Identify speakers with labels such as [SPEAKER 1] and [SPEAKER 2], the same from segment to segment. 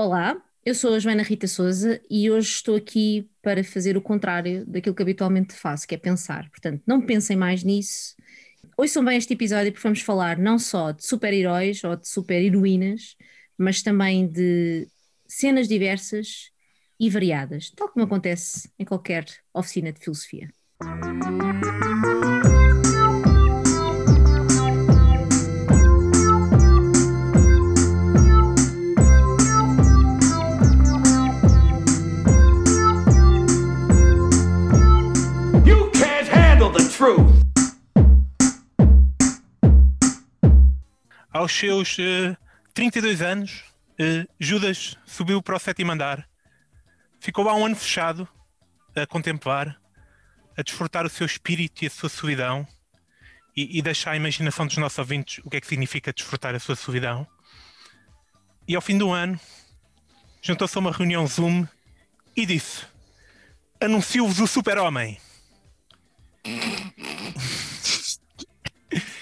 [SPEAKER 1] Olá, eu sou a Joana Rita Souza e hoje estou aqui para fazer o contrário daquilo que habitualmente faço, que é pensar. Portanto, não pensem mais nisso. Ouçam bem este episódio porque vamos falar não só de super-heróis ou de super-heroínas, mas também de cenas diversas e variadas, tal como acontece em qualquer oficina de filosofia.
[SPEAKER 2] Aos seus eh, 32 anos, eh, Judas subiu para o sétimo andar. Ficou há um ano fechado a contemplar, a desfrutar o seu espírito e a sua solidão e, e deixar à imaginação dos nossos ouvintes o que é que significa desfrutar a sua solidão. E ao fim do ano, juntou-se a uma reunião Zoom e disse: Anuncio-vos o Super-Homem.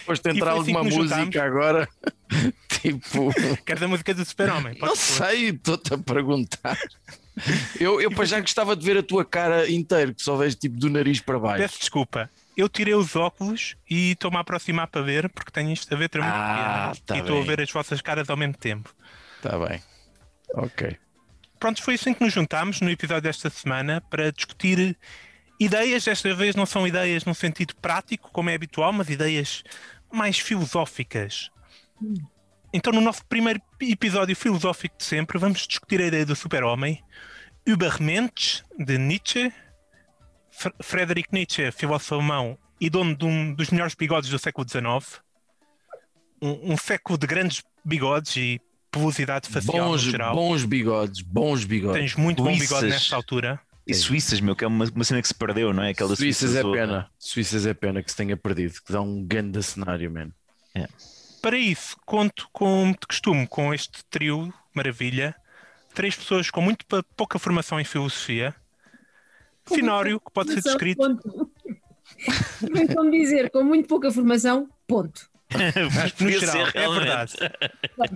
[SPEAKER 3] Foste entrar
[SPEAKER 2] assim
[SPEAKER 3] alguma música
[SPEAKER 2] juntámos.
[SPEAKER 3] agora? tipo,
[SPEAKER 2] Queres a música do Super-Homem?
[SPEAKER 3] não sei, estou-te a perguntar. Eu, eu para já gostava de ver a tua cara inteira, que só vejo tipo do nariz para baixo.
[SPEAKER 2] Peço desculpa. Eu tirei os óculos e estou-me a aproximar para ver, porque tenho isto a ver muito
[SPEAKER 3] Ah, tá
[SPEAKER 2] e estou a ver as vossas caras ao mesmo tempo.
[SPEAKER 3] Está bem. Ok.
[SPEAKER 2] Pronto, foi assim que nos juntámos no episódio desta semana para discutir ideias. Desta vez não são ideias num sentido prático, como é habitual, mas ideias mais filosóficas. Então, no nosso primeiro episódio filosófico de sempre, vamos discutir a ideia do super-homem, Übermensch, de Nietzsche. Fr- Friedrich Nietzsche, filósofo alemão e dono de um dos melhores bigodes do século XIX. Um, um século de grandes bigodes e pelosidade facial
[SPEAKER 3] Bons,
[SPEAKER 2] no geral.
[SPEAKER 3] bons bigodes, bons bigodes.
[SPEAKER 2] Tens muito bom bigode nesta altura.
[SPEAKER 4] E Suíças, meu, que é uma, uma cena que se perdeu, não é? Aquela
[SPEAKER 3] Suíças
[SPEAKER 4] Suíça
[SPEAKER 3] é pena. Suíças é pena que se tenha perdido, que dá um grande cenário, man.
[SPEAKER 2] Para isso, conto, como de costume, com este trio maravilha. Três pessoas com muito pouca formação em filosofia. Finório, que pode ser descrito.
[SPEAKER 1] Ponto. Como dizer, com muito pouca formação, ponto.
[SPEAKER 2] No geral,
[SPEAKER 4] ser,
[SPEAKER 2] é verdade.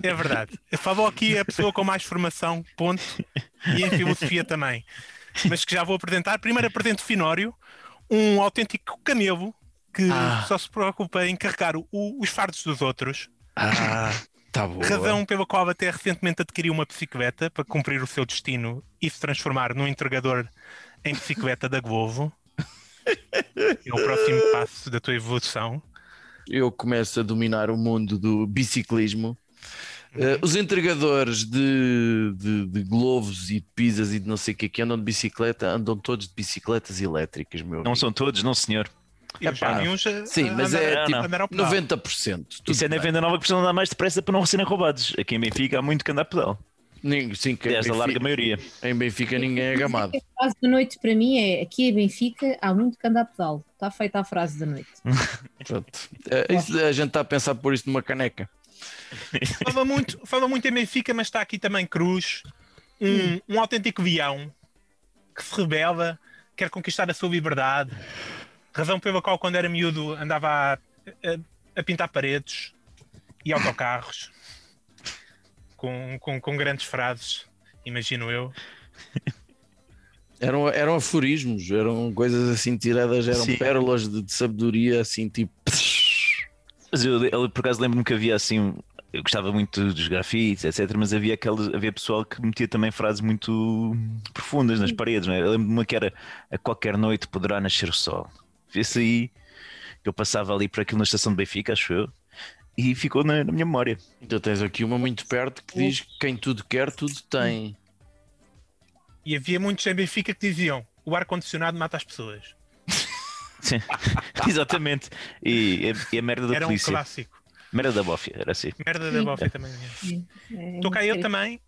[SPEAKER 2] É verdade. Falou aqui a pessoa com mais formação, ponto. E em filosofia também. Mas que já vou apresentar. Primeiro apresento Finório, um autêntico camelo que
[SPEAKER 3] Ah.
[SPEAKER 2] só se preocupa em carregar o- os fardos dos outros.
[SPEAKER 3] Ah, tá bom.
[SPEAKER 2] Razão pela qual até recentemente adquiriu uma bicicleta para cumprir o seu destino e se transformar num entregador em bicicleta da Globo. É o próximo passo da tua evolução.
[SPEAKER 3] Eu começo a dominar o mundo do biciclismo. Eh, os entregadores de, de, de globos e de pizzas e de não sei o que que andam de bicicleta andam todos de bicicletas elétricas, meu.
[SPEAKER 4] Não
[SPEAKER 3] amigo.
[SPEAKER 4] são todos, não senhor.
[SPEAKER 3] Epá,
[SPEAKER 2] uns a-
[SPEAKER 3] Sim, mas é tipo
[SPEAKER 2] andar ao pedal.
[SPEAKER 3] 90%. Tudo
[SPEAKER 4] Isso é na
[SPEAKER 3] bem.
[SPEAKER 4] venda nova que precisam andar mais depressa para não serem roubados. Aqui em Benfica há muito que andar a pedal.
[SPEAKER 3] Sim, que em
[SPEAKER 4] Aliás, a larga
[SPEAKER 3] Benfica,
[SPEAKER 4] maioria.
[SPEAKER 3] em Benfica ninguém é gamado.
[SPEAKER 1] A frase da noite para mim é aqui em Benfica há muito que andar a pedal. Está feita a frase da noite.
[SPEAKER 3] Pronto. Eh, isso- a gente está a pensar por isto numa caneca.
[SPEAKER 2] Fala muito, fala muito em Benfica, mas está aqui também Cruz, um, um autêntico vião que se rebela, quer conquistar a sua liberdade. Razão pela qual, quando era miúdo, andava a, a- a pintar paredes e autocarros com, com, com grandes frases, imagino eu.
[SPEAKER 3] Eram, eram aforismos, eram coisas assim tiradas, eram
[SPEAKER 4] Sim.
[SPEAKER 3] pérolas de, de sabedoria, assim tipo.
[SPEAKER 4] Mas eu, eu, por acaso lembro-me que havia assim. Eu gostava muito dos grafites, etc. Mas havia, aquele, havia pessoal que metia também frases muito profundas nas paredes. Não é? Eu lembro-me uma que era a qualquer noite poderá nascer o sol. Vê-se aí que eu passava ali por aquilo na estação de Benfica, acho eu, e ficou na, na minha memória.
[SPEAKER 3] Então tens aqui uma muito perto que diz que quem tudo quer, tudo tem.
[SPEAKER 2] E havia muitos em Benfica que diziam: o ar-condicionado mata as pessoas.
[SPEAKER 4] Sim, exatamente. E, e a merda da
[SPEAKER 2] Era um
[SPEAKER 4] polícia.
[SPEAKER 2] clássico.
[SPEAKER 4] merda da bófia, era assim.
[SPEAKER 2] Merda da. Bófia também.
[SPEAKER 1] É
[SPEAKER 2] Estou cá eu também,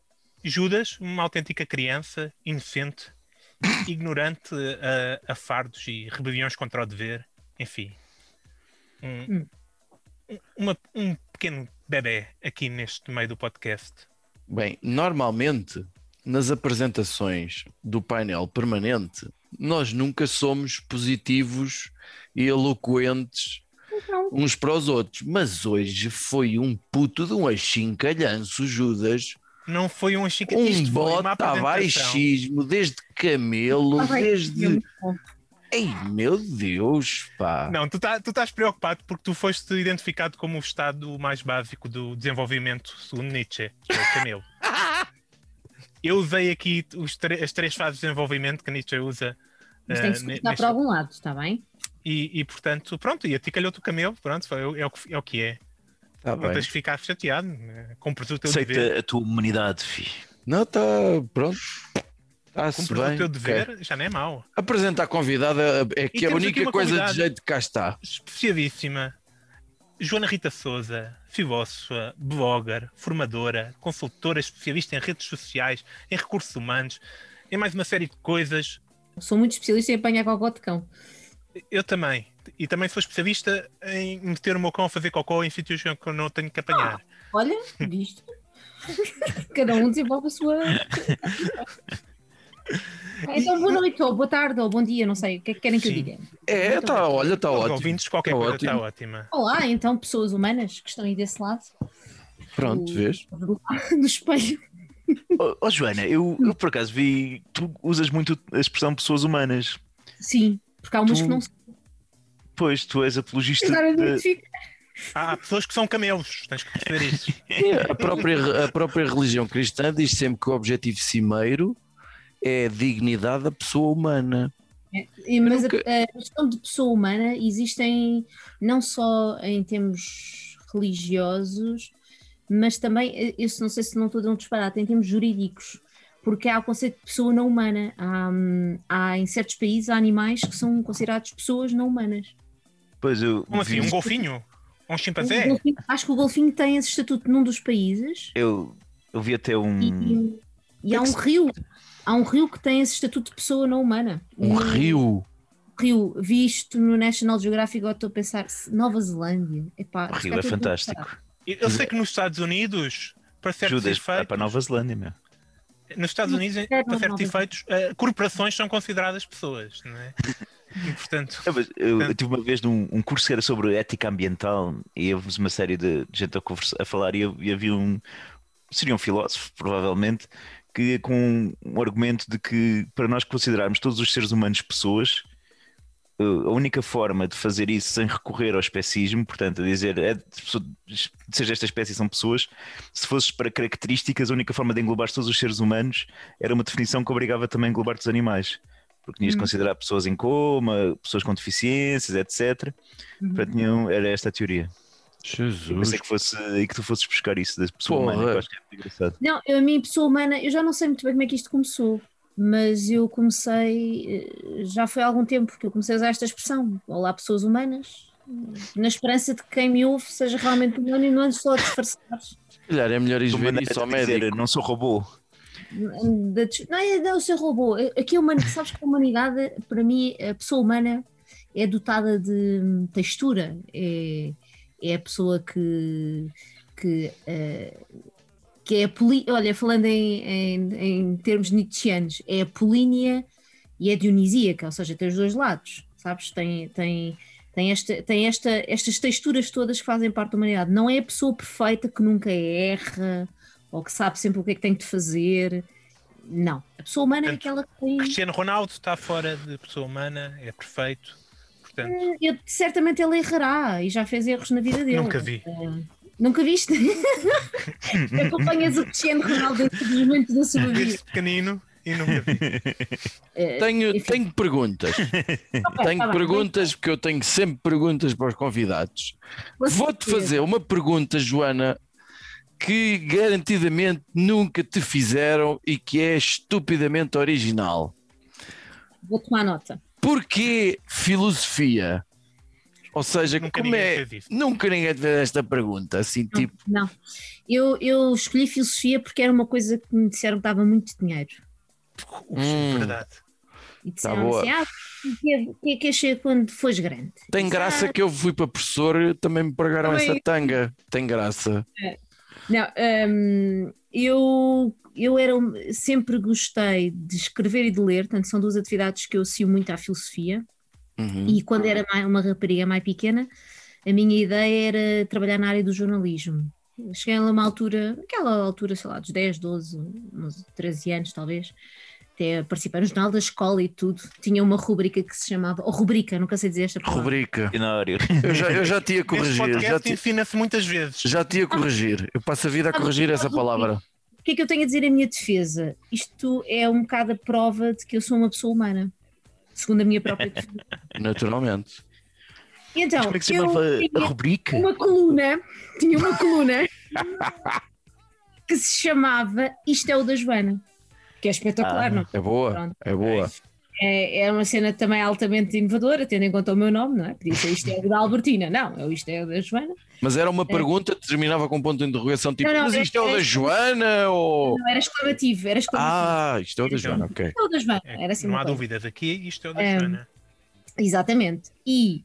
[SPEAKER 2] Judas, uma autêntica criança, inocente, ignorante a, a fardos e rebeliões contra o dever, enfim. Um,
[SPEAKER 1] Hum.
[SPEAKER 2] um- uma- um pequeno bebê aqui neste meio do podcast.
[SPEAKER 3] Bem, normalmente nas apresentações do painel permanente, nós nunca somos positivos e eloquentes
[SPEAKER 1] Não.
[SPEAKER 3] uns para os outros, mas hoje foi um puto de um achincalhanço, Judas.
[SPEAKER 2] Não foi um chicatismo,
[SPEAKER 3] Um bota
[SPEAKER 2] apresentação.
[SPEAKER 3] baixismo, desde camelo,
[SPEAKER 1] Ah,
[SPEAKER 3] desde. Ei, meu Deus, pá.
[SPEAKER 2] Não, tu, tá, tu estás preocupado porque tu foste identificado como o estado mais básico do desenvolvimento, segundo Nietzsche, que é o camelo. Eu usei aqui os as três fases de desenvolvimento que Nietzsche usa.
[SPEAKER 1] Mas
[SPEAKER 2] eh,
[SPEAKER 1] tem que se
[SPEAKER 2] ne-
[SPEAKER 1] cortar
[SPEAKER 2] neste-
[SPEAKER 1] para algum lado, está bem?
[SPEAKER 2] e, e, portanto, pronto, e a ti calhou-te o camelo, pronto, foi, é, o, que- é o que é.
[SPEAKER 3] Tá
[SPEAKER 2] Não
[SPEAKER 3] bem.
[SPEAKER 2] tens que ficar chateado, né? cumpres o teu dever.
[SPEAKER 4] Aceita a tua humanidade, fi.
[SPEAKER 3] Não, está pronto. Está-se
[SPEAKER 2] Cumpres
[SPEAKER 3] bem.
[SPEAKER 2] o teu dever, já não é mau.
[SPEAKER 3] Apresentar a convidada é que a
[SPEAKER 2] temos aqui
[SPEAKER 3] única coisa de jeito que cá está.
[SPEAKER 2] Especialíssima. Joana Rita Souza, filósofa, blogger, formadora, consultora especialista em redes sociais, em recursos humanos, em mais uma série de coisas.
[SPEAKER 1] Sou muito especialista em apanhar cocó de cão.
[SPEAKER 2] Eu também. E também sou especialista em meter o meu cão a fazer cocó em sítios que eu não tenho que apanhar.
[SPEAKER 1] Olha, visto? Cada um desenvolve a sua. Então, boa noite, ou boa tarde, ou bom dia, não sei. O que é que querem que eu
[SPEAKER 2] Sim.
[SPEAKER 1] diga?
[SPEAKER 3] É, tá, olha, está
[SPEAKER 2] Os
[SPEAKER 3] ótimo.
[SPEAKER 2] ouvintes, qualquer
[SPEAKER 3] Tá
[SPEAKER 2] coisa
[SPEAKER 3] ótimo.
[SPEAKER 2] está ótima.
[SPEAKER 1] Olá, então, pessoas humanas que estão aí desse lado,
[SPEAKER 3] Pronto,
[SPEAKER 1] O-
[SPEAKER 3] vês?
[SPEAKER 1] do, do espelho.
[SPEAKER 4] Oh, oh, Joana, eu, eu por acaso vi. Tu usas muito a expressão pessoas humanas.
[SPEAKER 1] Sim, porque há umas
[SPEAKER 4] Tu-
[SPEAKER 1] que não se
[SPEAKER 4] Pois tu és apologista.
[SPEAKER 1] agora
[SPEAKER 4] de-.
[SPEAKER 2] Há pessoas que são camelos, tens que perceber isso.
[SPEAKER 3] A própria, a própria religião cristã diz sempre que o objetivo cimeiro é a dignidade da pessoa humana.
[SPEAKER 1] E, Mas a,
[SPEAKER 3] nunca-
[SPEAKER 1] a questão de pessoa humana existem não só em termos religiosos, mas também, isso não sei se não estou a dar um disparate, em termos jurídicos, porque há o conceito de pessoa não humana. Há, há em certos países há animais que são considerados pessoas não humanas.
[SPEAKER 4] Pois eu.
[SPEAKER 2] Como assim? Um golfinho? Um chimpanzé?
[SPEAKER 1] golfinho- acho que o golfinho tem esse estatuto num dos países
[SPEAKER 4] Eu, eu vi até um.
[SPEAKER 1] e, e há
[SPEAKER 4] é
[SPEAKER 1] um rio. Há um rio que tem esse estatuto de pessoa não humana.
[SPEAKER 3] Um rio.
[SPEAKER 1] Rio, vi isto no National Geographic, agora estou a pensar, Nova Zelândia. Epá,
[SPEAKER 4] Rio é fantástico.
[SPEAKER 2] Eu sei que nos Estados Unidos, para certos
[SPEAKER 4] Judas,
[SPEAKER 2] efeitos,
[SPEAKER 4] para Nova Zelândia, meu.
[SPEAKER 2] nos Estados Unidos, para certos
[SPEAKER 1] não.
[SPEAKER 2] efeitos, eh, corporações são consideradas pessoas, não é? E portanto,
[SPEAKER 4] É, mas Eu, eu tive uma vez num um curso que era sobre ética ambiental e houve uma série de gente a, conversa, a falar e, eu- e havia um. Seria um filósofo, provavelmente, que com um argumento de que para nós considerarmos todos os seres humanos pessoas, eh, a única forma de fazer isso sem recorrer ao especismo, portanto, a dizer é, seja esta espécie são pessoas, se fosses para características, a única forma de englobar todos os seres humanos era uma definição que obrigava também a englobar os animais. Porque tinhas de considerar pessoas em coma, pessoas com deficiências, etc. Portanto, tinham- era esta a teoria. Eu
[SPEAKER 3] Jesus.
[SPEAKER 4] pensei que fosse aí que tu fosses buscar isso da pessoa
[SPEAKER 3] Porra.
[SPEAKER 4] humana, que eu acho que é muito engraçado.
[SPEAKER 1] Não, eu, a mim, pessoa humana, eu já não sei muito bem como é que isto começou, mas eu comecei, eh, já foi há algum tempo que eu comecei a usar esta expressão. Olá, pessoas humanas, na esperança de que quem me ouve seja realmente humano e não ande só a disfarçar.
[SPEAKER 3] Se calhar é melhor ir ver isso ao
[SPEAKER 4] a dizer,
[SPEAKER 3] médico.
[SPEAKER 4] não sou robô.
[SPEAKER 1] Não é não, o seu robô. Aqui a humanidade, sabes que a humanidade, para mim, a pessoa humana é dotada de hum, textura. É, é a pessoa que, que, eh, que é a poli... Olha, falando em, em, em termos nietzscheanos, é a polínia e é dionisíaca, ou seja, tem os dois lados, sabes? Tem, tem, tem, esta, tem esta, estas texturas todas que fazem parte da humanidade. Não é a pessoa perfeita que nunca erra ou que sabe sempre o que é que tem de fazer. Não. A pessoa humana é
[SPEAKER 2] Portanto,
[SPEAKER 1] aquela que tem.
[SPEAKER 2] Cristiano Ronaldo está fora de pessoa humana, é perfeito. Portanto,
[SPEAKER 1] Eu, certamente ele errará e já fez erros na vida dele.
[SPEAKER 2] Nunca vi.
[SPEAKER 1] Eh, nunca viste? Acompanhas o Cristiano Ronaldo todos os momentos da sua vida.
[SPEAKER 2] desde pequenino e nunca vi.
[SPEAKER 1] Eh,
[SPEAKER 3] Tenho,
[SPEAKER 1] enfim.
[SPEAKER 3] tenho perguntas.
[SPEAKER 1] ok,
[SPEAKER 3] Tenho
[SPEAKER 1] tá bem,
[SPEAKER 3] perguntas, porque eu tenho sempre perguntas para os convidados.
[SPEAKER 1] vou-
[SPEAKER 3] Vou-te fazer uma pergunta, Joana, que garantidamente nunca te fizeram e que é estupidamente original.
[SPEAKER 1] Vou tomar nota.
[SPEAKER 3] Porquê filosofia? Ou seja,
[SPEAKER 2] Nunca
[SPEAKER 3] como
[SPEAKER 2] ninguém
[SPEAKER 3] é. Nunca ninguém te fez esta pergunta. Assim,
[SPEAKER 1] Não,
[SPEAKER 3] tipo,
[SPEAKER 1] Não. Eu, eu escolhi filosofia porque era uma coisa que me disseram que dava muito dinheiro.
[SPEAKER 2] Ux,
[SPEAKER 3] Hum.
[SPEAKER 2] verdade.
[SPEAKER 1] E
[SPEAKER 3] Tá
[SPEAKER 1] disseram
[SPEAKER 3] boa.
[SPEAKER 1] assim: ah, o que é- o que é que achei quando fores grande?
[SPEAKER 3] tem
[SPEAKER 1] Disse,
[SPEAKER 3] graça
[SPEAKER 1] "Ah,
[SPEAKER 3] que eu fui para professor, também me pagaram
[SPEAKER 1] Também.
[SPEAKER 3] essa tanga. Tem graça.
[SPEAKER 1] Não, hum, eu, eu era, sempre gostei de escrever e de ler, portanto, são duas atividades que eu associo muito à filosofia.
[SPEAKER 3] Uhum.
[SPEAKER 1] E quando era uma rapariga mais pequena, a minha ideia era trabalhar na área do jornalismo. Cheguei a uma altura, aquela altura, sei lá, dos 10, 12, uns 13 anos talvez, até participar no jornal da escola e tudo. Tinha uma rubrica que se chamava, ou rubrica, nunca sei dizer esta palavra.
[SPEAKER 3] Rubrica. Eu já, eu já te ia
[SPEAKER 2] Este
[SPEAKER 3] corrigir. Já te,
[SPEAKER 2] ensina-se muitas vezes.
[SPEAKER 3] já te ia corrigir. Eu passo a vida a corrigir essa palavra.
[SPEAKER 1] O que é que eu tenho a dizer em minha defesa? Isto é um bocado a prova de que eu sou uma pessoa humana, segundo a minha própria defesa.
[SPEAKER 3] Naturalmente.
[SPEAKER 1] E Então,
[SPEAKER 4] Como é que se
[SPEAKER 1] eu
[SPEAKER 4] chamava a
[SPEAKER 1] tinha
[SPEAKER 4] rubrica?
[SPEAKER 1] uma coluna, tinha uma coluna que se chamava Isto é o da Joana, que é espetacular,
[SPEAKER 4] Ah.
[SPEAKER 1] não?
[SPEAKER 3] É boa.
[SPEAKER 1] Pronto.
[SPEAKER 3] É boa.
[SPEAKER 1] É, é uma cena também altamente inovadora, tendo em conta o meu nome, não é? Podia ser Isto é o da Albertina, não, é o Isto é o da Joana.
[SPEAKER 3] Mas era uma pergunta que terminava com um ponto de interrogação, tipo,
[SPEAKER 1] Não, não,
[SPEAKER 3] mas isto é o
[SPEAKER 1] é-
[SPEAKER 3] da Joana ou.
[SPEAKER 1] Não era exclamativo, era exclamativo.
[SPEAKER 3] Ah, isto é o da Joana, ok.
[SPEAKER 1] Isto é o da Joana,
[SPEAKER 2] É,
[SPEAKER 1] era assim
[SPEAKER 2] não há
[SPEAKER 1] coisa.
[SPEAKER 2] dúvidas aqui, isto é o da
[SPEAKER 1] É.
[SPEAKER 2] Joana.
[SPEAKER 1] Exatamente. E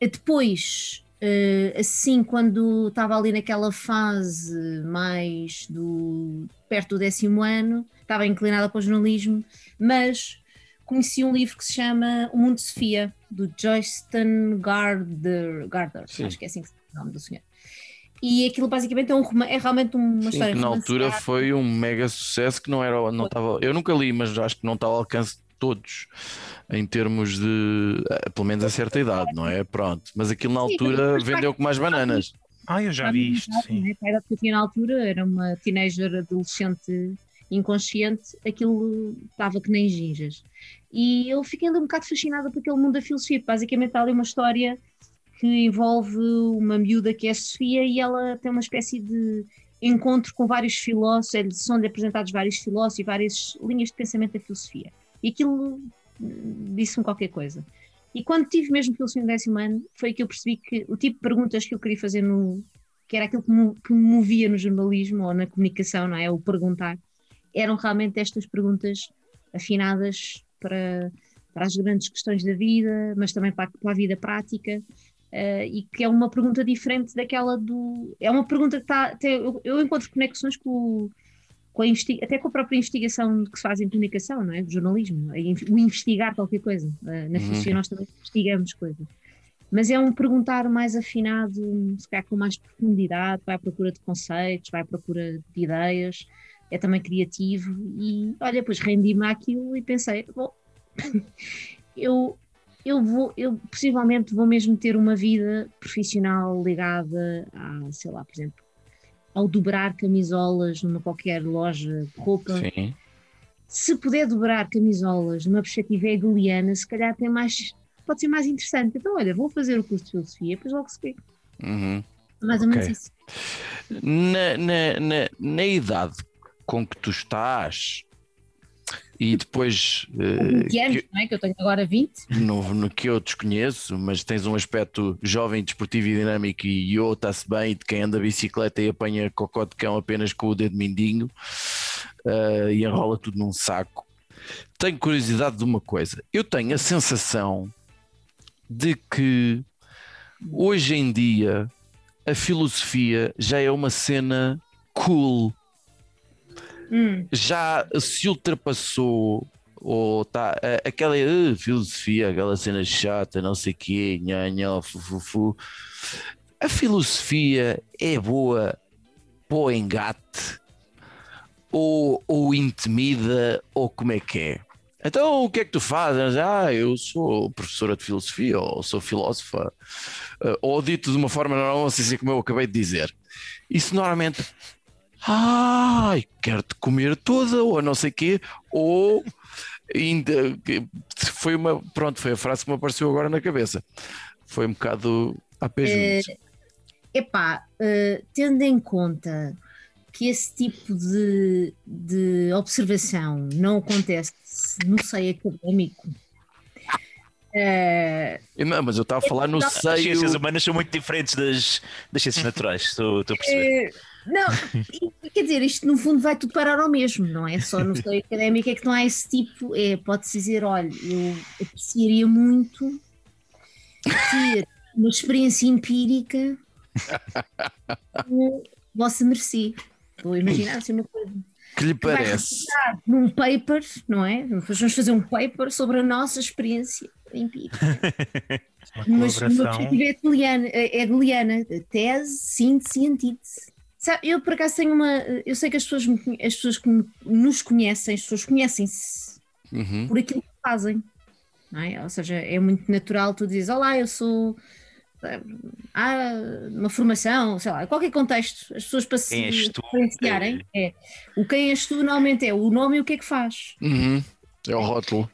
[SPEAKER 1] eh, depois, eh, assim, quando estava ali naquela fase mais do perto do décimo ano, estava inclinada para o jornalismo, mas conheci um livro que se chama O Mundo de Sofia, do Joysten Gardner, Gardner
[SPEAKER 3] Sim.
[SPEAKER 1] acho que é assim que se diz o nome do senhor. E aquilo basicamente é, um é realmente uma
[SPEAKER 3] Sim,
[SPEAKER 1] história
[SPEAKER 3] que na altura foi um mega sucesso que não era, não estava, eu nunca li, mas acho que não estava ao alcance de todos em termos de, eh, pelo menos a certa idade, não é? Pronto, mas aquilo na
[SPEAKER 1] Sim,
[SPEAKER 3] altura
[SPEAKER 1] mas-
[SPEAKER 3] vendeu com mais bananas.
[SPEAKER 2] Ah, eu já
[SPEAKER 1] À
[SPEAKER 2] vi isto, sim.
[SPEAKER 1] né? A idade que eu tinha na altura era uma teenager adolescente inconsciente, aquilo estava que nem ginjas. E eu fiquei ali um bocado fascinada por aquele mundo da filosofia. Basicamente, há ali uma história que envolve uma miúda que é a Sofia e ela tem uma espécie de encontro com vários filósofos, são-lhe apresentados vários filósofos e várias linhas de pensamento da filosofia. E aquilo hum, disse-me qualquer coisa. E quando tive mesmo filosofia no décimo ano, foi que eu percebi que o tipo de perguntas que eu queria fazer no. que era aquilo que me, que me movia no jornalismo ou na comunicação, não é? O perguntar, eram realmente estas perguntas afinadas para, para as grandes questões da vida, mas também para, para a vida prática. eh, e que é uma pergunta diferente daquela do. É uma pergunta que está. Eu, eu encontro conexões com, o- com até com a própria investigação que se faz em comunicação, não é? Do jornalismo, in- o investigar qualquer coisa. Eh, na
[SPEAKER 3] Uhum.
[SPEAKER 1] filosofia nós também investigamos coisas. Mas é um perguntar mais afinado, se calhar com mais profundidade, vai à procura de conceitos, vai à procura de ideias, é também criativo. E olha, depois rendi-me àquilo e pensei, bom, eu, eu vou, eu possivelmente vou mesmo ter uma vida profissional ligada a, sei lá, por exemplo, ao dobrar camisolas numa qualquer loja de roupa.
[SPEAKER 3] Sim.
[SPEAKER 1] Se puder dobrar camisolas numa perspectiva hegeliana, se calhar tem mais, pode ser mais interessante. Então, olha, vou fazer o curso de filosofia, depois logo se vê.
[SPEAKER 3] Uhum.
[SPEAKER 1] Mais ou menos isso.
[SPEAKER 3] Na, na, na, na idade com que tu estás e depois eh,
[SPEAKER 1] 20 anos,
[SPEAKER 3] que-
[SPEAKER 1] não é? Que eu tenho agora 20.
[SPEAKER 3] no, no que eu desconheço, mas tens um aspecto jovem, desportivo e dinâmico e eu está-se bem de quem anda bicicleta e apanha cocó de cão apenas com o dedo mindinho eh, e enrola tudo num saco. Tenho curiosidade de uma coisa. Eu tenho a sensação de que hoje em dia a filosofia já é uma cena cool
[SPEAKER 1] Hum,
[SPEAKER 3] já se ultrapassou ou tá aquela eh, filosofia, aquela cena chata, não sei o quê, nha, nha, fu, fu, fu. A filosofia é boa para o engate ou, ou intimida ou como é que é? Então o que é que tu fazes? Ah, eu sou professora de filosofia ou sou filósofa Eh, ou dito de uma forma normal, é como eu acabei de dizer. Isso normalmente ai, quero-te comer toda, ou não sei quê, ou ainda foi uma, pronto, foi a frase que me apareceu agora na cabeça. Foi um bocado a juntos.
[SPEAKER 1] epá, eh, tendo em conta que esse tipo de, de observação não acontece no seio académico,
[SPEAKER 3] Eu Não, mas eu estava a falar no
[SPEAKER 4] As
[SPEAKER 3] seio.
[SPEAKER 4] ciências humanas são muito diferentes das, das ciências naturais, estou, estou a perceber.
[SPEAKER 1] Eh, Não, quer dizer, isto no fundo vai tudo parar ao mesmo, não é? Só no seio académico é que não há esse tipo, é, pode-se dizer, olha, eu apreciaria muito ter uma experiência empírica vossa mercê. Estou a imaginar assim uma coisa.
[SPEAKER 3] Que lhe parece?
[SPEAKER 1] Num paper, não é? Vamos fazer um paper sobre a nossa experiência empírica.
[SPEAKER 2] Uma
[SPEAKER 1] Mas o meu objetivo é de Liana, é de Liana, tese, síntese e antítese. Sabe, eu por acaso tenho uma. Eu sei que as pessoas, as pessoas que nos conhecem, as pessoas conhecem-se
[SPEAKER 3] Uhum.
[SPEAKER 1] por aquilo que fazem. não é? Ou seja, é muito natural tu dizes, olá, eu sou. Há uma formação, sei lá, qualquer contexto, as pessoas para se
[SPEAKER 4] Quem tu?
[SPEAKER 1] diferenciarem, é. O quem és tu normalmente é o nome e o que é que faz.
[SPEAKER 3] Uhum. É o rótulo.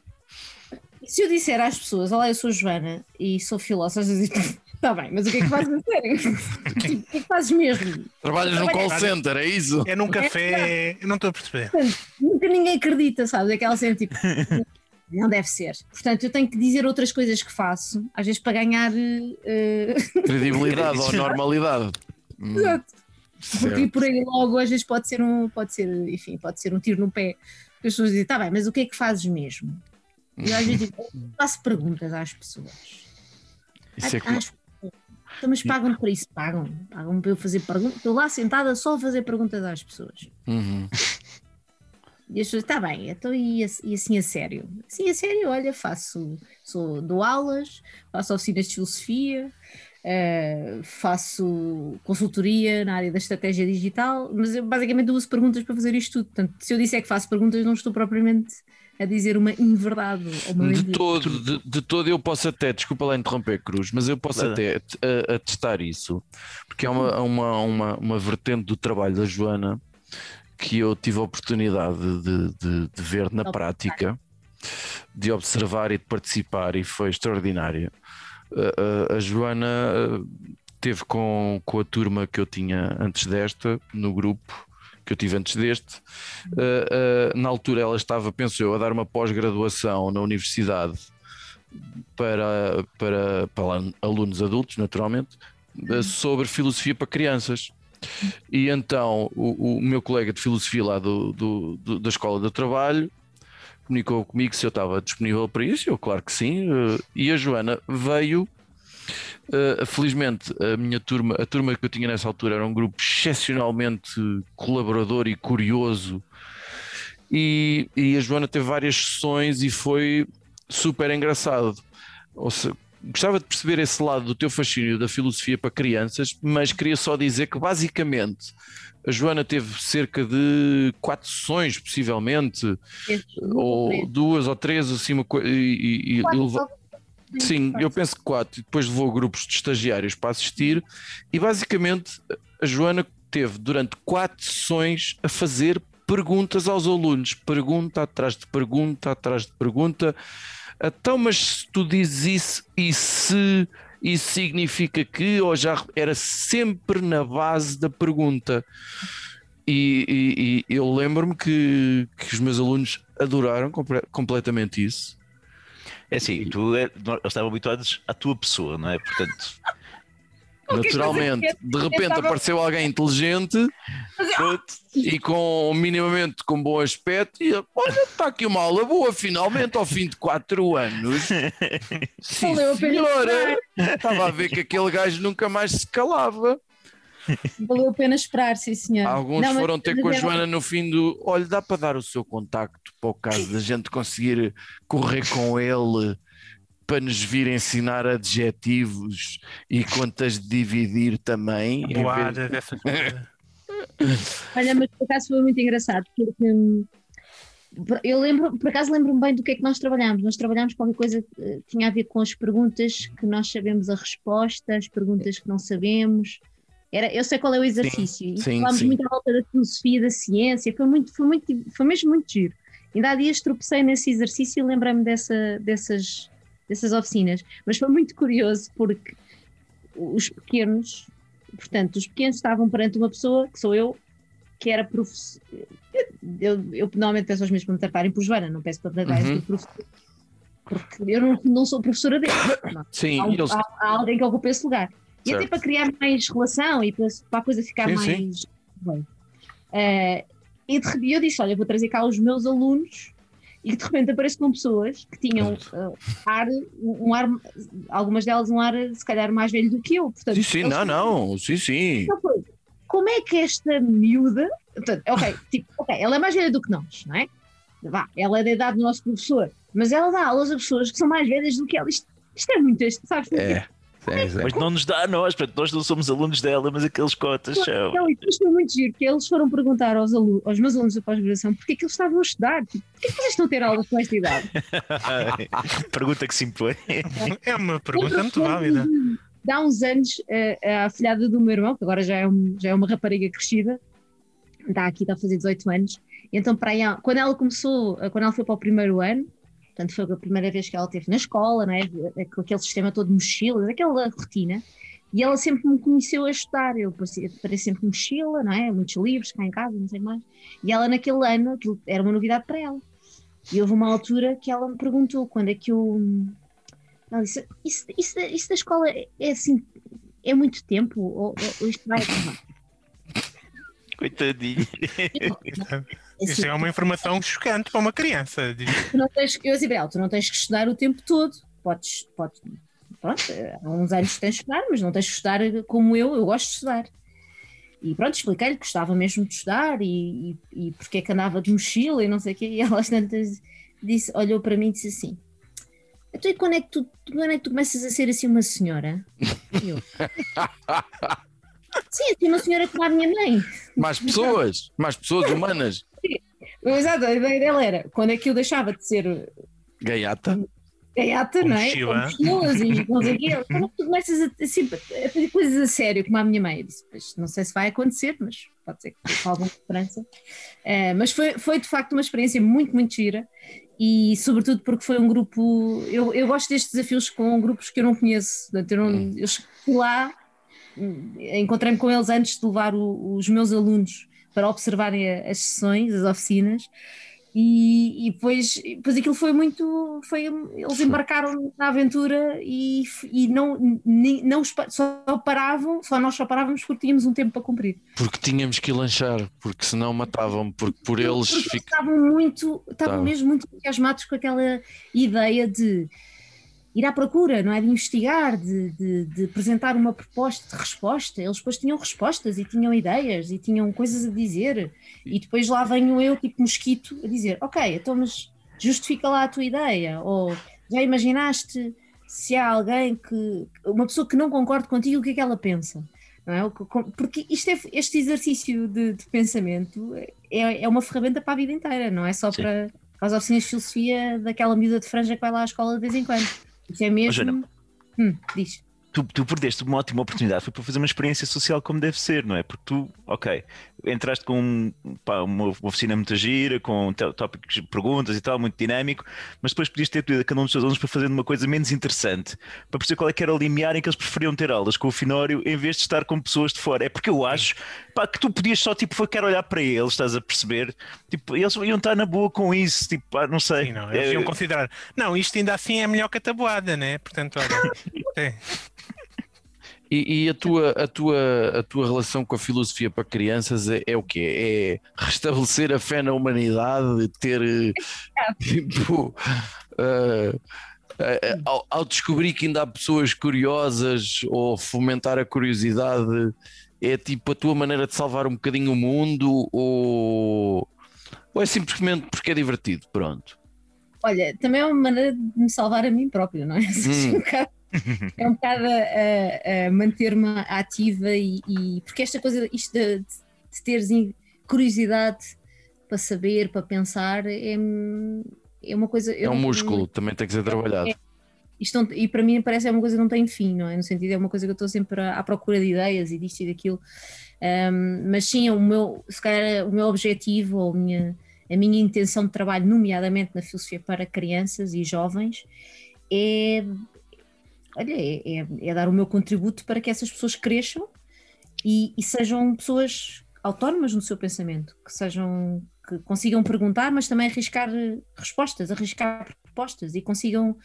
[SPEAKER 1] E se eu disser às pessoas, olá, eu sou Joana e sou filósofa, está bem, mas o que é que fazes a sério? o que é que fazes mesmo?
[SPEAKER 3] Trabalhas no call center, é isso?
[SPEAKER 2] É num café. Eu não estou a perceber.
[SPEAKER 1] Nunca ninguém acredita, sabes? Aquela cena tipo, não deve ser. Portanto, eu tenho que dizer outras coisas que faço, às vezes para ganhar. eh,
[SPEAKER 3] Credibilidade ou normalidade. Hum,
[SPEAKER 1] Exato. Porque por aí logo às vezes pode ser um, pode ser, enfim, pode ser um tiro no pé. As pessoas dizem, tá bem, mas o que é que fazes mesmo? E eu às vezes digo, "Eu faço perguntas às pessoas.
[SPEAKER 3] Isso é como-
[SPEAKER 1] às. Então, mas pagam para isso, pagam. Pagam para eu fazer perguntas. Estou lá sentada só a fazer perguntas às pessoas.
[SPEAKER 3] Uhum.
[SPEAKER 1] E as pessoas, está bem, então e, ass- e assim a sério? Assim a sério, olha, faço, sou, dou aulas, faço oficinas de filosofia, eh, faço consultoria na área da estratégia digital, mas eu basicamente uso perguntas para fazer isto tudo. Portanto, se eu disser que faço perguntas, não estou propriamente a dizer uma inverdade ou uma
[SPEAKER 3] De todo, de, de todo eu posso até, desculpa lá interromper, Cruz, mas eu posso
[SPEAKER 4] Nada.
[SPEAKER 3] até uh, atestar isso, porque é uma, uma, uma, uma vertente do trabalho da Joana que eu tive a oportunidade de, de, de ver na prática, de observar e de participar, e foi extraordinária. A Joana uh, teve com, com a turma que eu tinha antes desta, no grupo que eu tive antes deste. Uh, uh, na altura ela estava, penso eu, a dar uma pós-graduação na universidade para, para, para alunos adultos, naturalmente, uh, sobre filosofia para crianças. E então o, o meu colega de filosofia lá do, do- do- da Escola do Trabalho comunicou comigo se eu estava disponível para isso. Eu, claro que sim. uh, E a Joana veio. uh, felizmente, a minha turma, a turma que eu tinha nessa altura era um grupo excepcionalmente colaborador e curioso. E, e a Joana teve várias sessões e foi super engraçado. Ou seja, gostava de perceber esse lado do teu fascínio da filosofia para crianças, mas queria só dizer que basicamente a Joana teve cerca de quatro sessões, possivelmente, ou duas ou três, assim, uma coisa. E, levou- Sim, eu penso que quatro. E depois levou grupos de estagiários para assistir. E basicamente a Joana teve durante quatro sessões a fazer perguntas aos alunos. Pergunta atrás de pergunta, atrás de pergunta. Então, mas se tu dizes isso, e se isso significa que, ou já era sempre na base da pergunta. E, e- e eu lembro-me que, que os meus alunos adoraram compre- completamente isso.
[SPEAKER 4] É assim, tu é, nós estávamos habituados à tua pessoa, não é? Portanto,
[SPEAKER 3] Naturalmente, de repente apareceu alguém inteligente e com minimamente com bom aspecto e olha, está aqui uma aula boa, finalmente, ao fim de quatro anos. Sim, senhora. Estava a ver que aquele gajo nunca mais se calava.
[SPEAKER 1] Valeu a pena esperar, sim, senhor.
[SPEAKER 3] Alguns
[SPEAKER 1] Não,
[SPEAKER 3] foram ter com a Joana no fim do. Olha, dá para dar o seu contacto para o caso da gente conseguir correr com ele para nos vir ensinar adjetivos e contas de dividir também. em vez-
[SPEAKER 2] Boadas, essas coisas.
[SPEAKER 1] Olha, mas por acaso foi muito engraçado, porque hum, eu lembro, por acaso lembro-me bem do que é que nós trabalhámos. Nós trabalhámos qualquer coisa que eh, tinha a ver com as perguntas que nós sabemos a resposta, as perguntas que não sabemos. Era, eu sei qual é o exercício. e
[SPEAKER 3] sim,
[SPEAKER 1] falámos
[SPEAKER 3] sim.
[SPEAKER 1] muito à volta da filosofia, da ciência, foi, muito, foi, muito, foi mesmo muito giro. Ainda há dias tropecei nesse exercício e lembrei-me dessa, dessas, dessas oficinas. Mas foi muito curioso porque os pequenos, portanto, os pequenos estavam perante uma pessoa, que sou eu, que era professor. Eu, eu, normalmente peço aos meus para me tratarem por Joana, não peço para me tratarem
[SPEAKER 3] Uhum.
[SPEAKER 1] por professor. Porque eu não, não sou professora dele. Não.
[SPEAKER 3] Sim,
[SPEAKER 1] Há,
[SPEAKER 3] eles-
[SPEAKER 1] há- há alguém que ocupa esse lugar. E até
[SPEAKER 3] Certo.
[SPEAKER 1] para criar mais relação e para, para a coisa ficar
[SPEAKER 3] Sim,
[SPEAKER 1] mais.
[SPEAKER 3] sim.
[SPEAKER 1] bem. Eh, e de repente eu disse: Olha, vou trazer cá os meus alunos. E de repente apareço com pessoas que tinham eh, ar, um ar, algumas delas um ar se calhar mais velho do que eu. Portanto,
[SPEAKER 3] Sim, sim, não, não, sim, sim.
[SPEAKER 1] então como é que esta miúda, portanto, ok, tipo, ok, ela é mais velha do que nós, não é? Vá, ela é da idade do nosso professor, Mas ela dá aulas a pessoas que são mais velhas do que ela. Isto, isto é muito este, sabes?
[SPEAKER 3] É. é, é.
[SPEAKER 4] Mas não nos dá a nós, portanto, nós não somos alunos dela, mas aqueles cotas são.
[SPEAKER 1] Não, isto foi muito giro, que eles foram perguntar aos, alunos, aos meus alunos da pós-graduação porque é que eles estavam a estudar. Tipo, Porquê é que vocês estão a ter aulas com esta idade?
[SPEAKER 4] Pergunta que se impõe.
[SPEAKER 2] É uma pergunta muito válida.
[SPEAKER 1] De há uns anos, a, a afilhada do meu irmão, que agora já é, um- já é uma rapariga crescida, está aqui, está a fazer 18 anos, então para aí, quando ela começou, quando ela foi para o primeiro ano, portanto foi a primeira vez que ela esteve na escola, não é? com aquele sistema todo de mochilas, aquela rotina, e ela sempre me conheceu a estudar, eu parecia, parecia sempre mochila, não é? Muitos livros cá em casa, não sei mais, e ela naquele ano, era uma novidade para ela. E houve uma altura que ela me perguntou quando é que eu. Ela disse: Isso, isso, da- isso da escola é é assim, é muito tempo? Ou, ou isto vai acabar?
[SPEAKER 4] Coitadinho.
[SPEAKER 2] Isso é uma informação chocante para uma criança.
[SPEAKER 1] Tu não tens, eu ela, tu não tens que estudar o tempo todo. Podes, podes pronto, há uns anos que tens de estudar, mas não tens que estudar como eu, eu gosto de estudar. E pronto, expliquei-lhe que gostava mesmo de estudar e, e, e porque é que andava de mochila e não sei o quê. E ela tantas disse, olhou para mim e disse assim: Então e quando é que tu, quando é que tu começas a ser assim uma senhora? E eu, Sim, assim uma senhora como a minha mãe.
[SPEAKER 3] Mais pessoas, mais pessoas humanas.
[SPEAKER 1] Exato, a ideia dela era quando é que eu deixava de ser
[SPEAKER 3] Gaiata.
[SPEAKER 1] gaiata, não é? Com mochilas e não sei o quê. Quando é que tu começas a, assim, a fazer coisas a sério, como a minha mãe? Disse, "Pois, não sei se vai acontecer, mas pode ser que com alguma esperança. Eh, mas foi, foi de facto uma experiência muito, muito gira e sobretudo porque foi um grupo. Eu, eu gosto destes desafios com grupos que eu não conheço. Portanto, eu, não, eu fui lá, hum, encontrei-me com eles antes de levar o- os meus alunos para observarem as sessões, as oficinas. E, e depois, depois aquilo foi muito. Foi, eles embarcaram na aventura e, e não, nem- não só paravam, só nós só parávamos porque tínhamos um tempo para cumprir.
[SPEAKER 3] Porque tínhamos que lanchar, porque senão matavam, porque por eles
[SPEAKER 1] Porque
[SPEAKER 3] fica.
[SPEAKER 1] estavam muito, estavam
[SPEAKER 3] Estavam.
[SPEAKER 1] mesmo muito entusiasmados com aquela ideia de ir à procura, não é? De investigar, de, de, de apresentar uma proposta de resposta. Eles depois tinham respostas e tinham ideias e tinham coisas a dizer. E depois lá venho eu, tipo mosquito, a dizer: Ok, então, mas justifica lá a tua ideia. Ou já imaginaste se há alguém que. uma pessoa que não concorde contigo, o que é que ela pensa? Não é? Porque isto é, este exercício de, de pensamento é, é uma ferramenta para a vida inteira, não é só
[SPEAKER 4] Sim.
[SPEAKER 1] para, para as oficinas de filosofia daquela miúda de franja que vai lá à escola de vez em quando. Isso é mesmo. Hum, diz.
[SPEAKER 4] Tu, tu perdeste uma ótima oportunidade, foi para fazer uma experiência social como deve ser, não é? Porque tu, ok, entraste com pá, uma uma oficina muito gira, com tó- tópicos, perguntas e tal, muito dinâmico, mas depois podias ter tido a cada um dos seus alunos para fazer uma coisa menos interessante, para perceber qual é que era o limiar em que eles preferiam ter aulas com o finório em vez de estar com pessoas de fora. É porque eu acho pá, que tu podias só, tipo, foi quero olhar para eles, estás a perceber? Tipo, eles iam estar na boa com isso, tipo, pá, não sei.
[SPEAKER 2] Sim, não, eles
[SPEAKER 4] É,
[SPEAKER 2] iam considerar. Não, isto ainda assim é melhor que a tabuada, né? Portanto, olha. é.
[SPEAKER 3] E, e a, tua, a, tua, a tua relação com a filosofia para crianças é, é o quê? É restabelecer a fé na humanidade, ter eh, tipo. eh, eh, ao, ao descobrir que ainda há pessoas curiosas ou fomentar a curiosidade, é tipo a tua maneira de salvar um bocadinho o mundo ou, ou é simplesmente porque é divertido? Pronto.
[SPEAKER 1] Olha, também é uma maneira de me salvar a mim próprio, não é?
[SPEAKER 3] Hum.
[SPEAKER 1] É um bocado- é um bocado a, a- manter-me ativa e, e- porque esta coisa, isto de, de teres curiosidade para saber, para pensar, é, é uma coisa.
[SPEAKER 3] É um músculo, também tem que ser trabalhado.
[SPEAKER 1] Isto não- e para mim parece é uma coisa que não tem fim, não é? No sentido, é uma coisa que eu estou sempre à, à procura de ideias e disto e daquilo. Um, mas sim, o meu, se calhar, o meu objetivo ou a minha, a minha intenção de trabalho, nomeadamente na filosofia para crianças e jovens, é, olha, é, é- é dar o meu contributo para que essas pessoas cresçam e, e sejam pessoas autónomas no seu pensamento, que sejam que consigam perguntar, mas também arriscar eh, respostas, arriscar propostas e consigam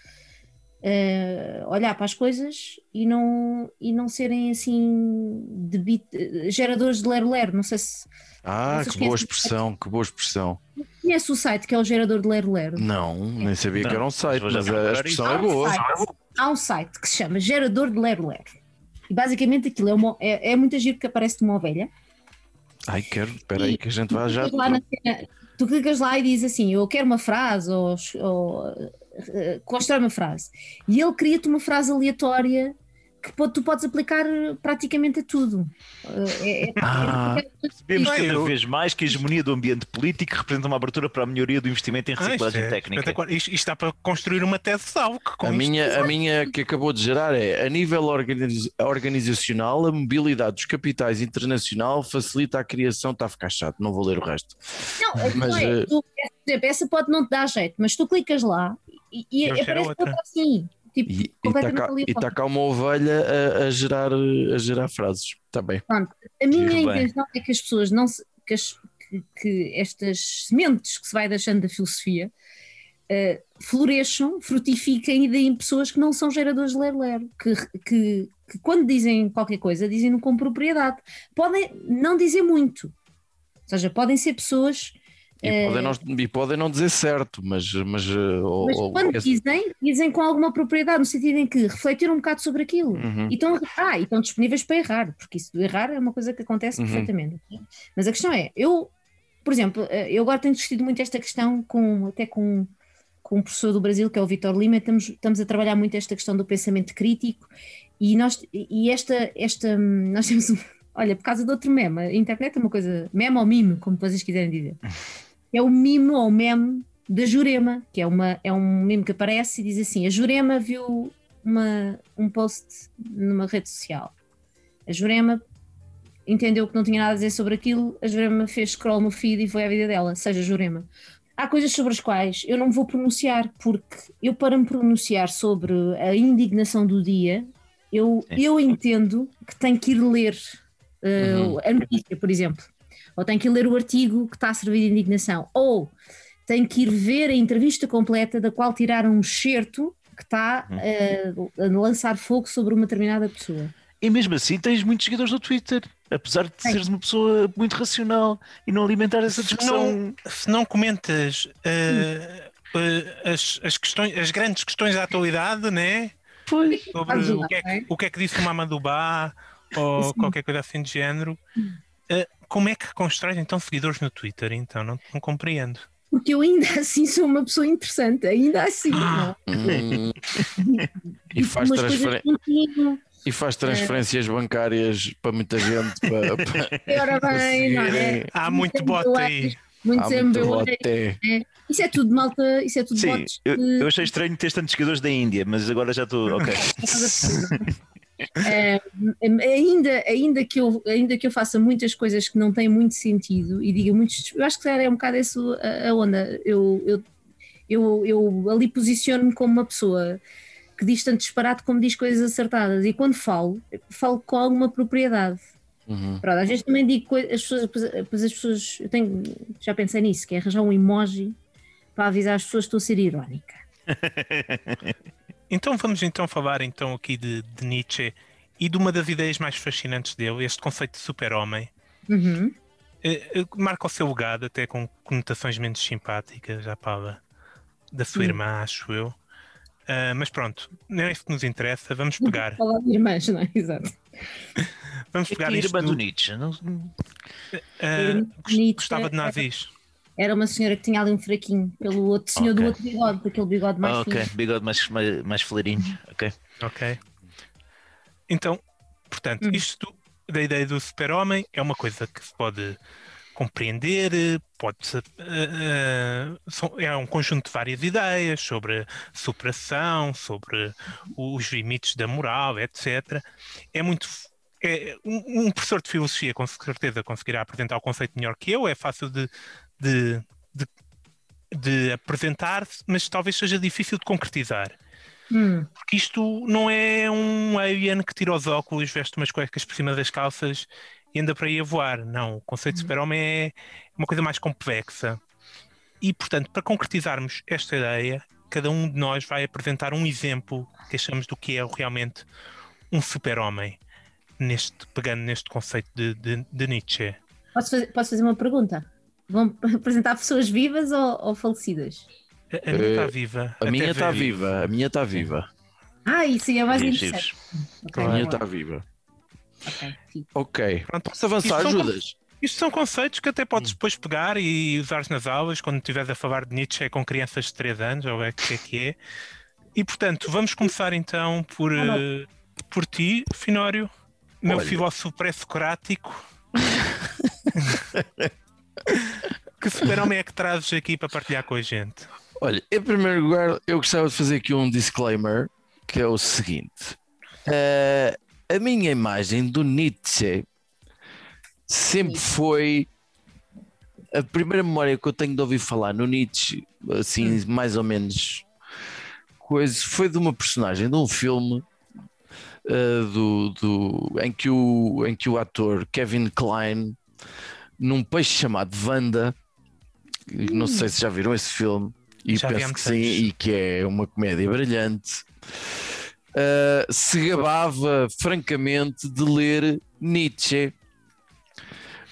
[SPEAKER 1] eh, olhar para as coisas e não, e não serem assim de bit- eh, geradores de lero-lero. Não sei se
[SPEAKER 3] Ah, que boa expressão, que boa expressão.
[SPEAKER 1] conhece o site que é o gerador de lero-lero.
[SPEAKER 3] Não, nem sabia que
[SPEAKER 4] Não,
[SPEAKER 3] era um site,
[SPEAKER 4] já
[SPEAKER 3] mas a expressão é boa.
[SPEAKER 1] Há um site que se chama Gerador de Lero Lero. E basicamente aquilo é, uma, é, é muito giro que aparece de uma ovelha.
[SPEAKER 3] Ai, quero, espera aí que a gente vai já.
[SPEAKER 1] Cena, tu clicas lá e dizes assim: Eu quero uma frase, ou, ou uh, constrói uma frase. E ele cria-te uma frase aleatória que tu podes aplicar praticamente a tudo. Uh, é- é-
[SPEAKER 3] Ah.
[SPEAKER 4] Vemos
[SPEAKER 2] Bem,
[SPEAKER 4] cada
[SPEAKER 2] eu-
[SPEAKER 4] vez mais que a hegemonia do ambiente político representa uma abertura para a melhoria do investimento em
[SPEAKER 2] Ah, isto,
[SPEAKER 4] reciclagem
[SPEAKER 2] é
[SPEAKER 4] técnica.
[SPEAKER 2] Isto, isto dá para construir uma tese de salvo. que com
[SPEAKER 3] A
[SPEAKER 2] isto-
[SPEAKER 3] minha, a minha que acabou de gerar é a nível organiz- organizacional, a mobilidade dos capitais internacional facilita a criação. Está a ficar chato, não vou ler o resto.
[SPEAKER 1] Não,
[SPEAKER 3] Mas,
[SPEAKER 1] é,
[SPEAKER 3] eh,
[SPEAKER 1] tu, por exemplo, essa pode não te dar jeito, mas tu clicas lá e, e aparece
[SPEAKER 2] outra.
[SPEAKER 1] outra assim. Tipo,
[SPEAKER 3] E
[SPEAKER 1] completamente
[SPEAKER 3] e
[SPEAKER 1] aleatório.
[SPEAKER 3] tá cá uma ovelha a, a gerar, a gerar frases. Está bem.
[SPEAKER 1] Pronto, a minha intenção é que as pessoas não se, que, as- que- que estas sementes que se vai deixando da filosofia eh, floresçam, frutifiquem e deem pessoas que não são geradores de ler-ler, que, que, que quando dizem qualquer coisa, dizem-no com propriedade. Podem não dizer muito, ou seja, podem ser pessoas.
[SPEAKER 3] E,
[SPEAKER 1] eh,
[SPEAKER 3] podem, não, e podem não dizer certo, mas. Mas, ou-
[SPEAKER 1] mas
[SPEAKER 3] ou-
[SPEAKER 1] quando
[SPEAKER 3] esse-
[SPEAKER 1] dizem, dizem com alguma propriedade, no sentido em que refletiram um bocado sobre aquilo.
[SPEAKER 3] Uhum.
[SPEAKER 1] E estão, ah, e estão disponíveis para errar, porque isso do errar é uma coisa que acontece
[SPEAKER 3] Uhum.
[SPEAKER 1] perfeitamente. Mas a questão é, eu, por exemplo, eh, eu agora tenho discutido muito esta questão com, até com, com um professor do Brasil, que é o Vitor Lima, estamos, estamos a trabalhar muito esta questão do pensamento crítico e nós, e esta, esta, hum, nós temos olha, por causa de outro meme, a internet é uma coisa, meme ou mime, como vocês quiserem dizer, é o mime ou meme da Jurema, que é, uma, é um meme que aparece e diz assim: a Jurema viu uma, um post numa rede social. A Jurema entendeu que não tinha nada a dizer sobre aquilo, a Jurema fez scroll no feed e foi à vida dela, seja Jurema. Há coisas sobre as quais eu não vou pronunciar, porque eu, para me pronunciar sobre a indignação do dia, eu,
[SPEAKER 4] Sim.
[SPEAKER 1] eu entendo que tenho que ir ler uh,
[SPEAKER 3] Uhum.
[SPEAKER 1] a notícia, por exemplo, ou tenho que ir ler o artigo que está a servir de indignação, ou tenho que ir ver a entrevista completa da qual tiraram um excerto que está uh, a lançar fogo sobre uma determinada pessoa.
[SPEAKER 4] E mesmo assim tens muitos seguidores no Twitter, apesar de
[SPEAKER 1] Tenho.
[SPEAKER 4] seres uma pessoa muito racional e não alimentar essa
[SPEAKER 2] Se
[SPEAKER 4] discussão.
[SPEAKER 2] não, se não comentas eh, eh, as, as, questões, as grandes questões da atualidade, né?
[SPEAKER 4] Pois.
[SPEAKER 2] sobre
[SPEAKER 1] lá,
[SPEAKER 2] o que, é
[SPEAKER 1] não é?
[SPEAKER 2] que, o que é que disse o Mamadubá ou
[SPEAKER 1] Sim.
[SPEAKER 2] qualquer coisa assim de género. Eh, como é que constróis então seguidores no Twitter? Então, não, não compreendo.
[SPEAKER 1] Porque eu ainda assim sou uma pessoa interessante, ainda assim. não é?
[SPEAKER 3] Hum. e, faz transfer- e faz transferências bancárias para muita gente. Para, para
[SPEAKER 1] ora bem, não é?
[SPEAKER 2] Há muito bote aí.
[SPEAKER 1] Muitos
[SPEAKER 3] Há muito bote.
[SPEAKER 1] Isso é tudo malta, isso é tudo
[SPEAKER 4] Sim,
[SPEAKER 1] bots
[SPEAKER 4] eu, eu achei estranho ter tantos seguidores da Índia, mas agora já estou. Ok.
[SPEAKER 1] Eh, ainda, ainda, que eu, ainda que eu faça muitas coisas que não têm muito sentido e diga muitos, eu acho que é um bocado isso a, onda. Eu, eu, eu, eu ali posiciono-me como uma pessoa que diz tanto disparate como diz coisas acertadas, e quando falo, falo com alguma propriedade.
[SPEAKER 3] Uhum.
[SPEAKER 1] Pronto, às vezes também digo coisas, as pessoas, depois as pessoas, eu tenho, já pensei nisso, que é arranjar um emoji para avisar as pessoas que estou a ser irónica.
[SPEAKER 2] Então vamos então falar então aqui de, de Nietzsche e de uma das ideias mais fascinantes dele, este conceito de super-homem.
[SPEAKER 1] Uhum.
[SPEAKER 2] Eh, eh, marca o seu legado até com conotações menos simpáticas, já para da sua
[SPEAKER 1] Sim.
[SPEAKER 2] irmã, acho eu. Ah, mas pronto, não é isso que nos interessa. Vamos pegar,
[SPEAKER 1] Falar de irmãs, não é? Exato.
[SPEAKER 2] vamos pegar
[SPEAKER 4] Que
[SPEAKER 2] isto.
[SPEAKER 4] irmã do Nietzsche. Não,
[SPEAKER 2] gost-
[SPEAKER 1] Nietzsche
[SPEAKER 2] gostava de
[SPEAKER 1] era-
[SPEAKER 2] nazis.
[SPEAKER 1] Era uma senhora que tinha ali um fraquinho pelo outro senhor do
[SPEAKER 4] Ok.
[SPEAKER 1] outro bigode, daquele bigode mais
[SPEAKER 4] Ah, ok,
[SPEAKER 1] fino.
[SPEAKER 4] bigode mais, mais, mais fleirinho. Ok.
[SPEAKER 2] Ok. Então, portanto,
[SPEAKER 1] Hum.
[SPEAKER 2] isto da ideia do super-homem é uma coisa que se pode compreender, eh, pode é um conjunto de várias ideias sobre superação, sobre os limites da moral, etc. É muito é, um, um professor de filosofia com certeza conseguirá apresentar o conceito melhor que eu, é fácil de, de, de, de apresentar, mas talvez seja difícil de concretizar.
[SPEAKER 1] Hum,
[SPEAKER 2] Porque isto não é um alien que tira os óculos, veste umas cuecas por cima das calças e anda para aí a voar. Não, o conceito de super-homem é uma coisa mais complexa. E, portanto, para concretizarmos esta ideia, cada um de nós vai apresentar um exemplo que achamos do que é realmente um super-homem, neste, pegando neste conceito de, de, de Nietzsche.
[SPEAKER 1] posso, fazer, posso fazer uma pergunta? Vão apresentar pessoas vivas ou, ou falecidas?
[SPEAKER 2] A, a minha
[SPEAKER 3] Eh,
[SPEAKER 2] está viva.
[SPEAKER 3] A minha está viva, a minha está viva.
[SPEAKER 1] Ah, isso aí é mais interessante.
[SPEAKER 4] giros.
[SPEAKER 1] Ok,
[SPEAKER 3] A minha está viva.
[SPEAKER 1] Ok, fico.
[SPEAKER 3] Ok.
[SPEAKER 2] Pronto,
[SPEAKER 3] Posso avançar,
[SPEAKER 2] Isto são
[SPEAKER 3] Judas?
[SPEAKER 2] Isto são conceitos que até podes depois pegar e usar nas aulas quando estiveres a falar de Nietzsche com crianças de 3 anos, ou é que é que é. E portanto, vamos começar então por, uh, por ti, Finório, meu
[SPEAKER 3] Olha.
[SPEAKER 2] filósofo pré-socrático. que super-homem é que trazes aqui para partilhar com a gente?
[SPEAKER 3] Olha, em primeiro lugar, eu gostava de fazer aqui um disclaimer que é o seguinte: Eh, a minha imagem do Nietzsche sempre foi a primeira memória que eu tenho de ouvir falar no Nietzsche, assim, mais ou menos coisa, foi de uma personagem de um filme eh, do, do, em, que o, em que o ator Kevin Klein, num peixe chamado Wanda, não sei se já viram esse filme, e
[SPEAKER 2] Já
[SPEAKER 3] penso que sim, e que é uma comédia brilhante. eh, se gabava francamente de ler Nietzsche.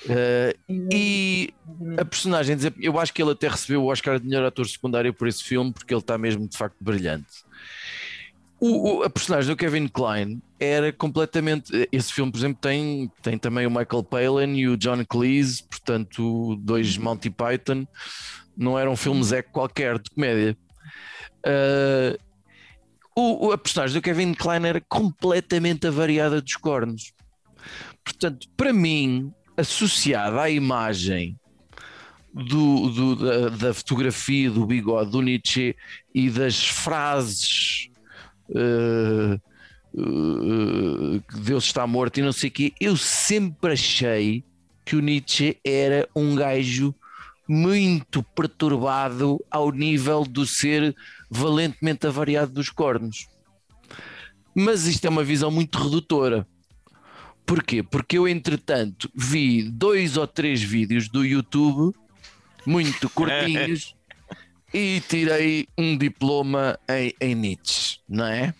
[SPEAKER 3] Eh, e a personagem, eu acho que ele até recebeu o Oscar de melhor ator secundário por esse filme, porque ele está mesmo de facto brilhante. O, o- a personagem do Kevin Klein era completamente. Esse filme, por exemplo, tem, tem também o Michael Palin e o John Cleese, portanto, dois Monty Python. Não era um filme Zé qualquer de comédia. O, o- a personagem do Kevin Klein era completamente avariada dos cornos. Portanto, para mim, associada à imagem do, do- da, da fotografia do bigode do Nietzsche e das frases eh, que Deus está morto e não sei o quê, eu sempre achei que o Nietzsche era um gajo muito perturbado ao nível do ser valentemente avariado dos cornos. Mas isto é uma visão muito redutora. Porquê? Porque eu, entretanto, vi dois ou três vídeos do YouTube, muito curtinhos, e tirei um diploma em, em Nietzsche, não é?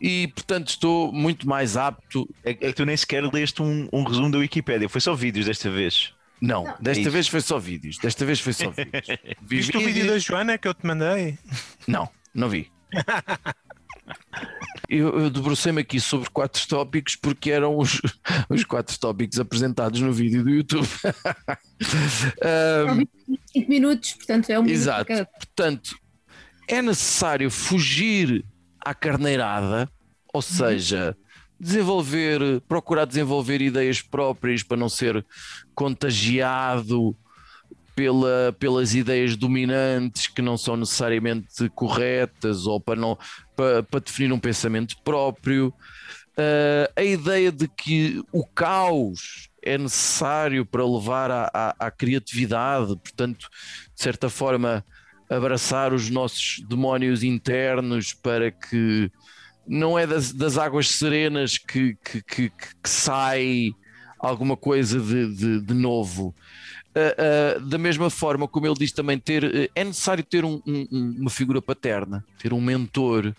[SPEAKER 3] E, portanto, estou muito mais apto.
[SPEAKER 4] É, é que tu nem sequer leste um, um resumo da Wikipédia, foi só vídeos desta vez.
[SPEAKER 3] Não, desta
[SPEAKER 4] Isso.
[SPEAKER 3] vez foi só vídeos. Desta vez foi só vídeos. Vi
[SPEAKER 2] Viste o vídeo
[SPEAKER 3] vídeos-
[SPEAKER 2] da Joana que eu te mandei?
[SPEAKER 3] Não, não vi. Eu, eu debrucei-me aqui sobre quatro tópicos porque eram os, os quatro tópicos apresentados no vídeo do YouTube. Ahm,
[SPEAKER 1] 5 minutos, portanto é um
[SPEAKER 3] Exato.
[SPEAKER 1] cada-
[SPEAKER 3] portanto, é necessário fugir à carneirada, ou seja, desenvolver, procurar desenvolver ideias próprias para não ser contagiado pela, pelas ideias dominantes que não são necessariamente corretas ou para, não, para, para definir um pensamento próprio. Ah, a ideia de que o caos é necessário para levar à, à- à criatividade, portanto, de certa forma, abraçar os nossos demónios internos para que não é das, das águas serenas que, que, que, que- que sai alguma coisa de, de, de novo. Ah, ah, da mesma forma, como ele diz também, ter, eh, é necessário ter um- um- um- uma figura paterna, ter um mentor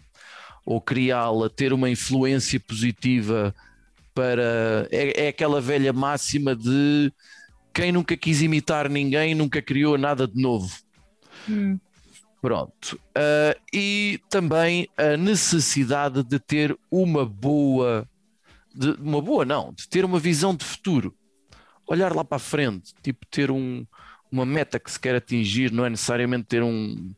[SPEAKER 3] ou criá-la, ter uma influência positiva para. É, é aquela velha máxima de quem nunca quis imitar ninguém nunca criou nada de novo.
[SPEAKER 1] Hum.
[SPEAKER 3] Pronto. Ah, e também a necessidade de ter uma boa, de, uma boa não, de ter uma visão de futuro. Olhar lá para a frente, tipo ter um, uma meta que se quer atingir, não é necessariamente ter um,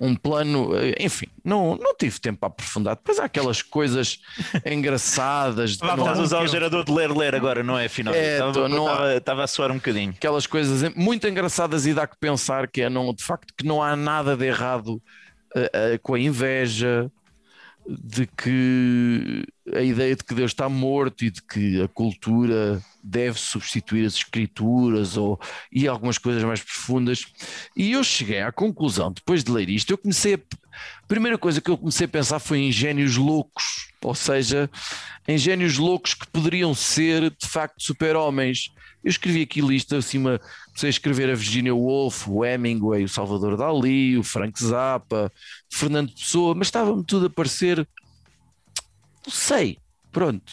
[SPEAKER 3] um plano, eh, enfim, não, não tive tempo para aprofundar. Depois há aquelas coisas engraçadas, de
[SPEAKER 2] Vá,
[SPEAKER 3] não-
[SPEAKER 4] Estás a
[SPEAKER 2] não
[SPEAKER 4] usar o gerador de ler-ler agora, não é? Afinal,
[SPEAKER 3] É,
[SPEAKER 4] estava,
[SPEAKER 3] tô- não há-
[SPEAKER 4] estava- estava a soar um bocadinho.
[SPEAKER 3] aquelas coisas muito engraçadas e dá que pensar que é não, de facto que não há nada de errado eh, eh, com a inveja de que a ideia de que Deus está morto e de que a cultura deve substituir as escrituras ou e algumas coisas mais profundas. E eu cheguei à conclusão depois de ler isto eu comecei a a primeira coisa que eu comecei a pensar foi em gênios loucos ou seja em gênios loucos que poderiam ser de facto super-homens. Eu escrevi aqui lista acima, comecei a escrever a Virginia Woolf, o Hemingway, o Salvador Dali, o Frank Zappa, Fernando Pessoa, mas estava-me tudo a parecer, não sei, pronto,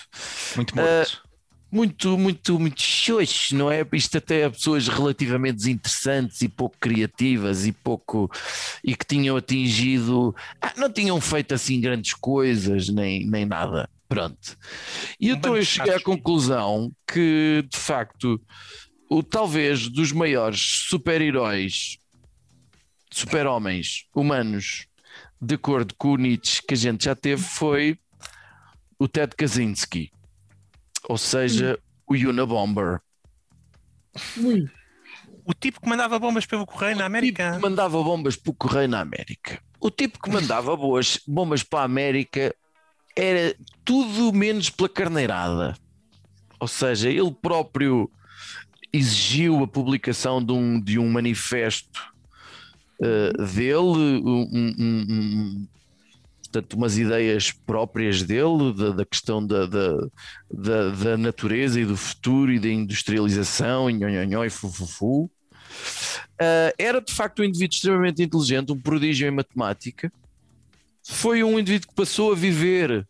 [SPEAKER 4] Muito
[SPEAKER 3] Ah,
[SPEAKER 4] morto.
[SPEAKER 3] muito, muito, muito xoxo, não é? Isto até a pessoas relativamente desinteressantes e pouco criativas e pouco, e que tinham atingido, ah, não tinham feito assim grandes coisas, nem, nem nada. Pronto. E
[SPEAKER 2] Um
[SPEAKER 3] eu
[SPEAKER 2] de
[SPEAKER 3] cheguei à
[SPEAKER 2] chatos.
[SPEAKER 3] conclusão que, de facto, o talvez dos maiores super-heróis, super-homens humanos, de acordo com o Nietzsche que a gente já teve, foi o Ted Kaczynski, ou seja, o Unabomber.
[SPEAKER 1] Ui,
[SPEAKER 2] O tipo que mandava bombas pelo correio na
[SPEAKER 3] O
[SPEAKER 2] América.
[SPEAKER 3] tipo que mandava bombas para o correio na América. O tipo que mandava boas bombas para a América era tudo menos pela carneirada. Ou seja, ele próprio exigiu a publicação de um, de um manifesto eh, dele, um- um- um- portanto, umas ideias próprias dele, da, da questão da, da, da, da natureza e do futuro e da industrialização, e nhonhonhó e fufufu. Uh, era de facto um indivíduo extremamente inteligente, um prodígio em matemática. Foi um indivíduo que passou a viver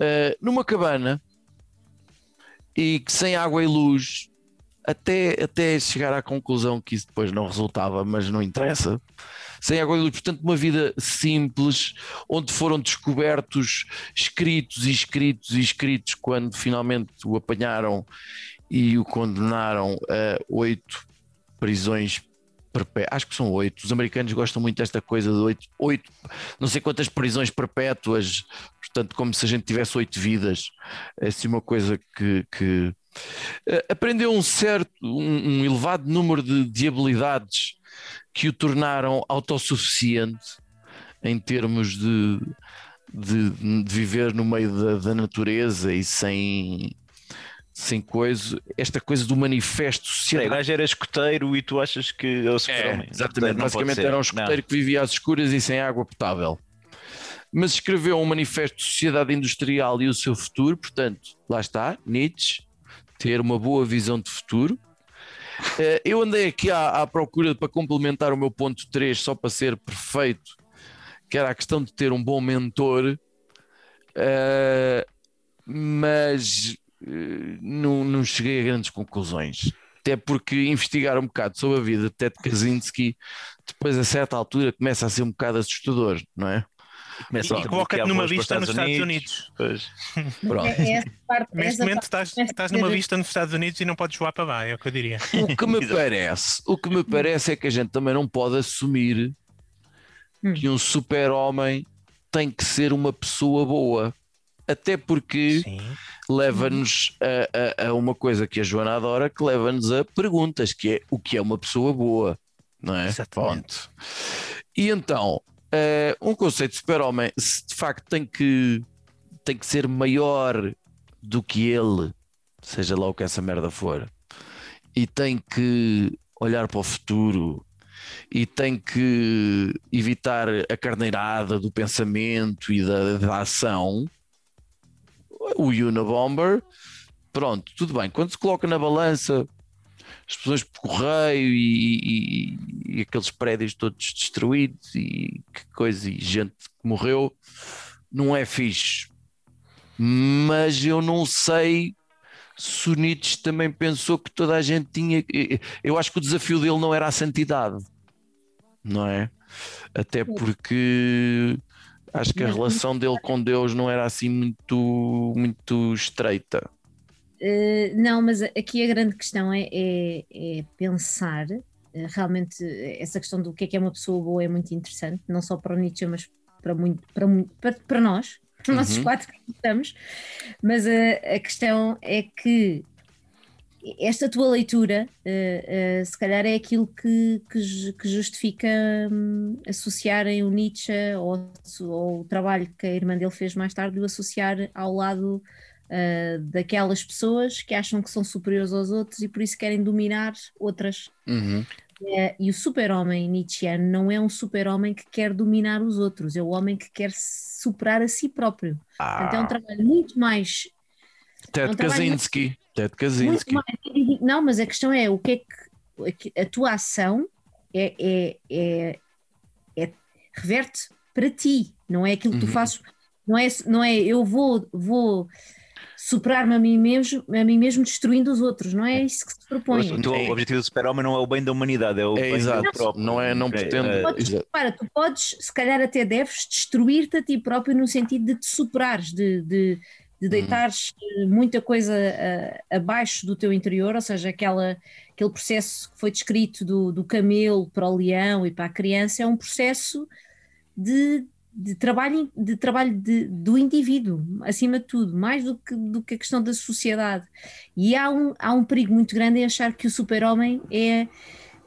[SPEAKER 3] uh, numa cabana e que sem água e luz, até, até chegar à conclusão que isso depois não resultava, mas não interessa. Sem água e luz, portanto, uma vida simples, onde foram descobertos escritos e escritos e escritos quando finalmente o apanharam e o condenaram a oito prisões perpétuas. Acho que são oito. Os americanos gostam muito desta coisa de oito, oito, não sei quantas prisões perpétuas, portanto, como se a gente tivesse oito vidas. É assim uma coisa que. que eh, aprendeu um certo, um, um elevado número de, de habilidades que o tornaram autossuficiente em termos de, de, de viver no meio da, da natureza e sem, sem coisa, esta coisa do manifesto
[SPEAKER 4] Peraí, o
[SPEAKER 3] social.
[SPEAKER 4] gajo era escoteiro e tu achas que é o
[SPEAKER 3] É, exatamente,
[SPEAKER 4] Não
[SPEAKER 3] basicamente era um escoteiro que vivia às escuras e sem água potável. Mas escreveu um manifesto de sociedade industrial e o seu futuro, portanto, lá está, Nietzsche, ter uma boa visão de futuro. Eh, Eu andei aqui à, à procura para complementar o meu ponto 3, só para ser perfeito, que era a questão de ter um bom mentor, eh, mas eh, não, não cheguei a grandes conclusões. Até porque investigar um bocado sobre a vida de Ted Kaczynski, depois a certa altura começa a ser um bocado assustador, não é?
[SPEAKER 4] Começa a
[SPEAKER 2] E coloca-te numa lista nos Estados Unidos.
[SPEAKER 4] Pois.
[SPEAKER 3] Pronto.
[SPEAKER 1] é, é parte,
[SPEAKER 2] Neste
[SPEAKER 1] essa
[SPEAKER 2] momento
[SPEAKER 1] parte
[SPEAKER 2] estás, estás numa lista nos Estados Unidos e não podes voar para lá, é o que eu diria.
[SPEAKER 3] O que me parece, o que me parece é que a gente também não pode assumir
[SPEAKER 1] Hum.
[SPEAKER 3] que um super-homem tem que ser uma pessoa boa. Até porque leva-nos a, a- a uma coisa que a Joana adora, que leva-nos a perguntas, que é o que é uma pessoa boa, não é?
[SPEAKER 2] Exatamente.
[SPEAKER 3] Ponto. E então, eh, um conceito de super-homem, se de facto tem que, tem que ser maior do que ele, seja lá o que essa merda for, e tem que olhar para o futuro e tem que evitar a carneirada do pensamento e da, da ação, o Unabomber, pronto, tudo bem. Quando se coloca na balança as pessoas por correio e, e- e aqueles prédios todos destruídos e que coisa, e gente que morreu, não é fixe. Mas eu não sei se o Nietzsche também pensou que toda a gente tinha. Eu acho que o desafio dele não era a santidade, não é? Até porque acho que a relação dele com Deus não era assim muito, muito estreita.
[SPEAKER 1] Eh, não, mas aqui a grande questão é, é- é pensar. eh, realmente, eh, essa questão do que é que é uma pessoa boa é muito interessante, não só para o Nietzsche, mas para, muito, para, muito- para, para nós, para nossos
[SPEAKER 3] Uhum.
[SPEAKER 1] quatro que estamos. Mas a, a questão é que esta tua leitura, eh, eh, se calhar, é aquilo que, que que justifica hum, associarem o Nietzsche ou, ou o trabalho que a irmã dele fez mais tarde, de o associar ao lado uh, daquelas pessoas que acham que são superiores aos outros e por isso querem dominar outras.
[SPEAKER 3] Uhum.
[SPEAKER 1] Uh, e o super-homem nietzscheano não é um super-homem que quer dominar os outros, é o homem que quer superar a si próprio. Portanto, é um
[SPEAKER 3] Ah,
[SPEAKER 1] trabalho muito mais.
[SPEAKER 3] Ted
[SPEAKER 1] um trabalho
[SPEAKER 3] Kaczynski. Ted
[SPEAKER 1] Muito
[SPEAKER 3] Kaczynski.
[SPEAKER 1] mais não, mas a questão é o que é que- a tua ação é, é, é, é- reverte para ti, não é aquilo que tu
[SPEAKER 3] Uhum.
[SPEAKER 1] fazes, não é, não é eu vou, vou superar-me a mim mesmo, a mim mesmo destruindo os outros, não é isso que se propõe.
[SPEAKER 4] O teu
[SPEAKER 3] É.
[SPEAKER 4] objetivo do super-homem não é o bem da humanidade, é o
[SPEAKER 3] É
[SPEAKER 4] bem
[SPEAKER 3] exato,
[SPEAKER 4] dele próprio.
[SPEAKER 3] não é, não
[SPEAKER 4] É,
[SPEAKER 3] pretende.
[SPEAKER 4] é,
[SPEAKER 1] Podes,
[SPEAKER 3] Exato.
[SPEAKER 1] para, tu podes, se calhar até deves destruir-te a ti próprio no sentido de te superares, de, de, de deitares eh, muita coisa eh, abaixo do teu interior, ou seja, aquela, aquele processo que foi descrito do, do camelo para o leão e para a criança, é um processo de, de trabalho, de trabalho de, do indivíduo, acima de tudo, mais do que, do que a questão da sociedade. E há um, há um perigo muito grande em achar que o super-homem é,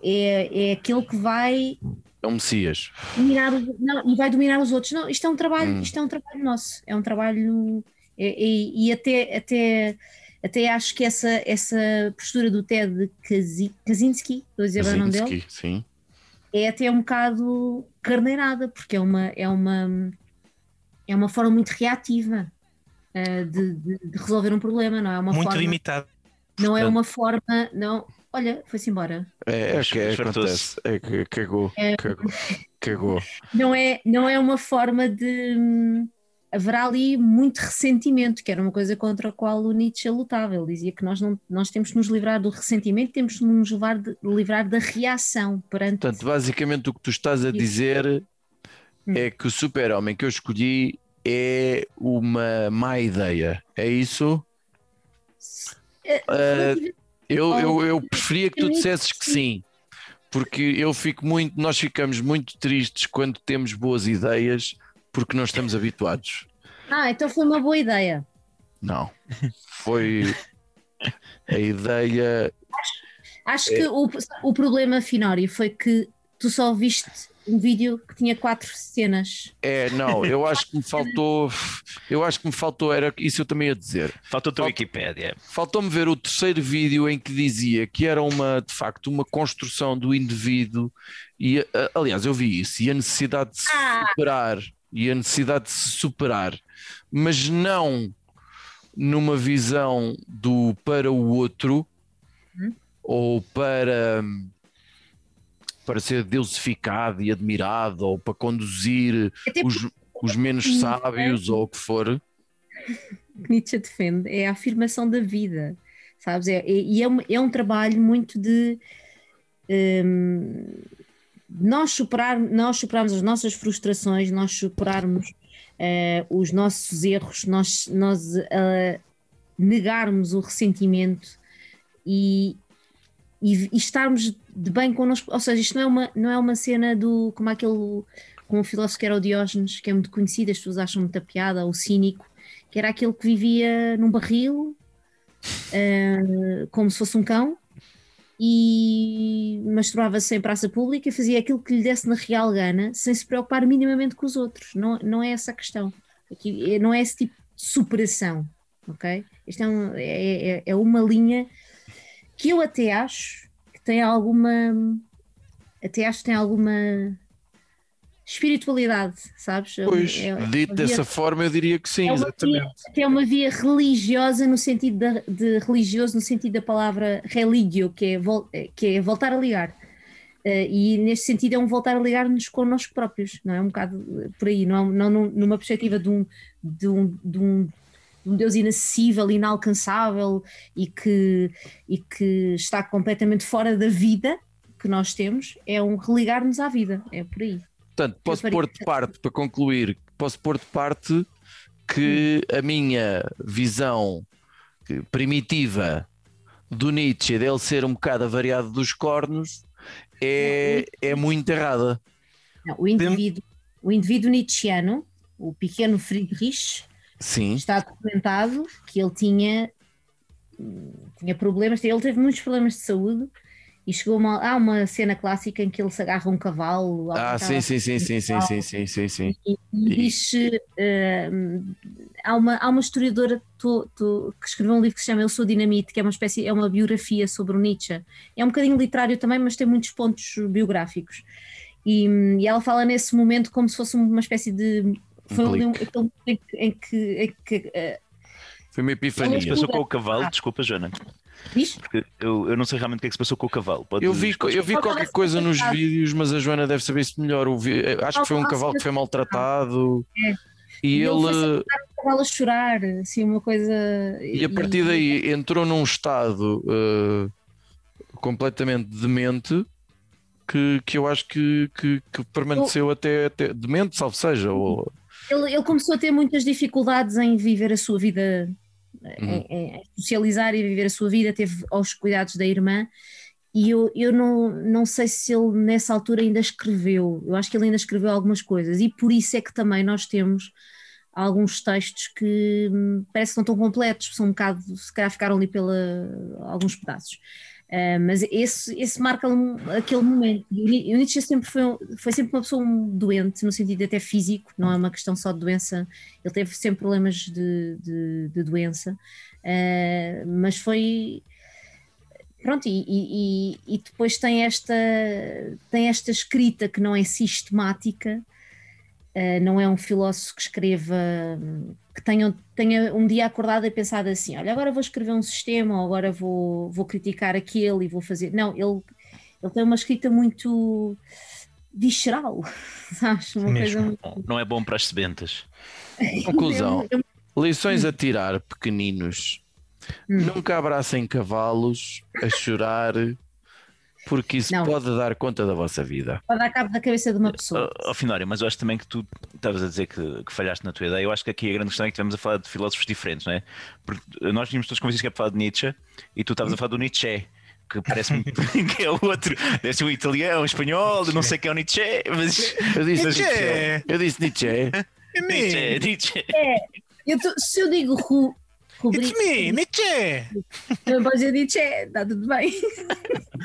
[SPEAKER 1] é, é aquele que vai
[SPEAKER 3] É um Messias.
[SPEAKER 1] dominar não, e vai dominar os outros. Não, isto é um trabalho,
[SPEAKER 3] Hum.
[SPEAKER 1] isto é um trabalho nosso, é um trabalho e, e- e até, até, até acho que essa, essa postura do Ted Kaczynski, estou a dizer o nome dele,
[SPEAKER 3] Sim.
[SPEAKER 1] É até um bocado carneirada, porque é uma, é uma, é uma forma muito reativa eh, de, de- de resolver um problema, não é uma
[SPEAKER 2] Muito
[SPEAKER 1] forma,
[SPEAKER 2] limitado.
[SPEAKER 1] não é uma forma, não, olha, foi-se embora.
[SPEAKER 3] É, é que é, acontece. É que cagou.
[SPEAKER 1] É.
[SPEAKER 3] Cagou. Cagou.
[SPEAKER 1] não é, não é uma forma de. Haverá ali muito ressentimento, que era uma coisa contra a qual o Nietzsche lutava. Ele dizia que nós, não, nós temos que nos livrar do ressentimento, temos que nos levar de- livrar da reação perante.
[SPEAKER 3] Portanto, basicamente o que tu estás a dizer
[SPEAKER 1] Hum.
[SPEAKER 3] é que o super-homem que eu escolhi é uma má ideia. É isso? Ah, eu, eu, eu preferia que tu dissesses que sim. Porque eu fico muito, nós ficamos muito tristes quando temos boas ideias porque não estamos habituados.
[SPEAKER 1] Ah, então foi uma boa ideia.
[SPEAKER 3] Não. Foi a ideia.
[SPEAKER 1] Acho
[SPEAKER 3] É.
[SPEAKER 1] que o, o problema, Finório, foi que tu só viste um vídeo que tinha quatro cenas.
[SPEAKER 3] É, não, eu acho que me faltou. Eu acho que me faltou, era isso eu também ia dizer.
[SPEAKER 4] Falta o teu
[SPEAKER 3] Falta-
[SPEAKER 4] Wikipédia.
[SPEAKER 3] Faltou-me ver o terceiro vídeo em que dizia que era uma, de facto, uma construção do indivíduo e, a- aliás, eu vi isso, e a necessidade de se superar, e a necessidade de se superar, mas não numa visão do para o outro ou para para ser deusificado e admirado ou para conduzir
[SPEAKER 1] Até
[SPEAKER 3] os, os menos sábios ou o que for.
[SPEAKER 1] que Nietzsche defende é a afirmação da vida, sabes? É, é- e é um, é um trabalho muito de hum, nós superar, nós superarmos as nossas frustrações, nós superarmos eh, os nossos erros, nós, nós eh, negarmos o ressentimento e, e, e estarmos de bem connosco. Ou seja, isto não é uma, não é uma cena do como aquele como o filósofo que era o Diógenes, que é muito conhecido, as pessoas acham muita piada, o cínico, que era aquele que vivia num barril, eh, como se fosse um cão, e masturbava-se em praça pública e fazia aquilo que lhe desse na real gana, sem se preocupar minimamente com os outros. Não, não é essa a questão. Aqui, é- não é esse tipo de superação, ok? Isto é, um- é- é- é uma linha que eu até acho que tem alguma. Até acho que tem alguma espiritualidade, sabes?
[SPEAKER 3] Pois,
[SPEAKER 1] É- é-
[SPEAKER 3] dito
[SPEAKER 1] havia-
[SPEAKER 3] dessa forma, eu diria que sim.
[SPEAKER 1] é uma via, até uma via religiosa no sentido da- de, religioso no sentido da palavra religio, que é, vol- que é voltar a ligar. Eh, e neste sentido é um voltar a ligar-nos connosco próprios, não é? Um bocado eh, por aí, não, não num- numa perspectiva de um, de um, de um, de um Deus inacessível, inalcançável e que, e que está completamente fora da vida que nós temos, é um religar-nos à vida, é por aí.
[SPEAKER 3] Portanto, posso
[SPEAKER 1] faria-
[SPEAKER 3] pôr de parte, para concluir, posso pôr de parte que a minha visão primitiva do Nietzsche, dele ser um bocado avariado dos cornos, é, é muito errada.
[SPEAKER 1] Não, o indivíduo, o indivíduo nietzschiano, o pequeno Friedrich,
[SPEAKER 3] Sim,
[SPEAKER 1] está documentado que ele tinha, tinha problemas, ele teve muitos problemas de saúde e chegou uma, há uma cena clássica em que ele se agarra a um cavalo.
[SPEAKER 3] ah, sim, sim, sim, sim, sim, sim, sim, sim, sim.
[SPEAKER 1] E, e diz eh, há, uma, há uma historiadora to- to- que escreveu um livro que se chama Eu Sou Dinamite, que é uma espécie, é uma biografia sobre o Nietzsche. É um bocadinho literário também, mas tem muitos pontos biográficos. E, e ela fala nesse momento como se fosse uma espécie de. Foi
[SPEAKER 3] Um
[SPEAKER 1] um, aquele momento em que, em que, em que, eh,
[SPEAKER 3] Foi uma epifania.
[SPEAKER 4] passou com o
[SPEAKER 1] Ah.
[SPEAKER 4] cavalo? Desculpa, Joana.
[SPEAKER 1] Diz?
[SPEAKER 4] Porque eu, eu não sei realmente o que é que se passou com o cavalo. Pode-
[SPEAKER 3] Eu vi, eu vi qualquer coisa nos vídeos, mas a Joana deve saber isso melhor. Vi- acho que foi um cavalo que foi maltratado e
[SPEAKER 1] E ele a chorar, assim, uma coisa.
[SPEAKER 3] E a partir daí entrou num estado eh, completamente demente que, que eu acho que, que, que permaneceu até, até demente, salvo seja, ou
[SPEAKER 1] Ele, ele começou a ter muitas dificuldades em viver a sua vida,
[SPEAKER 3] Uhum.
[SPEAKER 1] em, em- em socializar e viver a sua vida, teve aos cuidados da irmã. E eu, eu não, não sei se ele nessa altura ainda escreveu, eu acho que ele ainda escreveu algumas coisas, e por isso é que também nós temos alguns textos que hum, parece que não estão completos, são um bocado, se calhar ficaram ali pela alguns pedaços. Ah, mas esse, esse marca aquele momento. E o Ni- o Nietzsche sempre foi, foi sempre uma pessoa doente, no sentido até físico, não é uma questão só de doença, ele teve sempre problemas de, de, de doença, Ah, mas foi. Pronto, e- e- e depois tem esta, tem esta escrita que não é sistemática, ah, não é um filósofo que escreva, que tenha, tenha um dia acordado e pensado assim: olha, agora vou escrever um sistema, ou agora vou, vou criticar aquele e vou fazer. Não, ele, ele tem uma escrita muito visceral, sabes? Uma
[SPEAKER 2] Mesmo.
[SPEAKER 1] coisa
[SPEAKER 4] Bom, Não é bom para as sebentas.
[SPEAKER 3] Conclusão.
[SPEAKER 1] Eu- eu-
[SPEAKER 3] Lições a tirar, pequeninos.
[SPEAKER 1] Hum.
[SPEAKER 3] Nunca abracem cavalos a chorar, porque isso
[SPEAKER 1] Não.
[SPEAKER 3] pode dar conta da vossa vida.
[SPEAKER 1] Pode dar cabo da cabeça de uma pessoa.
[SPEAKER 4] Ao Finório, mas eu acho também que tu estavas a dizer que, que falhaste na tua ideia. Eu acho que aqui a grande questão é que estivemos a falar de filósofos diferentes, não é? Porque nós tínhamos todos convencidos que é para falar de Nietzsche e tu estavas a falar do Nietzsche. Que parece muito que é o outro, deve ser o italiano, o espanhol, não sei quem é o Nietzsche, mas
[SPEAKER 3] Eu disse
[SPEAKER 2] Nietzsche.
[SPEAKER 3] Nietzsche. Eu disse Nietzsche.
[SPEAKER 4] Nietzsche, Nietzsche.
[SPEAKER 1] Eu tô- se eu digo Ru,
[SPEAKER 2] It's me, Nietzsche!
[SPEAKER 1] eu vou dizer Nietzsche, está tudo bem.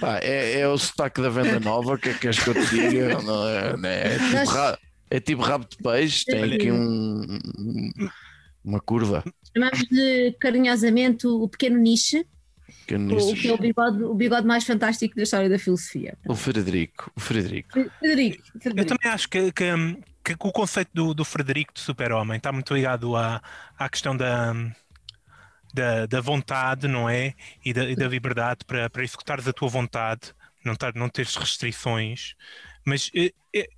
[SPEAKER 3] Pá, é, é o sotaque da venda nova, o que é que queres que eu te diga? Não é, não é, é tipo,
[SPEAKER 1] Nós-
[SPEAKER 3] ra- é tipo rabo de peixe, tem aqui um, uma curva.
[SPEAKER 1] Chamamos-lhe carinhosamente o pequeno Nietzsche,
[SPEAKER 3] Que eu
[SPEAKER 1] o, que é o bigode, o bigode mais fantástico da história da filosofia.
[SPEAKER 3] O Frederico, o Frederico.
[SPEAKER 1] Frederico,
[SPEAKER 2] Eu
[SPEAKER 1] Frederico.
[SPEAKER 2] também acho que, que, que o conceito do, do Frederico de super-homem está muito ligado à, à questão da, da, da vontade, não é? E da, e da liberdade para, para executares a tua vontade, não, tar, não teres restrições. Mas eh, eh,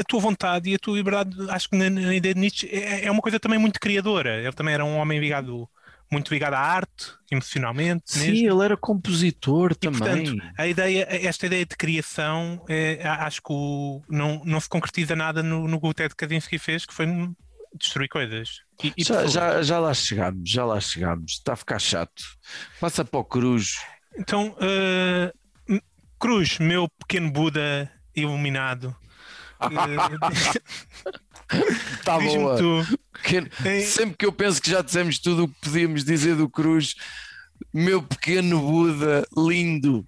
[SPEAKER 2] a tua vontade e a tua liberdade, acho que na, na ideia de Nietzsche é, é uma coisa também muito criadora. Ele também era um homem ligado, muito ligado à arte, emocionalmente. mesmo.
[SPEAKER 3] Sim, ele era compositor
[SPEAKER 2] E,
[SPEAKER 3] também.
[SPEAKER 2] portanto, a ideia, esta ideia de criação, é, acho que o- não, não se concretiza nada no, no que o Ted Kaczynski fez, que foi destruir coisas. E, e
[SPEAKER 3] já, já, já lá chegamos, já lá chegamos. Está a ficar chato. Passa para o Cruz.
[SPEAKER 2] Então, eh, m- Cruz, meu pequeno Buda iluminado, eh,
[SPEAKER 3] Está
[SPEAKER 2] diz-me
[SPEAKER 3] boa.
[SPEAKER 2] eh,
[SPEAKER 3] Sempre que eu penso que já dissemos tudo o que podíamos dizer do Cruz, meu pequeno Buda, lindo.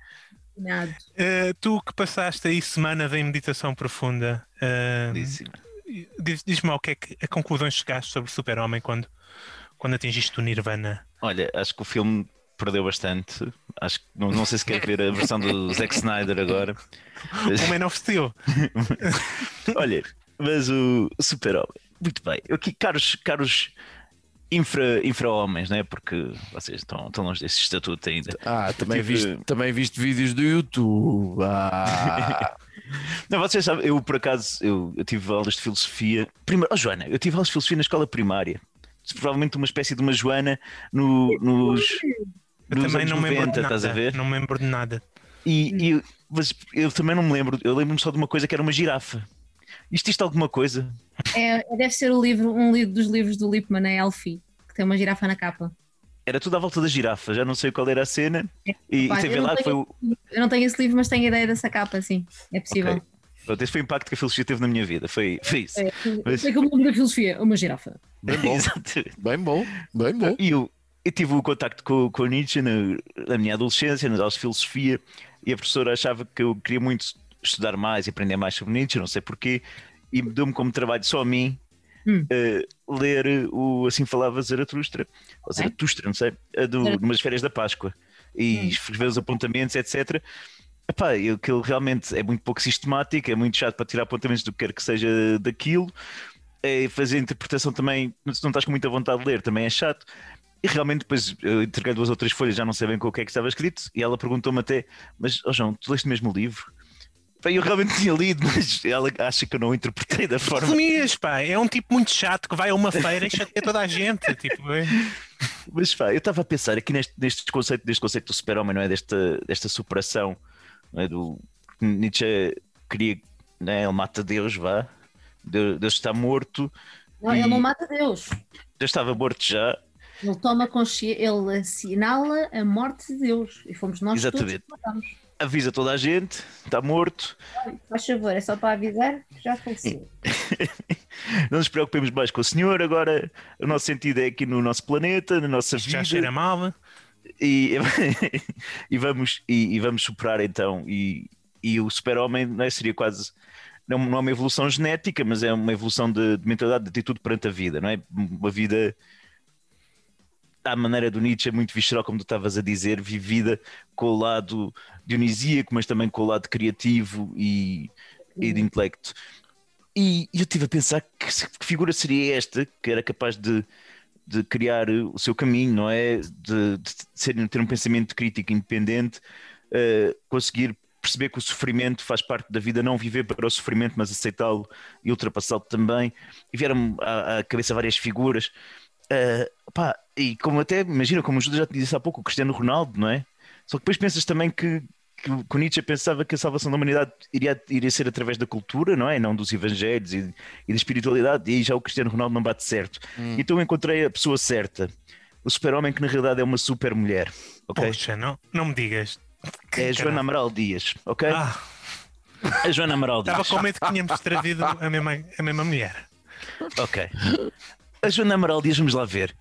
[SPEAKER 1] Nada.
[SPEAKER 2] eh, tu que passaste aí semanas em meditação profunda, eh,
[SPEAKER 4] Belíssimo.
[SPEAKER 2] Diz- diz-me o que é que a conclusões chegaste sobre o super-homem quando, quando atingiste o Nirvana.
[SPEAKER 4] Olha, acho que o filme perdeu bastante. Acho que não, não sei se quer ver a versão do Zack Snyder agora.
[SPEAKER 2] O Man of Steel.
[SPEAKER 4] Olha, mas o Super-Homem, muito bem. Aqui, caros, caros infra, infra-homens, né? Porque vocês estão, estão longe desse estatuto ainda.
[SPEAKER 3] Ah, também
[SPEAKER 4] Tive-
[SPEAKER 3] viste, também viste vídeos do YouTube. Ah,
[SPEAKER 4] Não, vocês sabem, eu por acaso eu, eu tive aulas de filosofia. Primeiro, oh, Joana, eu tive aulas de filosofia na escola primária. Provavelmente uma espécie de uma Joana no- nos,
[SPEAKER 2] Eu
[SPEAKER 4] nos
[SPEAKER 2] também
[SPEAKER 4] anos
[SPEAKER 2] não me lembro
[SPEAKER 4] 90,
[SPEAKER 2] de nada.
[SPEAKER 4] estás a ver?
[SPEAKER 2] Não me lembro de nada.
[SPEAKER 4] E, e eu- mas eu também não me lembro, eu lembro-me só de uma coisa que era uma girafa. Isto isto alguma coisa?
[SPEAKER 1] É, deve ser o livro, um livro dos livros do Lipman, é Elfie, que tem uma girafa na capa.
[SPEAKER 4] Era tudo à volta da girafa, já não sei qual era a cena. E,
[SPEAKER 1] Pá,
[SPEAKER 4] e teve
[SPEAKER 1] eu não
[SPEAKER 4] lá que foi o,
[SPEAKER 1] Eu não tenho esse livro, mas tenho a ideia dessa capa, sim. É possível.
[SPEAKER 4] Ok. Pronto, esse foi o impacto que a filosofia teve na minha vida. Foi, foi isso.
[SPEAKER 1] É,
[SPEAKER 4] Mas-
[SPEAKER 1] sei que o nome da filosofia, uma girafa.
[SPEAKER 3] bem bom, bem bom, bem bom.
[SPEAKER 4] E eu, eu tive o contacto com, com o Nietzsche na, na minha adolescência, nas aulas de filosofia, e a professora achava que eu queria muito estudar mais e aprender mais sobre Nietzsche, não sei porquê, e deu-me como trabalho só a mim
[SPEAKER 1] Hum.
[SPEAKER 4] eh, ler o Assim Falava Zaratustra, ou Zaratustra, não sei, a do, numas férias da Páscoa, e
[SPEAKER 1] Hum.
[SPEAKER 4] escrever os apontamentos, etc. Epá, aquilo realmente é muito pouco sistemático, é muito chato para tirar apontamentos do que quer que seja daquilo. É fazer interpretação também, se não estás com muita vontade de ler, também é chato. E realmente depois eu entreguei duas ou três folhas, já não sei bem com o que é que estava escrito, e ela perguntou-me até, mas oh João, tu leste mesmo o livro? Pá, Eu realmente tinha lido, mas ela acha que eu não o interpretei da forma.
[SPEAKER 2] Resumias, pá, é um tipo muito chato que vai a uma feira e chateia toda a gente. Tipo, é.
[SPEAKER 4] Mas pá, eu estava a pensar aqui neste, neste conceito, deste conceito do super-homem, não é? Desta, desta superação, não é? Do Nietzsche queria, né? Ele mata Deus, vá. Deus, Deus está morto,
[SPEAKER 1] Não, Ele não mata Deus.
[SPEAKER 4] Já estava morto já.
[SPEAKER 1] Ele toma consciência, ele assinala a morte de Deus. E fomos nós
[SPEAKER 4] Exatamente.
[SPEAKER 1] todos que matamos.
[SPEAKER 4] Avisa toda a gente, está morto.
[SPEAKER 1] Faz favor, é só para avisar que já faleceu.
[SPEAKER 4] Não nos preocupemos mais com o senhor. Agora, o nosso sentido é aqui no nosso planeta, na nossa
[SPEAKER 2] Já
[SPEAKER 4] vida.
[SPEAKER 2] cheira mal.
[SPEAKER 4] e, e vamos, e, e vamos superar então. E, e o super-homem não é, seria quase. Não, não é uma evolução genética, mas é uma evolução de, de mentalidade, de atitude perante a vida, não é? Uma vida à maneira do Nietzsche, muito visceral, como tu estavas a dizer, vivida com o lado dionisíaco, mas também com o lado criativo e, e de intelecto. E eu estive a pensar que, que figura seria esta que era capaz de, de criar o seu caminho, não é? De, de ser, ter um pensamento crítico independente, eh, conseguir perceber que o sofrimento faz parte da vida, não viver para o sofrimento, mas aceitá-lo e ultrapassá-lo também. E vieram à, à cabeça várias figuras. Eh, pá, e como até, imagina, como o Judas já te disse há pouco, o Cristiano Ronaldo, não é? Só que depois pensas também que, que, que Nietzsche pensava que a salvação da humanidade iria, iria ser através da cultura, não é? Não dos evangelhos e, e da espiritualidade, e aí já o Cristiano Ronaldo não bate certo. Então eu encontrei a pessoa certa, o super-homem que na realidade é uma super-mulher, ok?
[SPEAKER 2] Poxa, não, não me digas.
[SPEAKER 4] é a Joana Amaral Dias, ok?
[SPEAKER 2] Ah,
[SPEAKER 4] A Joana Amaral
[SPEAKER 2] estava
[SPEAKER 4] Dias,
[SPEAKER 2] com medo que tínhamos trazido a mesma, a mesma mulher.
[SPEAKER 4] ok. A Joana Amaral Dias, vamos lá ver.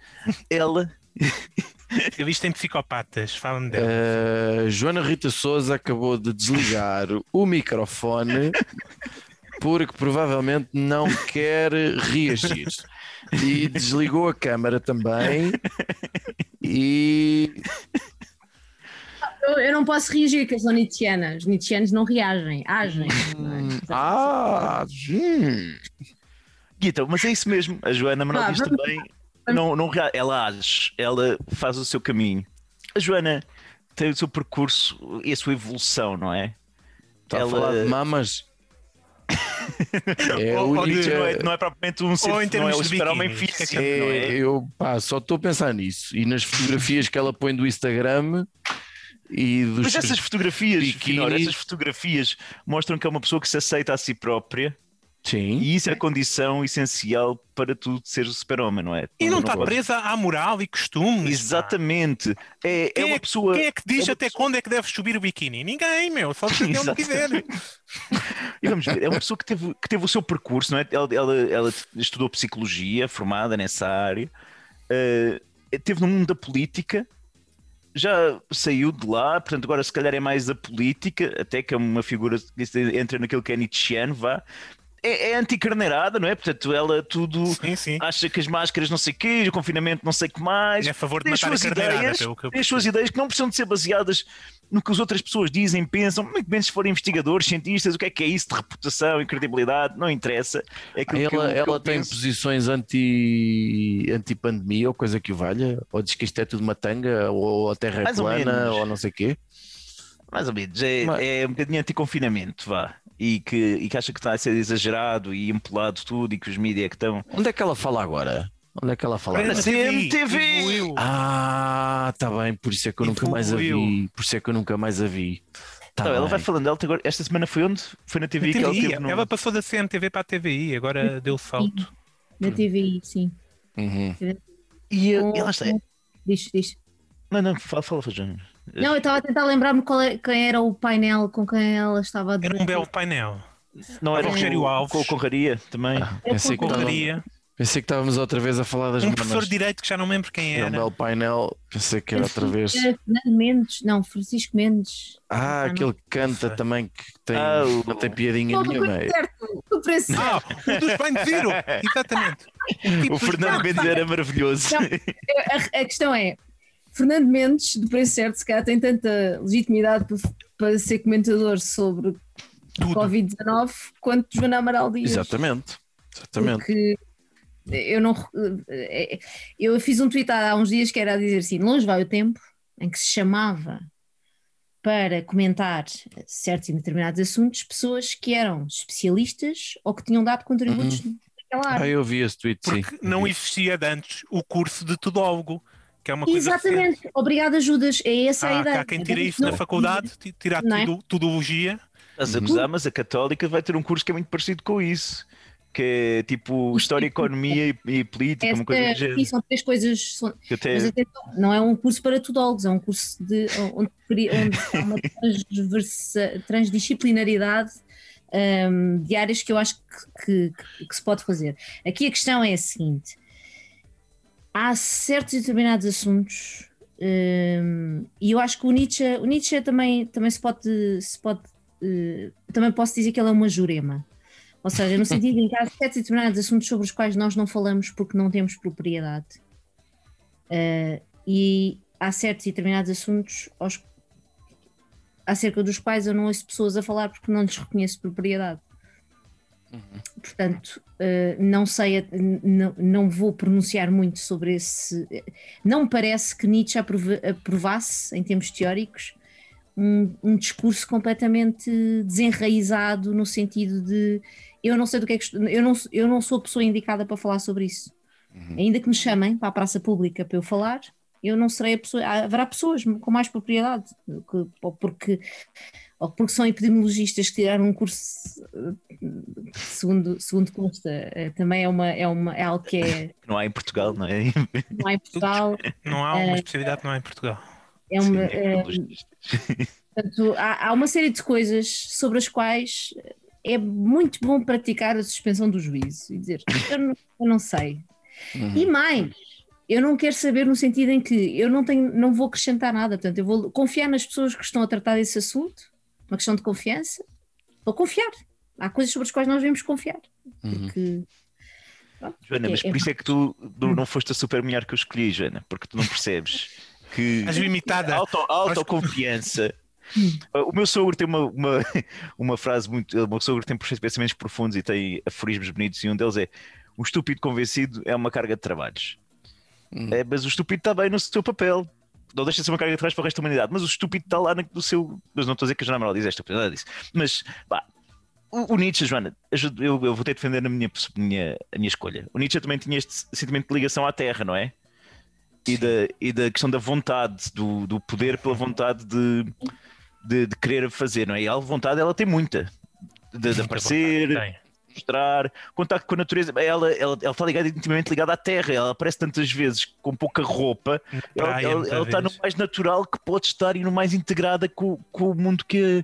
[SPEAKER 4] Ela
[SPEAKER 2] Eu visto em psicopatas, fala-me dela.
[SPEAKER 3] Uh, Joana Rita Souza acabou de desligar o microfone porque provavelmente não quer reagir. E desligou a câmara também. E
[SPEAKER 1] Eu, não posso reagir, que eu sou nietzschiana. Os nietzschianos não reagem, agem. não é?
[SPEAKER 3] ah, hum.
[SPEAKER 4] Guita, mas é isso mesmo. A Joana Dias
[SPEAKER 1] vamos-
[SPEAKER 4] também. Não, não, ela age, ela faz o seu caminho. A Joana tem o seu percurso e a sua evolução, não é?
[SPEAKER 3] está a
[SPEAKER 4] Ela-
[SPEAKER 3] falar de mamas? É a
[SPEAKER 2] Ou- ou
[SPEAKER 3] única.
[SPEAKER 2] de-
[SPEAKER 4] Não é, não é propriamente um ser,
[SPEAKER 2] Ou em
[SPEAKER 4] não é
[SPEAKER 2] termos
[SPEAKER 4] o
[SPEAKER 2] de
[SPEAKER 4] super-homem físico,
[SPEAKER 2] é
[SPEAKER 3] É, eu pá, só estou a pensar nisso. E nas fotografias que ela põe do Instagram e dos.
[SPEAKER 4] Mas essas fotografias, Finor, essas fotografias mostram que é uma pessoa que se aceita a si própria
[SPEAKER 3] Sim.
[SPEAKER 4] e isso é a condição essencial para tu seres o super-homem, não é?
[SPEAKER 2] E não está
[SPEAKER 4] podes-
[SPEAKER 2] presa à moral e costumes.
[SPEAKER 4] Exatamente. É, é
[SPEAKER 2] Quem
[SPEAKER 4] uma
[SPEAKER 2] é,
[SPEAKER 4] pessoa.
[SPEAKER 2] quem é que diz
[SPEAKER 4] é uma
[SPEAKER 2] até quando é que deves subir o biquíni? Ninguém, meu. Só se ele
[SPEAKER 4] Exato.
[SPEAKER 2] quiser.
[SPEAKER 4] E vamos ver, é uma pessoa que teve, que teve o seu percurso, não é? Ela, ela, ela estudou psicologia, formada nessa área, eh, teve no mundo da política, já saiu de lá, portanto, agora se calhar é mais a política, até que é uma figura que entra naquilo que é Nietzscheano, vá. É, é anticarneirada, não é? Portanto, ela tudo
[SPEAKER 2] Sim, sim.
[SPEAKER 4] acha que as máscaras não sei o quê, o confinamento não sei o que mais.
[SPEAKER 2] É a favor de
[SPEAKER 4] Tem
[SPEAKER 2] matar a
[SPEAKER 4] suas
[SPEAKER 2] carneirada,
[SPEAKER 4] ideias,
[SPEAKER 2] pelo que eu
[SPEAKER 4] tem as suas ideias que não precisam de ser baseadas no que as outras pessoas dizem, pensam, muito menos se forem investigadores, cientistas, o que é que é isso de reputação e credibilidade, não interessa. É aquilo que eu-
[SPEAKER 3] Ela,
[SPEAKER 4] que eu
[SPEAKER 3] ela tem
[SPEAKER 4] penso.
[SPEAKER 3] posições anti, anti-pandemia ou coisa que o valha? Ou diz que isto é tudo uma tanga? Ou a terra é
[SPEAKER 4] Mais ou
[SPEAKER 3] plana?
[SPEAKER 4] menos.
[SPEAKER 3] Ou não sei o quê?
[SPEAKER 4] Mais ou menos, é,
[SPEAKER 3] Mas-
[SPEAKER 4] é um bocadinho anti-confinamento, vá. E que, e que acha que está a ser exagerado e empolado tudo e que os mídias é que estão.
[SPEAKER 3] Onde é que ela fala agora? Onde é que ela fala
[SPEAKER 2] Na
[SPEAKER 3] agora?
[SPEAKER 4] CMTV.
[SPEAKER 3] Ah, tá bem, por isso é que eu nunca mais a vi. Por isso é que eu nunca mais a vi. Tá
[SPEAKER 4] Então, ela vai falando, ela agora, esta semana foi onde? Foi na TV
[SPEAKER 2] Na
[SPEAKER 4] que ela
[SPEAKER 2] TVI.
[SPEAKER 4] teve no...
[SPEAKER 2] Ela passou da CMTV para a TVI, agora deu salto.
[SPEAKER 1] Na TVI, sim.
[SPEAKER 3] Uhum.
[SPEAKER 4] E, e
[SPEAKER 1] Com-
[SPEAKER 4] ela está.
[SPEAKER 1] Diz, diz.
[SPEAKER 4] Não, não, fala, fala, Joana.
[SPEAKER 1] Não, eu estava a tentar lembrar-me é- quem era o painel com quem ela estava a
[SPEAKER 2] Era um belo painel.
[SPEAKER 4] Não era
[SPEAKER 2] o Rogério Alves.
[SPEAKER 4] Com a Conraria também.
[SPEAKER 3] Pensei, que
[SPEAKER 2] Correria.
[SPEAKER 3] pensei que estávamos outra vez a falar das
[SPEAKER 2] Um
[SPEAKER 3] mamas.
[SPEAKER 2] professor de direito que já não me lembro quem
[SPEAKER 3] Era um
[SPEAKER 2] era.
[SPEAKER 3] belo painel. Pensei que era outra vez.
[SPEAKER 1] Era Fernando Mendes, não, Francisco Mendes.
[SPEAKER 3] Ah,
[SPEAKER 1] não.
[SPEAKER 3] aquele que canta
[SPEAKER 2] Ufa.
[SPEAKER 3] também que tem,
[SPEAKER 4] Ah, o-
[SPEAKER 3] não tem piadinha nenhuma.
[SPEAKER 1] preço certo, do preço certo.
[SPEAKER 2] Ah, o dos banhos Zero! Exatamente. Tipo
[SPEAKER 4] O Fernando Mendes era maravilhoso.
[SPEAKER 1] Não. A, a questão é, Fernando Mendes, do preço certo, se calhar tem tanta legitimidade para, para ser comentador sobre
[SPEAKER 2] Tudo.
[SPEAKER 1] Covid-19 quanto Joana Amaral Dias.
[SPEAKER 3] Exatamente. Exatamente.
[SPEAKER 1] Porque eu não. eh, Eu fiz um tweet há uns dias que era a dizer assim: longe vai o tempo em que se chamava para comentar certos e determinados assuntos pessoas que eram especialistas ou que tinham dado contributos naquela
[SPEAKER 3] Ah,
[SPEAKER 1] área.
[SPEAKER 3] eu vi esse tweet, sim.
[SPEAKER 2] Porque não existia de antes o curso de tudólogo, que é uma coisa
[SPEAKER 1] Exatamente, obrigada, Judas. É essa a
[SPEAKER 2] Há,
[SPEAKER 1] ideia.
[SPEAKER 2] há quem tira isso
[SPEAKER 1] Não-
[SPEAKER 2] na faculdade, ti- tirar
[SPEAKER 1] é?
[SPEAKER 2] tudo, tudologia.
[SPEAKER 4] Estás a gozar, mas a Católica vai ter um curso que é muito parecido com isso. que é tipo história, economia e, e política, uma coisa
[SPEAKER 1] Esta,
[SPEAKER 4] do género.
[SPEAKER 1] são três coisas. são-
[SPEAKER 4] Que até,
[SPEAKER 1] mas atenção, não é um curso para tudólogos, é um curso de, onde, onde há uma transversa- transdisciplinaridade hum, de áreas que eu acho que, que- que se pode fazer. Aqui a questão é a seguinte: há certos e determinados assuntos, hum, e eu acho que o Nietzsche, o Nietzsche também, também se pode. Se pode eh, também posso dizer que ele é uma jurema. Ou seja, no sentido em que há certos determinados assuntos sobre os quais nós não falamos porque não temos propriedade. Uh, e há certos e determinados assuntos aos- acerca dos quais eu não ouço pessoas a falar porque não lhes reconheço propriedade. Portanto, uh, não sei, não, não vou pronunciar muito sobre esse. Não me parece que Nietzsche aprova- aprovasse, em termos teóricos, um, um discurso completamente desenraizado no sentido de eu não sei do que é que eu não, eu não sou a pessoa indicada para falar sobre isso. Ainda que me chamem para a praça pública para eu falar, eu não serei a pessoa. Haverá pessoas com mais propriedade, porque, ou porque são epidemiologistas que tiraram um curso, eh, segundo, segundo consta, eh, também é, uma, é, uma, é algo que é,
[SPEAKER 4] não há em Portugal, não é?
[SPEAKER 1] não há em Portugal,
[SPEAKER 2] Não há uma especialidade, não há em Portugal.
[SPEAKER 1] é uma.
[SPEAKER 4] Sim,
[SPEAKER 1] é- Portanto, há, há uma série de coisas sobre as quais é muito bom praticar a suspensão do juízo e dizer eu não, eu não sei. E mais, eu não quero saber no sentido em que eu não, tenho, não vou acrescentar nada, portanto, eu vou confiar nas pessoas que estão a tratar desse assunto, uma questão de confiança, vou confiar. Há coisas sobre as quais nós devemos confiar. Porque, pronto,
[SPEAKER 4] Joana, mas
[SPEAKER 1] é-
[SPEAKER 4] por isso é que tu não, não foste a super mulher que eu escolhi, Joana, porque tu não percebes que
[SPEAKER 2] As limitada.
[SPEAKER 4] auto, autoconfiança. O meu sogro tem uma, uma, uma frase muito. O meu sogro tem pensamentos profundos e tem aforismos bonitos, e um deles é: um estúpido convencido é uma carga de trabalhos. É, mas o estúpido está bem no seu papel. Não deixa de ser uma carga de para o resto da humanidade, mas o estúpido está lá no seu. Mas não estou a dizer que a Joana Amaral diz esta, nada disso. Mas, pá, o, Nietzsche, Joana, eu, eu vou ter de defender a minha, minha, a minha escolha. O Nietzsche também tinha este sentimento de ligação à terra, não é? E da, e da questão da vontade, do, do poder pela vontade de, de, de querer fazer, não é? E a vontade ela tem muita. De, de aparecer. Mostrar, contacto com a natureza. Ela, ela, ela está ligada, intimamente ligada à terra. Ela aparece tantas vezes com pouca roupa. Ela,
[SPEAKER 2] praia,
[SPEAKER 4] ela- ela está no mais natural que pode estar e no mais integrada com, com o mundo que,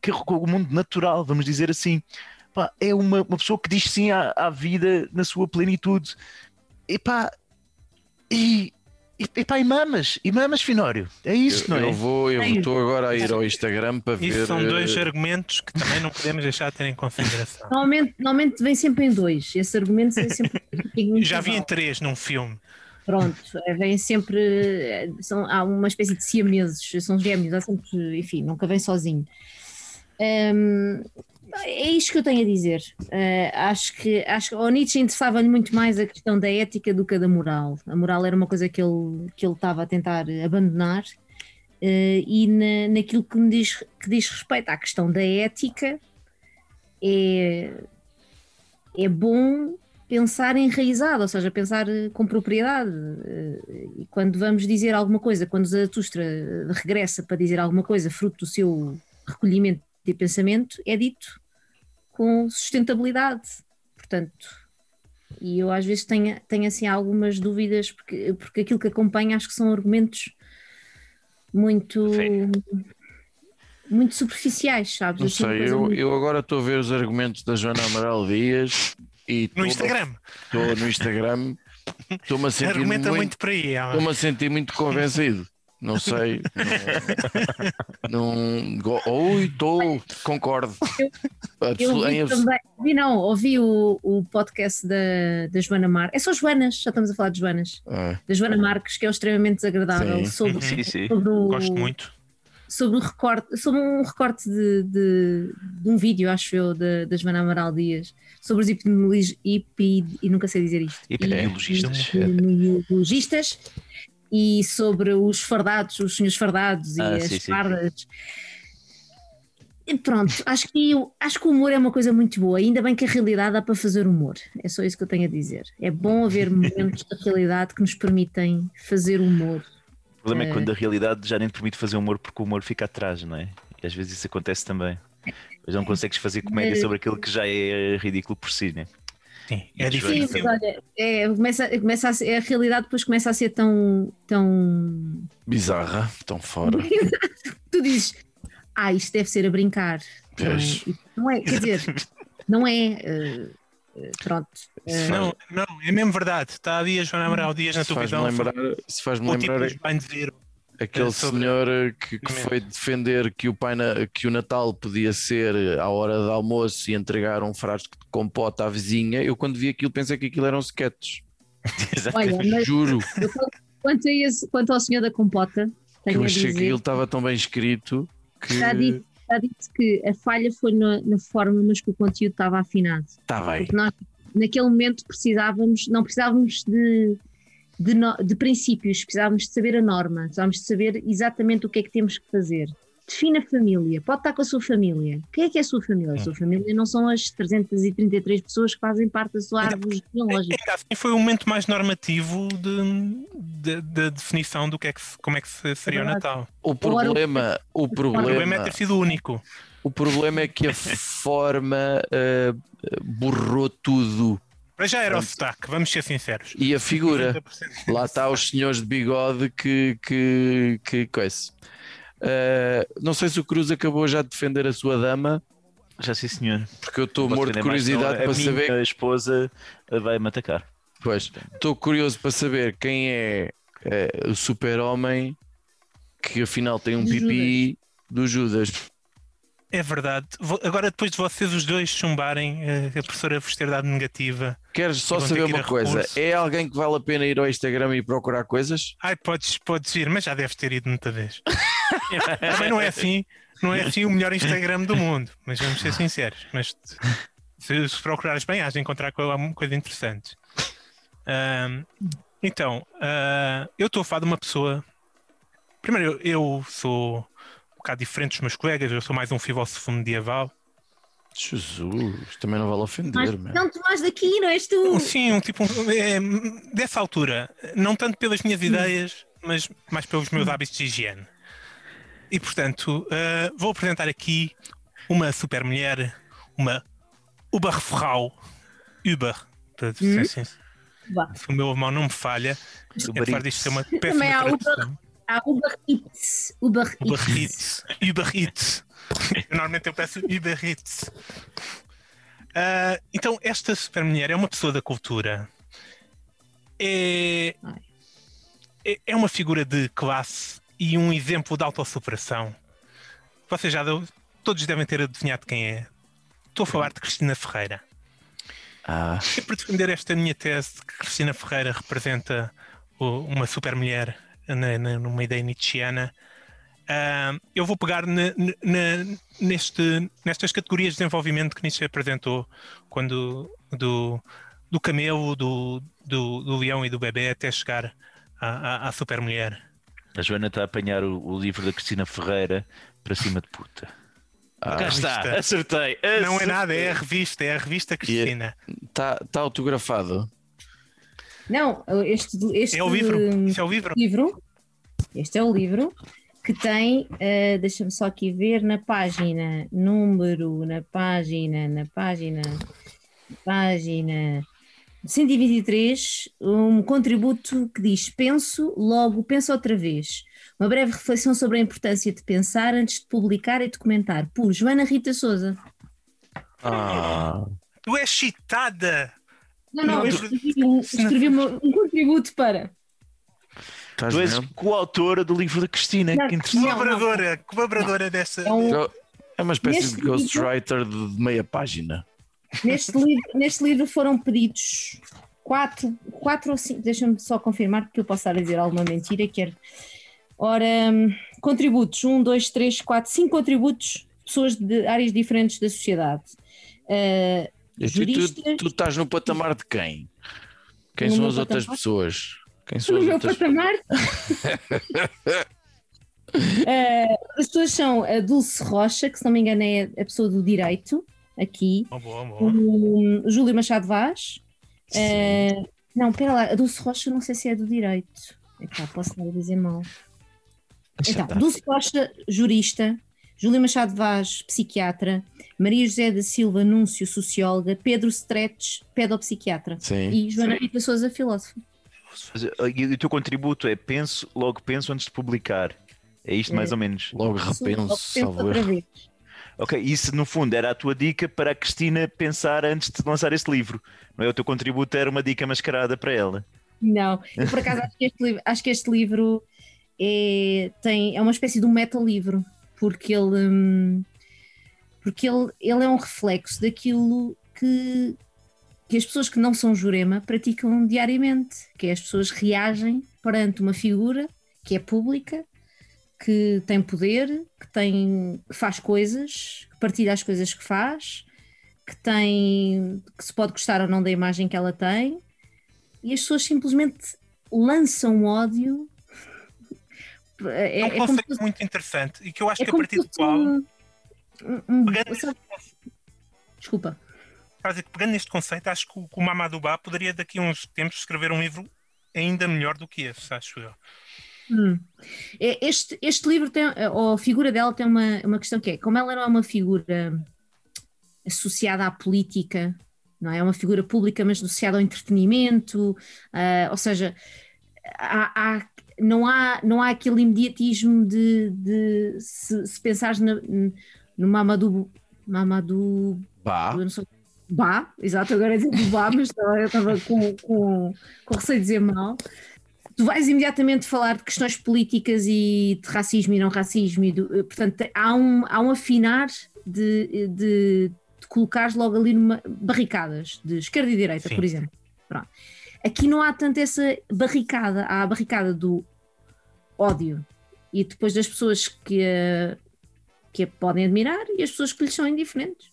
[SPEAKER 4] que com o mundo natural, vamos dizer assim. Pá, é uma, uma pessoa que diz sim à, à vida na sua plenitude. E pá, e, e, e pá, e mamas, e mamas, Finório. É isso,
[SPEAKER 3] Eu,
[SPEAKER 4] não é?
[SPEAKER 3] eu vou, eu estou agora a ir ao Instagram para ver.
[SPEAKER 2] Isso são dois
[SPEAKER 3] eh,
[SPEAKER 2] argumentos que também não podemos deixar de ter em consideração.
[SPEAKER 1] Normalmente, normalmente vem sempre em dois. Esse argumento vem sempre em
[SPEAKER 2] Já vi em três num filme.
[SPEAKER 1] Pronto, é, vem sempre. é, São, há uma espécie de siameses, são gêmeos, há sempre, enfim, nunca vem sozinho. Hum, é isto que eu tenho a dizer. Eh, acho que acho que ao Nietzsche interessava-lhe muito mais a questão da ética do que a da moral. A moral era uma coisa que ele, que ele estava a tentar abandonar. eh, e na, naquilo que, me diz, que diz respeito à questão da ética, é, é bom pensar enraizado, ou seja, pensar eh, com propriedade. E quando vamos dizer alguma coisa, quando Zaratustra regressa para dizer alguma coisa fruto do seu recolhimento de pensamento, é dito com sustentabilidade. Portanto, e eu às vezes tenho, tenho assim algumas dúvidas, porque, porque aquilo que acompanha acho que são argumentos muito.
[SPEAKER 4] Feio.
[SPEAKER 1] Muito superficiais, sabes?
[SPEAKER 3] Não
[SPEAKER 1] Assim,
[SPEAKER 3] sei, eu,
[SPEAKER 1] muito-
[SPEAKER 3] eu agora estou a ver os argumentos da Joana Amaral Dias e
[SPEAKER 2] No Instagram.
[SPEAKER 3] Estou no Instagram, estou-me a sentir
[SPEAKER 2] Argumenta muito,
[SPEAKER 3] muito,
[SPEAKER 2] por aí.
[SPEAKER 3] estou-me a sentir muito convencido. Não sei. Não, não, go- oi, estou, concordo.
[SPEAKER 1] Eu
[SPEAKER 3] abs-
[SPEAKER 1] também, vi não, ouvi o, o podcast da, da Joana Marques, é só Joanas, já estamos a falar de Joanas,
[SPEAKER 3] Ah,
[SPEAKER 1] da Joana Marques, que é extremamente desagradável
[SPEAKER 3] Sim.
[SPEAKER 1] sobre.
[SPEAKER 4] Sim, sim.
[SPEAKER 1] sobre, o,
[SPEAKER 2] Gosto muito.
[SPEAKER 1] sobre o recorte, sobre um recorte de, de, de um vídeo, acho eu, da, da Joana Amaral Dias, sobre os epidemiologistas, e nunca sei dizer isto,
[SPEAKER 4] Epidemiologistas.
[SPEAKER 1] epidemiologistas e sobre os fardados, os senhores fardados e
[SPEAKER 4] Ah,
[SPEAKER 1] as
[SPEAKER 4] sim, sim, sim.
[SPEAKER 1] fardas. E pronto, acho que, eu, acho que o humor é uma coisa muito boa, ainda bem que a realidade dá para fazer humor, é só isso que eu tenho a dizer. É bom haver momentos da realidade que nos permitem fazer humor.
[SPEAKER 4] O problema é que quando a realidade já nem te permite fazer humor porque o humor fica atrás, não é? E às vezes isso acontece também. Mas não consegues fazer comédia
[SPEAKER 1] Eh,
[SPEAKER 4] sobre aquilo que já é ridículo por si, né?
[SPEAKER 2] Sim, é
[SPEAKER 4] Sim,
[SPEAKER 1] Sim, mas olha, é, começa, começa a, ser- a realidade depois começa a ser tão, tão.
[SPEAKER 3] Bizarra, tão fora.
[SPEAKER 1] Tu dizes, ah, isto deve ser a brincar. Não é?
[SPEAKER 3] Pois.
[SPEAKER 1] Não é, quer dizer, não é. eh, pronto. eh,
[SPEAKER 2] Não, não, é mesmo verdade. Está a dias, Joana Amaral Dias na
[SPEAKER 3] Se faz-me
[SPEAKER 2] televisão.
[SPEAKER 3] lembrar, se faz-me
[SPEAKER 2] O tipo Zero.
[SPEAKER 3] aquele
[SPEAKER 2] é sobre-
[SPEAKER 3] senhor eh, que, que foi defender que o, pai na- que o Natal podia ser eh, à hora de almoço e entregar um frasco de compota à vizinha. Eu, quando vi aquilo, pensei que aquilo eram sketches.
[SPEAKER 1] olha, mas
[SPEAKER 3] Juro
[SPEAKER 1] eu, quanto, a esse, quanto ao senhor da compota,
[SPEAKER 3] que
[SPEAKER 1] tenho
[SPEAKER 3] eu
[SPEAKER 1] a
[SPEAKER 3] achei que
[SPEAKER 1] dizer.
[SPEAKER 3] aquilo estava tão bem escrito que.
[SPEAKER 1] Já disse, já disse que a falha foi na, na forma, mas que o conteúdo estava afinado.
[SPEAKER 3] Está Tá bem.
[SPEAKER 1] Porque nós, naquele momento, precisávamos, não precisávamos de, de, no- de princípios, precisávamos de saber a norma, precisávamos de saber exatamente o que é que temos que fazer. Defina a família, pode estar com a sua família. Quem é que é a sua família? A sua família não são as 333 pessoas que fazem parte da sua árvore genealógica.
[SPEAKER 2] Ainda assim, foi o momento mais normativo de, de- da definição do que é que, como é que se- seria o
[SPEAKER 1] verdade.
[SPEAKER 2] Natal.
[SPEAKER 3] O problema, o
[SPEAKER 2] O problema é
[SPEAKER 3] problema,
[SPEAKER 2] ter sido o único.
[SPEAKER 3] o problema é que a forma eh, borrou tudo.
[SPEAKER 2] Mas já era o
[SPEAKER 3] Pronto.
[SPEAKER 2] sotaque, vamos ser sinceros.
[SPEAKER 3] E a figura.
[SPEAKER 2] 90%
[SPEAKER 3] Lá está os senhores de bigode que, que, que coisa. Eh, não sei se o Cruz acabou já de defender a sua dama,
[SPEAKER 4] Já sim, senhor.
[SPEAKER 3] porque eu estou morto de
[SPEAKER 4] mais,
[SPEAKER 3] curiosidade
[SPEAKER 4] a
[SPEAKER 3] para
[SPEAKER 4] minha
[SPEAKER 3] saber.
[SPEAKER 4] esposa vai-me atacar.
[SPEAKER 3] Pois, estou curioso para saber quem é eh, o super-homem que afinal tem um
[SPEAKER 1] Do
[SPEAKER 3] pipi do Judas.
[SPEAKER 2] É verdade. Vou- Agora, depois de vocês os dois chumbarem, eh, a professora vos ter dado negativa.
[SPEAKER 3] Queres só saber
[SPEAKER 2] que
[SPEAKER 3] uma coisa?
[SPEAKER 2] recurso.
[SPEAKER 3] É alguém que vale a pena ir ao Instagram e procurar coisas?
[SPEAKER 2] Ai, podes, podes ir, mas já deves ter ido muita vez. Também não é assim, não é assim o melhor Instagram do mundo, mas vamos ser sinceros. Mas se, se procurares bem, has de encontrar co- alguma coisa interessante. Ahm, então, ah, eu estou a falar de uma pessoa. Primeiro, eu, eu sou um bocado diferente dos meus colegas, eu sou mais um filósofo medieval.
[SPEAKER 3] Jesus, também não vale
[SPEAKER 1] Mas
[SPEAKER 3] ofender, meu.
[SPEAKER 1] não Tomás daqui, não és tu?
[SPEAKER 2] Sim, um tipo é, dessa altura, não tanto pelas minhas ideias, mas mais pelos meus hábitos de higiene. E portanto, eh, vou apresentar aqui uma super mulher, uma Uberfrau, Uber, para sincero,
[SPEAKER 1] Vá.
[SPEAKER 2] se o meu alemão não me falha,
[SPEAKER 4] Uber
[SPEAKER 2] apesar disto ser uma péssima
[SPEAKER 1] Também há Uber. Há Uber Eats. Uber
[SPEAKER 2] Uber
[SPEAKER 1] Eats.
[SPEAKER 2] Eats. Uber Eats. Normalmente eu peço Uber Eats. Ah, então, esta super mulher é uma pessoa da cultura. É, é, é uma figura de classe e um exemplo de autossuperação. Vocês já deu- todos devem ter adivinhado quem é. Estou a falar de Cristina Ferreira.
[SPEAKER 3] Ah,
[SPEAKER 2] E para defender esta minha tese de que Cristina Ferreira representa uma super mulher na- na- numa ideia nietzschiana, ah, eu vou pegar ne- ne- ne- neste, nestas categorias de desenvolvimento que Nietzsche apresentou quando do, do camelo, do, do, do leão e do bebê até chegar à, à, à super mulher.
[SPEAKER 4] A Joana está a apanhar o, o livro da Cristina Ferreira para cima de puta.
[SPEAKER 3] ah,
[SPEAKER 4] Cá está,
[SPEAKER 2] revista.
[SPEAKER 4] acertei.
[SPEAKER 2] Não é
[SPEAKER 4] acertei.
[SPEAKER 2] nada, é a revista, é a revista Cristina.
[SPEAKER 3] Está tá autografado.
[SPEAKER 1] Não, este, este
[SPEAKER 2] É o livro. Isso é o livro.
[SPEAKER 1] livro, este é o livro que tem, eh, deixa-me só aqui ver na página número, na página, na página, página 123, um contributo que diz penso, logo penso outra vez. Uma breve reflexão sobre a importância de pensar antes de publicar e documentar, por Joana Rita Souza.
[SPEAKER 3] Ah,
[SPEAKER 2] Tu és citada!
[SPEAKER 1] Não, não,
[SPEAKER 2] Não,
[SPEAKER 1] eu escrevi, um, escrevi uma- um contributo para.
[SPEAKER 3] Estás
[SPEAKER 4] Tu és
[SPEAKER 3] mesmo?
[SPEAKER 4] coautora do livro da Cristina.
[SPEAKER 1] Não,
[SPEAKER 4] Que interessante.
[SPEAKER 2] Colaboradora, colaboradora dessa.
[SPEAKER 1] É um,
[SPEAKER 3] É uma espécie
[SPEAKER 1] Neste
[SPEAKER 3] de ghostwriter de de meia página.
[SPEAKER 1] Neste livro, neste livro foram pedidos quatro, quatro ou cinco, deixa-me só confirmar porque eu posso estar a dizer alguma mentira, quer. Ora, hum, contributos, um, dois, três, quatro, cinco contributos, pessoas de áreas diferentes da sociedade. Uh,
[SPEAKER 3] E tu,
[SPEAKER 1] juristas,
[SPEAKER 3] tu, tu estás no patamar de quem? Quem
[SPEAKER 1] No
[SPEAKER 3] são as outras
[SPEAKER 1] patamar?
[SPEAKER 3] pessoas? Quem são
[SPEAKER 1] no
[SPEAKER 3] as
[SPEAKER 1] meu
[SPEAKER 3] outras
[SPEAKER 1] patamar. Uh, as pessoas são a Dulce Rocha, que se não me engano é a pessoa do direito, aqui,
[SPEAKER 2] Oh, boa, boa.
[SPEAKER 1] o Júlio Machado Vaz. Eh, não, espera lá, a Dulce Rocha não sei se é do direito. Epá, posso estar a dizer mal. Então. Dulce Rocha, jurista. Júlia Machado Vaz, psiquiatra, Maria José da Silva Núncio, socióloga, Pedro Stretch, pedopsiquiatra
[SPEAKER 3] Sim.
[SPEAKER 1] e Joana Rita Souza, filósofa.
[SPEAKER 4] Mas, uh, E o teu contributo é penso, logo penso antes de publicar. É isto mais ou menos.
[SPEAKER 3] Logo repenso,
[SPEAKER 1] penso
[SPEAKER 3] salvo.
[SPEAKER 4] Ok, isso no fundo era a tua dica para a Cristina pensar antes de lançar esse livro. Não é? O teu contributo era uma dica mascarada para ela.
[SPEAKER 1] Não, eu por acaso acho que este livro, acho que este livro é, tem, é uma espécie de um meta-livro, porque ele, hum, porque ele, ele é um reflexo daquilo que, que as pessoas que não são Jurema praticam diariamente, que é as pessoas reagem perante uma figura que é pública, que tem poder, que, tem, que faz coisas, que partilha as coisas que faz, que tem que se pode gostar ou não da imagem que ela tem, e as pessoas simplesmente lançam ódio. É,
[SPEAKER 2] É um
[SPEAKER 1] é
[SPEAKER 2] conceito
[SPEAKER 1] se-
[SPEAKER 2] muito interessante e que eu acho
[SPEAKER 1] é
[SPEAKER 2] que a partir do qual,
[SPEAKER 1] um- um- um-
[SPEAKER 2] pegando,
[SPEAKER 1] sabe- Desculpa.
[SPEAKER 2] Quase que pegando neste conceito, acho que o, que o Mamadou Ba poderia daqui a uns tempos escrever um livro ainda melhor do que esse, acho eu.
[SPEAKER 1] Hum. É, Este, este livro tem, ou a figura dela tem uma, uma questão que é, como ela não é uma figura associada à política, não é? É uma figura pública, mas associada ao entretenimento, ah, ou seja, há- há- não, há, não há aquele imediatismo de, de se, se pensares na- no Mamadou, Mamadou
[SPEAKER 3] Bah,
[SPEAKER 1] eu não sou... Bá, exato, agora é dizer Bá, mas eu estava com, com, com receio de dizer mal. Tu vais imediatamente falar de questões políticas e de racismo e não racismo, e do- portanto, há um, há um afinar de, de, de colocares logo ali numa barricadas de esquerda e direita,
[SPEAKER 2] Sim.
[SPEAKER 1] por exemplo. Pronto. Aqui não há tanto essa barricada, há a barricada do ódio e depois das pessoas que que a podem admirar e as pessoas que lhes são indiferentes.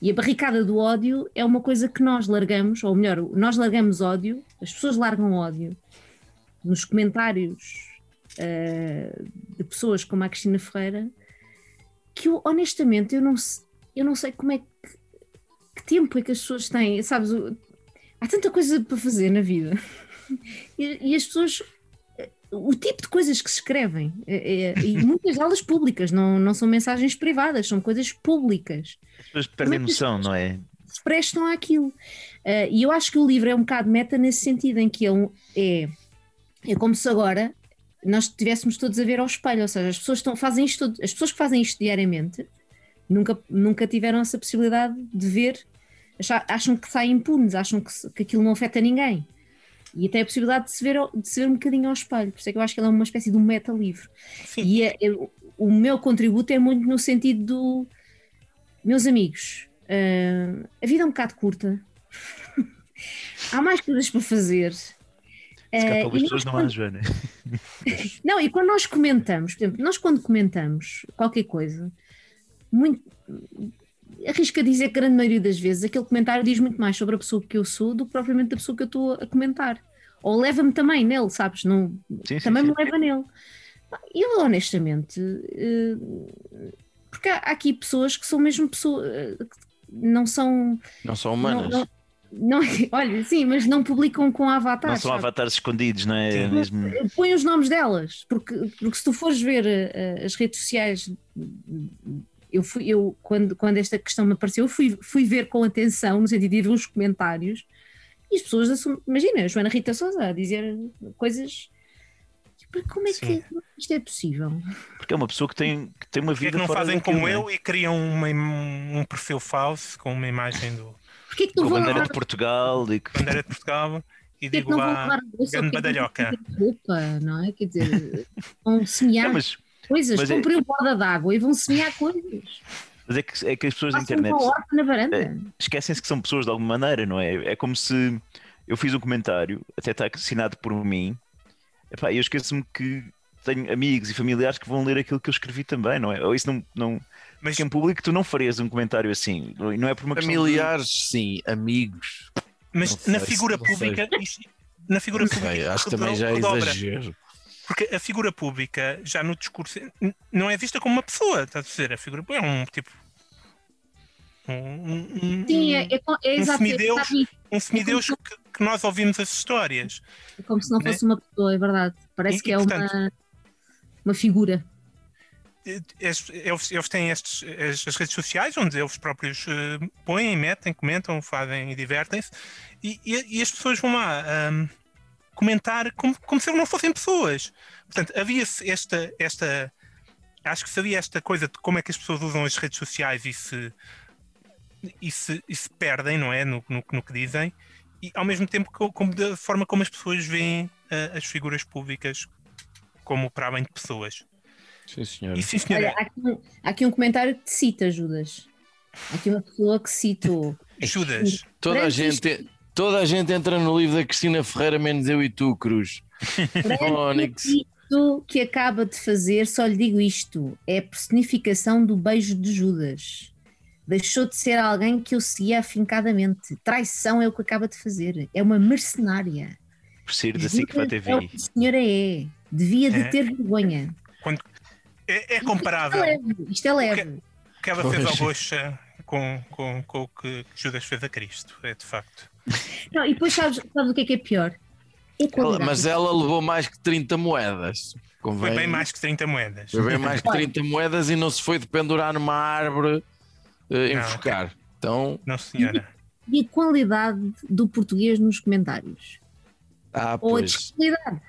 [SPEAKER 1] E a barricada do ódio é uma coisa que nós largamos, ou melhor, nós largamos ódio, as pessoas largam ódio nos comentários eh, de pessoas como a Cristina Ferreira, que eu, honestamente eu não, eu não sei como é que, que tempo é que as pessoas têm, sabes? Há tanta coisa para fazer na vida e, e as pessoas. O tipo de coisas que se escrevem, é- é- e muitas delas públicas, não, não são mensagens privadas, são coisas públicas
[SPEAKER 4] As pessoas perdem noção, não é?
[SPEAKER 1] se prestam àquilo. Ah, e eu acho que o livro é um bocado meta nesse sentido, em que ele é, é como se agora nós estivéssemos todos a ver ao espelho, ou seja, as pessoas estão, fazem isto, as pessoas que fazem isto diariamente nunca, nunca tiveram essa possibilidade de ver, acha- acham que saem impunes, acham que, que aquilo não afeta ninguém. E até a possibilidade de se, ver, de se ver um bocadinho ao espelho, por isso é que eu acho que ele é uma espécie de um meta-livro.
[SPEAKER 2] Sim.
[SPEAKER 1] E é- é- o meu contributo é muito no sentido do, meus amigos, ah, a vida é um bocado curta. Há mais coisas para fazer.
[SPEAKER 4] Se calhar para algumas pessoas não há, Joana.
[SPEAKER 1] não, e quando nós comentamos, por exemplo, nós quando comentamos qualquer coisa, muito, arrisco a dizer que a grande maioria das vezes aquele comentário diz muito mais sobre a pessoa que eu sou do que propriamente da pessoa que eu estou a comentar. Ou leva-me também nele, sabes? Não,
[SPEAKER 4] Sim, sim,
[SPEAKER 1] também
[SPEAKER 4] sim.
[SPEAKER 1] me leva nele. Eu, honestamente, eh, porque há aqui pessoas que são mesmo pessoas, eh, que não são.
[SPEAKER 3] não são
[SPEAKER 1] Não,
[SPEAKER 3] humanas.
[SPEAKER 1] não, não- olha, sim, mas não publicam com
[SPEAKER 4] Não
[SPEAKER 1] avatares.
[SPEAKER 4] são
[SPEAKER 1] sabe?
[SPEAKER 4] avatares escondidos, não é?
[SPEAKER 2] Sim.
[SPEAKER 4] Mesmo...
[SPEAKER 1] põe os nomes delas, porque, porque se tu fores ver eh, as redes sociais, eu fui, eu, quando, quando esta questão me apareceu, eu fui, fui ver com atenção, no sentido de ir ver os comentários, e as pessoas assumem, imagina, a Joana Rita Souza a dizer coisas. Tipo, Como é que
[SPEAKER 2] Sim.
[SPEAKER 1] isto é possível?
[SPEAKER 4] Porque é uma pessoa que tem, que tem uma
[SPEAKER 2] é
[SPEAKER 4] vida
[SPEAKER 2] que não
[SPEAKER 4] fora
[SPEAKER 2] fazem como
[SPEAKER 4] é?
[SPEAKER 2] eu e criam uma um perfil falso com uma imagem do
[SPEAKER 1] Porquê que
[SPEAKER 4] Com
[SPEAKER 1] não
[SPEAKER 4] a
[SPEAKER 1] vão
[SPEAKER 4] bandeira de Portugal e que...
[SPEAKER 2] Bandeira de Portugal e
[SPEAKER 1] que
[SPEAKER 2] digo
[SPEAKER 1] não vão
[SPEAKER 2] lá
[SPEAKER 1] a
[SPEAKER 2] grande badalhoca.
[SPEAKER 1] roupa, não é? Quer dizer, vão semear
[SPEAKER 4] Não, mas,
[SPEAKER 1] coisas,
[SPEAKER 4] mas é-
[SPEAKER 1] comprem o borda d'água e vão semear coisas.
[SPEAKER 4] mas é, que, é que as pessoas da internet. É. esquecem-se que são pessoas de alguma maneira, não é? É como se eu fiz um comentário, até está assinado por mim, epá, eu esqueço-me que tenho amigos e familiares que vão ler aquilo que eu escrevi também, não é? Ou isso não. não...
[SPEAKER 2] Mas
[SPEAKER 4] Porque em público tu não farias um comentário assim, não é por uma questão. de-
[SPEAKER 3] Familiares, sim, amigos.
[SPEAKER 2] Mas
[SPEAKER 3] Não
[SPEAKER 2] na
[SPEAKER 3] sei,
[SPEAKER 2] figura pública, isto- na figura
[SPEAKER 3] Não
[SPEAKER 2] pública,
[SPEAKER 3] sei,
[SPEAKER 2] isto
[SPEAKER 3] acho que também já é exagero.
[SPEAKER 2] Porque a figura pública, já no discurso, não é vista como uma pessoa, estás a dizer? A figura pública é um tipo. Um, um, um-
[SPEAKER 1] Sim, é, é, é
[SPEAKER 2] um
[SPEAKER 1] é
[SPEAKER 2] semideus. um semideus que, que nós ouvimos as histórias.
[SPEAKER 1] É como se não
[SPEAKER 2] Né?
[SPEAKER 1] fosse uma pessoa, é verdade. Parece
[SPEAKER 2] E-
[SPEAKER 1] que é
[SPEAKER 2] portanto-
[SPEAKER 1] uma, uma figura.
[SPEAKER 2] es- eles, eles têm estes, as, redes sociais onde eles próprios eh, põem, metem, comentam, fazem e divertem-se, e, e- e as pessoas vão lá ahm, comentar como, como se eles não fossem pessoas. Portanto, havia esta, esta. Acho que se havia esta coisa de como é que as pessoas usam as redes sociais e se, e se, e se perdem, não é? No, no, no que dizem, e ao mesmo tempo co- como da forma como as pessoas veem ah, as figuras públicas como para além de pessoas.
[SPEAKER 3] Sim, senhor.
[SPEAKER 2] E sim, senhora.
[SPEAKER 1] Olha, há aqui, um, há aqui um comentário que te cita, Judas. Há aqui uma pessoa que citou.
[SPEAKER 2] Judas.
[SPEAKER 3] Toda a, gente, toda a gente entra no livro da Cristina Ferreira, menos eu e tu, Cruz. Onyx.
[SPEAKER 1] Isto que acaba de fazer, só lhe digo isto: é a personificação do beijo de Judas. Deixou de ser alguém que eu seguia afincadamente. Traição é o que acaba de fazer. É uma mercenária.
[SPEAKER 4] Por sair da SIC para a
[SPEAKER 1] Judas É o que a senhora é. Devia de
[SPEAKER 2] É.
[SPEAKER 1] ter vergonha.
[SPEAKER 2] Quando, é, é
[SPEAKER 1] Isto é
[SPEAKER 2] comparável
[SPEAKER 1] leve. Isto é leve.
[SPEAKER 2] o que ela fez ao. Goxa com, com, com o que Judas fez a Cristo. É de facto.
[SPEAKER 1] Não, e depois sabes, sabes o que é que é pior? É
[SPEAKER 3] Ela- mas ela levou mais que 30 moedas.
[SPEAKER 2] Foi
[SPEAKER 3] Convém-
[SPEAKER 2] bem mais que 30 moedas.
[SPEAKER 3] Foi bem mais que 30 moedas e não se foi de pendurar numa árvore eh,
[SPEAKER 2] Não,
[SPEAKER 3] enforcar. Então,
[SPEAKER 2] Não, senhora.
[SPEAKER 1] E a qualidade do português nos comentários.
[SPEAKER 3] ah,
[SPEAKER 1] Ou a desqualidade.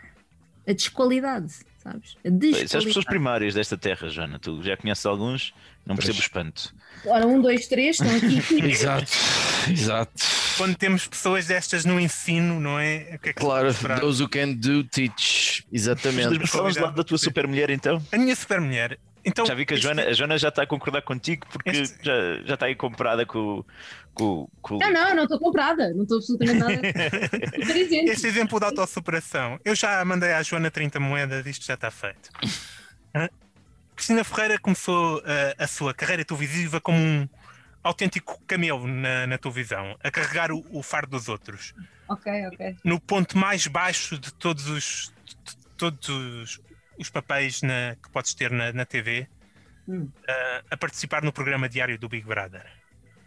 [SPEAKER 1] A desqualidade, sabes? A
[SPEAKER 4] Pois, As pessoas primárias desta terra, Joana, tu já conheces alguns, não percebo o espanto.
[SPEAKER 1] Ora, um, dois, três, estão aqui.
[SPEAKER 3] Exato, exato.
[SPEAKER 2] Quando temos pessoas destas no ensino, não é? O que é que
[SPEAKER 3] Claro, those who can do, teach. Exatamente.
[SPEAKER 4] Falamos lá da tua super mulher então.
[SPEAKER 2] A minha super mulher. Então,
[SPEAKER 4] Já vi que a Joana, a Joana já está a concordar contigo porque
[SPEAKER 2] Este-
[SPEAKER 4] já, já está aí comprada com, com, com
[SPEAKER 1] Não, não, não estou comprada. Não estou absolutamente nada.
[SPEAKER 2] Este exemplo de autossuperação, eu já mandei à Joana 30 moedas, isto já está feito. Cristina Ferreira começou eh, a sua carreira televisiva como um autêntico camelo na, na televisão, a carregar o, o fardo dos outros.
[SPEAKER 1] Ok, ok.
[SPEAKER 2] No ponto mais baixo de todos os, de todos os, os papéis na- que podes ter na, na TV,
[SPEAKER 1] Hum.
[SPEAKER 2] eh, a participar no programa diário do Big Brother.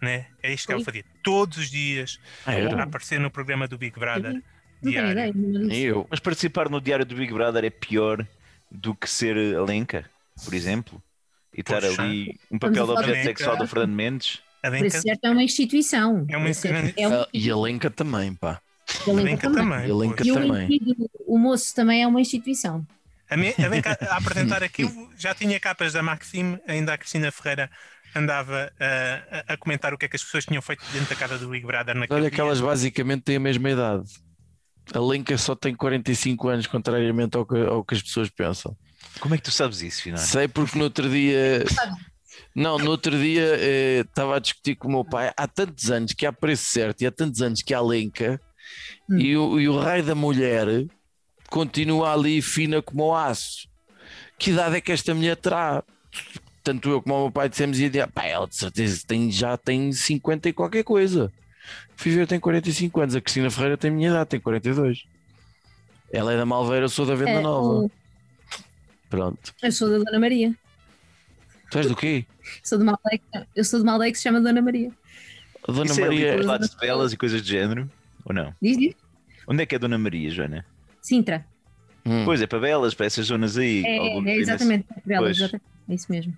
[SPEAKER 2] Né? É isto que ela fazia todos os dias
[SPEAKER 3] Ah,
[SPEAKER 2] a
[SPEAKER 3] era?
[SPEAKER 2] aparecer no programa do Big Brother.
[SPEAKER 1] Não tenho
[SPEAKER 2] diário.
[SPEAKER 1] ideia. disse.
[SPEAKER 3] eu.
[SPEAKER 4] Mas participar no diário do Big Brother é pior do que ser Alenca, por exemplo, e estar
[SPEAKER 2] Poxa.
[SPEAKER 4] ali um papel de
[SPEAKER 1] a
[SPEAKER 4] objeto sexual do Fernando Mendes.
[SPEAKER 2] A
[SPEAKER 1] Por
[SPEAKER 2] Lenca
[SPEAKER 1] isso, certo, é uma instituição.
[SPEAKER 2] É uma instituição.
[SPEAKER 1] É uma
[SPEAKER 3] Ah, E a Lenca também, pá.
[SPEAKER 1] a
[SPEAKER 2] A
[SPEAKER 1] Lenca
[SPEAKER 2] Lenca
[SPEAKER 1] também.
[SPEAKER 2] também.
[SPEAKER 3] A Lenca
[SPEAKER 1] o
[SPEAKER 3] também.
[SPEAKER 1] indivíduo, o moço também é uma instituição.
[SPEAKER 2] A, me, a Lenca a apresentar aquilo já tinha capas da Maxime, ainda a Cristina Ferreira andava ah, a, a comentar o que é que as pessoas tinham feito dentro da casa do Big Brother naquele
[SPEAKER 3] Olha que
[SPEAKER 2] dia.
[SPEAKER 3] elas basicamente têm a mesma idade. A Lenca só tem 45 anos, contrariamente ao que, ao que as pessoas pensam.
[SPEAKER 4] Como é que tu sabes isso, Finado?
[SPEAKER 3] Sei porque no outro dia. Não, no outro dia eh, estava a discutir com o meu pai há tantos anos que há preço certo e há tantos anos que há Lenca
[SPEAKER 1] Hum.
[SPEAKER 3] e, o, e o raio da mulher continua ali fina como o aço. Que idade é que esta mulher terá? Tanto eu como o meu pai dissemos e dia, pá, ela de certeza tem, já tem 50 e qualquer coisa. Fui ver, tem 45 anos. A Cristina Ferreira tem a minha idade, tem 42. Ela é da Malveira, eu sou da Venda
[SPEAKER 1] É,
[SPEAKER 3] Nova.
[SPEAKER 1] o-
[SPEAKER 3] Pronto.
[SPEAKER 1] Eu sou da Dona Maria.
[SPEAKER 3] Tu és do quê?
[SPEAKER 1] Sou de uma aldeia que, eu sou de uma aldeia que se chama Dona Maria.
[SPEAKER 3] A Dona
[SPEAKER 4] Isso é ali
[SPEAKER 3] Maria.
[SPEAKER 4] por lados de belas e coisas do género? Ou não?
[SPEAKER 1] Diz, diz.
[SPEAKER 4] Onde é que é Dona Maria, Joana?
[SPEAKER 1] Sintra.
[SPEAKER 3] Hum.
[SPEAKER 4] Pois é, para belas, para essas zonas aí.
[SPEAKER 1] É,
[SPEAKER 4] algum-
[SPEAKER 1] é exatamente. É,
[SPEAKER 4] Pois.
[SPEAKER 1] exatamente. é isso mesmo.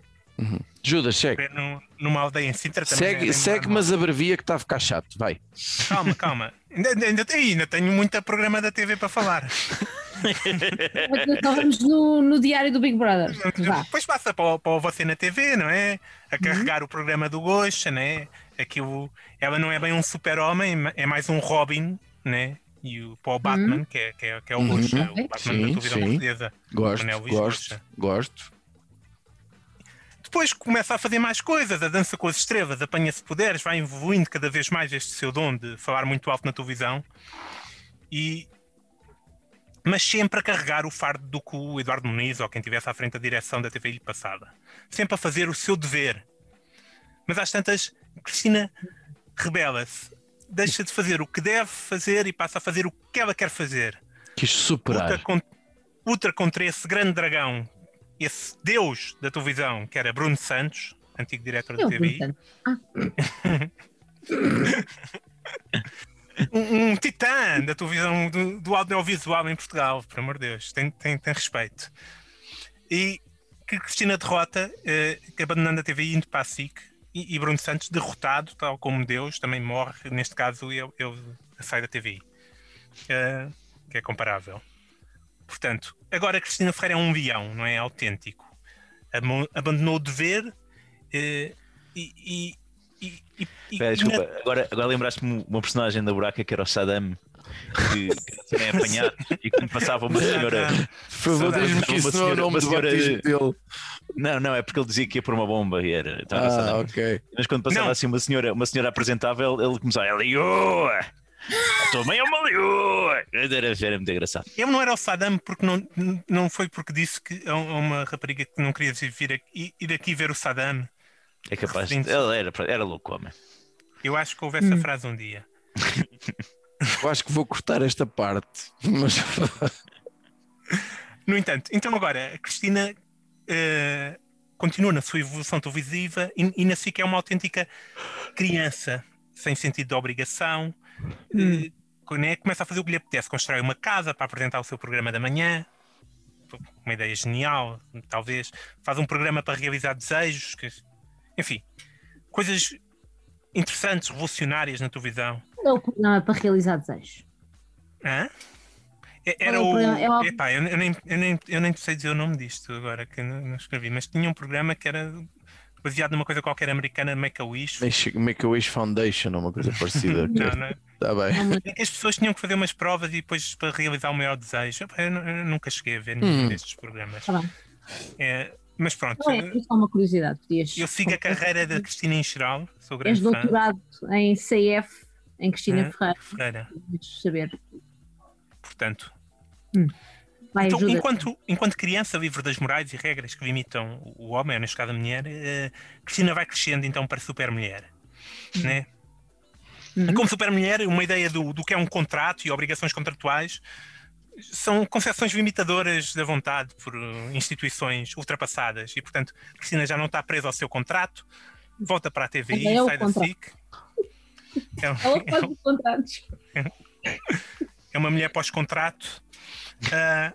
[SPEAKER 3] Judas, segue.
[SPEAKER 2] Num- Numa aldeia em Sintra também.
[SPEAKER 3] Segue,
[SPEAKER 2] é
[SPEAKER 3] segue mas abrevia que está a ficar chato. Vai.
[SPEAKER 2] Calma, calma. Ainda, ainda, ainda tenho muito programa da TV para falar.
[SPEAKER 1] Mas Então no, no diário do Big Brother. Vá.
[SPEAKER 2] Depois passa para, o- para Você na TV, não é? A carregar o programa do Gosha, né? Aquilo, ela não é bem um super-homem, é mais um Robin, né? E o, para o Batman, que, é, que, é, que é o
[SPEAKER 3] Uhum.
[SPEAKER 2] Gosha, o Batman da televisão
[SPEAKER 3] sim.
[SPEAKER 2] portuguesa.
[SPEAKER 3] Gosto, gosto,
[SPEAKER 2] Rocha.
[SPEAKER 3] gosto.
[SPEAKER 2] Depois começa a fazer mais coisas, a dança com as estrelas, apanha-se poderes, vai evoluindo cada vez mais este seu dom de falar muito alto na televisão. E... Mas sempre a carregar o fardo do que o Eduardo Muniz ou quem estivesse à frente da direção da TV lhe passava. Sempre a fazer o seu dever. Mas às tantas, Cristina rebela-se. Deixa de fazer o que deve fazer e passa a fazer o que ela quer fazer.
[SPEAKER 3] Quis
[SPEAKER 2] Luta,
[SPEAKER 3] superar.
[SPEAKER 2] con- luta contra esse grande dragão, esse deus da televisão, que era Bruno Santos, antigo diretor da
[SPEAKER 1] Eu,
[SPEAKER 2] TVI.
[SPEAKER 1] portanto.
[SPEAKER 2] Um, um titã da televisão, do, do audiovisual em Portugal, por amor de Deus, tem, tem, tem respeito. E que Cristina derrota, eh, abandonando a TV e indo para a SIC, e, e Bruno Santos derrotado, tal como Deus, também morre, neste caso ele, ele sai da TV, eh, que é comparável. Portanto, agora Cristina Ferreira é um leão, não é autêntico. Amo- Abandonou o dever eh, e, e, e, e-
[SPEAKER 4] Espera,
[SPEAKER 2] e
[SPEAKER 4] desculpa,
[SPEAKER 2] na-
[SPEAKER 4] agora, agora lembraste-me uma personagem da buraca que era o Saddam, que, que era apanhado e quando passava uma senhora.
[SPEAKER 3] Por favor, diz-me que
[SPEAKER 4] Uma
[SPEAKER 3] isso não é o
[SPEAKER 4] senhora-
[SPEAKER 3] nome
[SPEAKER 4] senhora-
[SPEAKER 3] dele.
[SPEAKER 4] Não, não, é porque ele dizia que ia por uma bomba e era. então
[SPEAKER 3] Ah, ok.
[SPEAKER 4] Mas quando passava
[SPEAKER 2] Não.
[SPEAKER 4] assim uma senhora, uma senhora apresentável, ele começava a leoa! A tua mãe é uma leoa! Era, era muito engraçado.
[SPEAKER 2] Ele não era o Saddam porque não, não foi porque disse que a uma rapariga que não queria vir aqui, ir aqui ver o Saddam.
[SPEAKER 4] É capaz. Ele era, era louco, homem.
[SPEAKER 2] Eu acho que houve essa frase um dia.
[SPEAKER 3] Eu acho que vou cortar esta parte. Mas
[SPEAKER 2] No entanto, então agora a Cristina eh, continua na sua evolução televisiva e, e na SIC é uma autêntica criança, sem sentido de obrigação. eh, né, começa a fazer o que lhe apetece, constrói uma casa para apresentar o seu programa da manhã. Uma ideia genial, talvez. Faz um programa para realizar desejos. que- enfim, coisas interessantes, revolucionárias na televisão.
[SPEAKER 1] É o programa para realizar desejos.
[SPEAKER 2] Hã? E- Era
[SPEAKER 1] é o? É
[SPEAKER 2] Epá, eu, eu nem, eu, nem, eu nem sei dizer o nome disto agora que eu não, não escrevi, mas tinha um programa que era baseado numa coisa qualquer americana, Make a Wish.
[SPEAKER 3] Make a Wish Foundation ou uma coisa parecida.
[SPEAKER 2] Não, não.
[SPEAKER 3] Está bem.
[SPEAKER 2] Em que as pessoas tinham que fazer umas provas e depois para realizar o maior desejo. Eu, nu- eu nunca cheguei a ver nenhum
[SPEAKER 3] Hum.
[SPEAKER 2] destes programas.
[SPEAKER 1] Tá bem.
[SPEAKER 2] É, mas pronto,
[SPEAKER 1] Não, é só uma curiosidade. Podias...
[SPEAKER 2] eu sigo a carreira da Cristina em geral, sou
[SPEAKER 1] És
[SPEAKER 2] grande fã.
[SPEAKER 1] doutorado em CF, em Cristina
[SPEAKER 2] Hã?
[SPEAKER 1] Ferreira.
[SPEAKER 2] Ferreira,
[SPEAKER 1] saber.
[SPEAKER 2] portanto.
[SPEAKER 1] Vai,
[SPEAKER 2] Então, enquanto, enquanto criança livre das morais e regras que limitam o homem, ou neste caso a mulher, eh, Cristina vai crescendo então para super-mulher. Né?
[SPEAKER 1] Uhum.
[SPEAKER 2] Como super-mulher, uma ideia do, do que é um contrato e obrigações contratuais são concepções limitadoras da vontade por eh, instituições ultrapassadas e, portanto, Cristina já não está presa ao seu contrato, volta para a TVI,
[SPEAKER 1] Mas é
[SPEAKER 2] sai da. SIC. É, um-
[SPEAKER 1] Ela faz os contratos.
[SPEAKER 2] é uma mulher pós-contrato. Ah,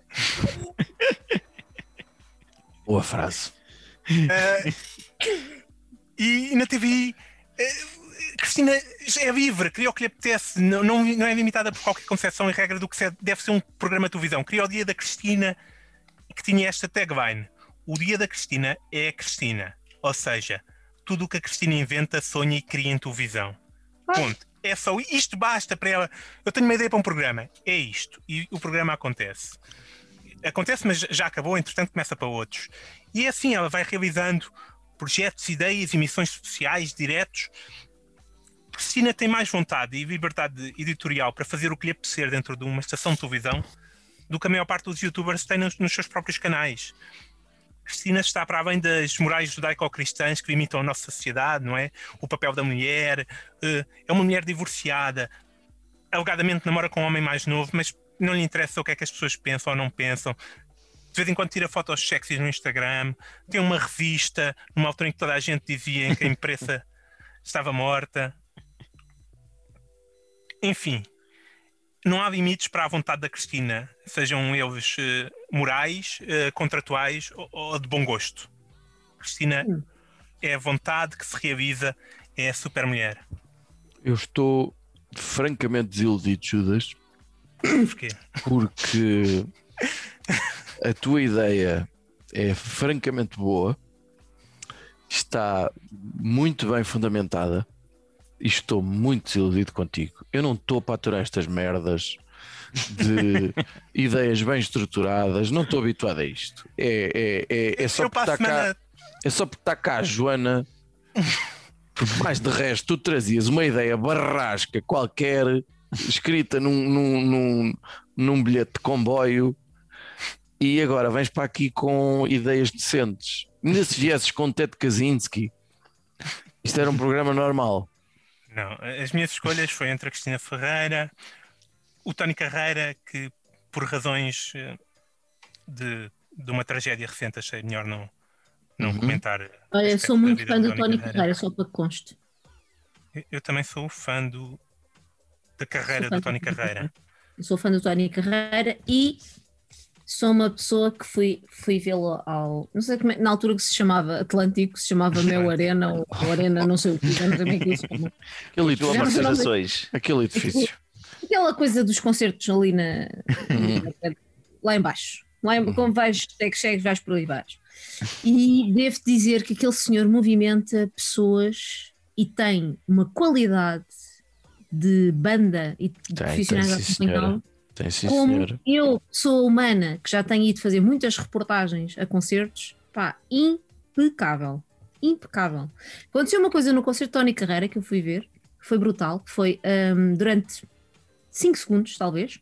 [SPEAKER 3] Boa frase.
[SPEAKER 2] E, e na TV, eh, Cristina é livre, cria o que lhe apetece, não, não, não é limitada por qualquer concepção e regra do que se- deve ser um programa de televisão. Cria o Dia da Cristina, que tinha esta tagline: O Dia da Cristina é a Cristina. Ou seja, tudo o que a Cristina inventa, sonha e cria em televisão. Ponto. É só isto basta para ela. Eu tenho uma ideia para um programa, é isto. E o programa acontece. Acontece, mas já acabou, entretanto começa para outros. E é assim, ela vai realizando projetos, ideias e missões especiais, diretos. Cristina tem mais vontade e liberdade editorial para fazer o que lhe apetecer dentro de uma estação de televisão do que a maior parte dos youtubers tem nos, nos seus próprios canais. Cristina está para além das morais judaico-cristãs que limitam a nossa sociedade, não é? O papel da mulher, eh, é uma mulher divorciada, alegadamente namora com um homem mais novo, mas não lhe interessa o que é que as pessoas pensam ou não pensam. De vez em quando tira fotos sexys no Instagram, tem uma revista, numa altura em que toda a gente dizia em que a imprensa estava morta. Enfim, não há limites para a vontade da Cristina, sejam eles eh, morais, eh, contratuais ou, ou de bom gosto. Cristina é a vontade que se realiza, é a super mulher.
[SPEAKER 3] Eu estou francamente desiludido, Judas,
[SPEAKER 2] Porquê?
[SPEAKER 3] porque a tua ideia é francamente boa, está muito bem fundamentada estou muito desiludido contigo. Eu não estou para aturar estas merdas de ideias bem estruturadas, não estou habituado a isto. É, é, é, é só porque está cá. É só porque está cá a Joana. Porque mais de resto, tu trazias uma ideia barrasca qualquer, escrita num, num, num, num bilhete de comboio, e agora vens para aqui com ideias decentes. Ainda se viesses com Ted Kaczynski, isto era um programa normal.
[SPEAKER 2] Não, as minhas escolhas foi entre a Cristina Ferreira, o Tony Carreira, que por razões eh, de, de uma tragédia recente achei melhor não, não
[SPEAKER 3] Uhum.
[SPEAKER 2] comentar.
[SPEAKER 1] Olha, sou muito fã do Tony Carreira, só para que conste.
[SPEAKER 2] Eu, eu também sou fã do, da carreira do Tony Carreira.
[SPEAKER 1] Eu sou fã do Tony Carreira e sou uma pessoa que fui, fui vê-lo ao. Não sei como é, na altura que se chamava Atlântico, se chamava Meu Arena ou Arena, não sei o que, já não sei é que isso.
[SPEAKER 3] Aquele
[SPEAKER 4] Pelo
[SPEAKER 1] Já
[SPEAKER 4] amor
[SPEAKER 1] não
[SPEAKER 4] de
[SPEAKER 1] sei o nome.
[SPEAKER 4] gerações.
[SPEAKER 3] Aquele edifício.
[SPEAKER 1] Aquela coisa dos concertos ali na. lá em baixo. Lá em, como vais, é que chegas, vais por aí baixo. E devo dizer que aquele senhor movimenta pessoas e tem uma qualidade de banda e de
[SPEAKER 3] Tem,
[SPEAKER 1] profissionais
[SPEAKER 3] tem, sim. Tem sim,
[SPEAKER 1] como
[SPEAKER 3] senhora.
[SPEAKER 1] eu sou humana que já tenho ido fazer muitas reportagens a concertos, pá, impecável. Impecável. Aconteceu uma coisa no concerto de Tony Carreira que eu fui ver, que foi brutal, que foi hum, durante 5 segundos, talvez,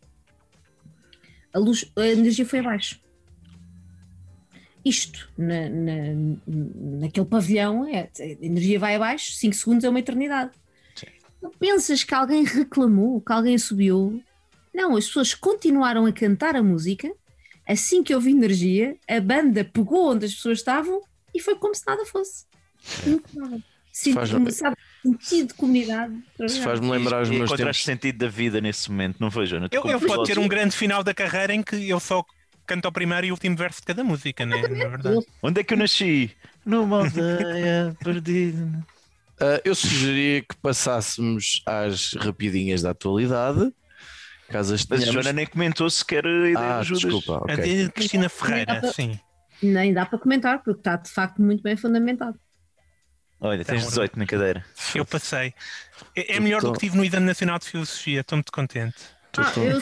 [SPEAKER 1] a luz, a energia foi abaixo. Isto, na, na- naquele pavilhão, é, a energia vai abaixo, 5 segundos é uma eternidade. Tu pensas que alguém reclamou, que alguém subiu? Não, as pessoas continuaram a cantar a música. Assim que houve energia, a banda pegou onde as pessoas estavam e foi como se nada fosse. Senti-
[SPEAKER 3] Faz-
[SPEAKER 1] sabe, sentido de comunidade.
[SPEAKER 3] Se faz-me lembrar os meus
[SPEAKER 4] encontraste
[SPEAKER 3] tempos.
[SPEAKER 4] sentido da vida nesse momento, não foi, Jonathan?
[SPEAKER 2] Eu, eu pode ter um grande final da carreira em que eu só canto o primeiro e o último verso de cada música, né? Na verdade.
[SPEAKER 4] Onde é que eu nasci? Numa aldeia perdida.
[SPEAKER 3] Ah, eu sugeria que passássemos às rapidinhas da atualidade. Caso as
[SPEAKER 4] Mas a. Joana nem comentou sequer a ideia
[SPEAKER 3] Ah,
[SPEAKER 4] de Judas.
[SPEAKER 3] desculpa,
[SPEAKER 2] A
[SPEAKER 3] ok.
[SPEAKER 2] de Cristina Ferreira,
[SPEAKER 1] Não,
[SPEAKER 2] sim.
[SPEAKER 1] Nem dá para comentar, porque está de facto muito bem fundamentado.
[SPEAKER 4] Olha, tens
[SPEAKER 2] Então,
[SPEAKER 4] 18 na cadeira.
[SPEAKER 2] Eu passei. É, é melhor do que tive no Exame Nacional de Filosofia, estou muito contente.
[SPEAKER 3] Tô-
[SPEAKER 1] Ah,
[SPEAKER 3] tô-
[SPEAKER 1] eu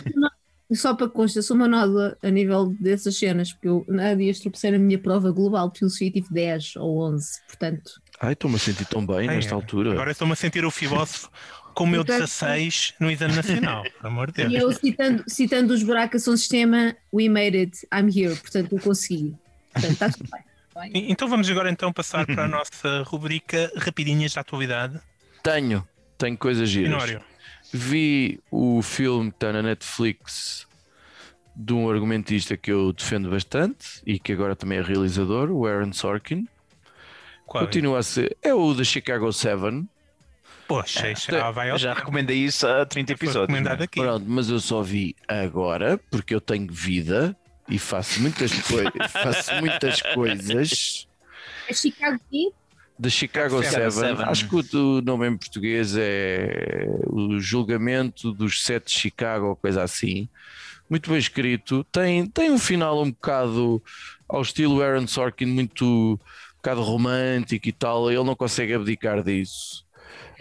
[SPEAKER 1] só para constar, sou uma nódoa a nível dessas cenas, porque eu há dias tropecei na minha prova global de filosofia e tive 10 ou 11, portanto.
[SPEAKER 3] Ai, estou-me a sentir tão bem
[SPEAKER 2] Ai,
[SPEAKER 3] nesta
[SPEAKER 2] é.
[SPEAKER 3] altura.
[SPEAKER 2] Agora estou-me a sentir o filósofo com o meu
[SPEAKER 1] Portanto,
[SPEAKER 2] 16 no Exame Nacional, por amor de
[SPEAKER 1] E
[SPEAKER 2] Deus.
[SPEAKER 1] eu citando, citando os buracos são sistema, we made it, I'm here, portanto eu consegui. Portanto, está tudo bem. Bem,
[SPEAKER 2] E- Então vamos agora então passar para a nossa rubrica Rapidinhas da Atualidade.
[SPEAKER 3] Tenho, tenho coisas giras.
[SPEAKER 2] Minório.
[SPEAKER 3] Vi o filme que está na Netflix de um argumentista que eu defendo bastante e que agora também é realizador, o Aaron Sorkin.
[SPEAKER 2] Qual é?
[SPEAKER 3] Continua a ser. É o da Chicago 7.
[SPEAKER 2] Poxa, isso já vai ao
[SPEAKER 4] Já
[SPEAKER 2] tempo.
[SPEAKER 4] recomendei isso há 30
[SPEAKER 2] Foi
[SPEAKER 4] episódios.
[SPEAKER 2] recomendado
[SPEAKER 4] é?
[SPEAKER 2] aqui.
[SPEAKER 3] Pronto, mas eu só vi agora porque eu tenho vida e faço muitas coisas. faço muitas coisas.
[SPEAKER 1] É Chicago King?
[SPEAKER 3] Da Chicago
[SPEAKER 2] Chicago
[SPEAKER 3] 7,
[SPEAKER 4] Seven.
[SPEAKER 3] acho que o nome em português é o julgamento dos sete de Chicago, ou coisa assim. Muito bem escrito. Tem, tem um final um bocado ao estilo Aaron Sorkin, muito um bocado romântico e tal. Ele não consegue abdicar disso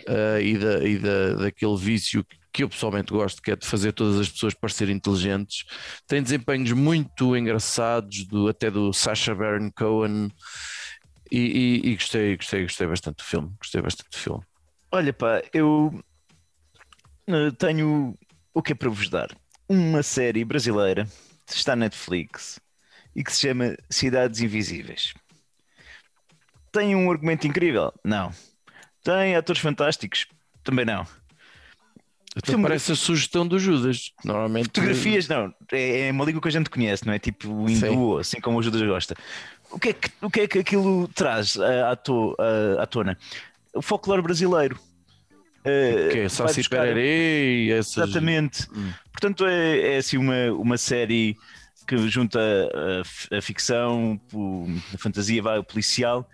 [SPEAKER 3] ah, e, da, e da, daquele vício que eu pessoalmente gosto, que é de fazer todas as pessoas parecerem inteligentes. Tem desempenhos muito engraçados, do, até do Sacha Baron Cohen. E, e- e gostei, gostei, gostei bastante do filme. Gostei bastante do filme.
[SPEAKER 4] Olha, pá, eu eh, tenho o que é para vos dar? Uma série brasileira, está na Netflix e que se chama Cidades Invisíveis. Tem um argumento incrível? Não. Tem atores fantásticos? Também não. Filme-
[SPEAKER 3] parece a sugestão do Judas. Normalmente.
[SPEAKER 4] Fotografias, não. É, é uma língua que a gente conhece, não é? Tipo o hindu, assim como o Judas gosta. O que é que, o que, é que aquilo traz à, à, to- à- à tona? O folclore brasileiro. Eh,
[SPEAKER 3] Que é
[SPEAKER 4] vai
[SPEAKER 3] Saci
[SPEAKER 4] buscar-
[SPEAKER 3] Pererê e essas.
[SPEAKER 4] Exatamente.
[SPEAKER 3] Hum.
[SPEAKER 4] Portanto, é, é assim uma, uma série que junta a, a ficção, a fantasia, vai o policial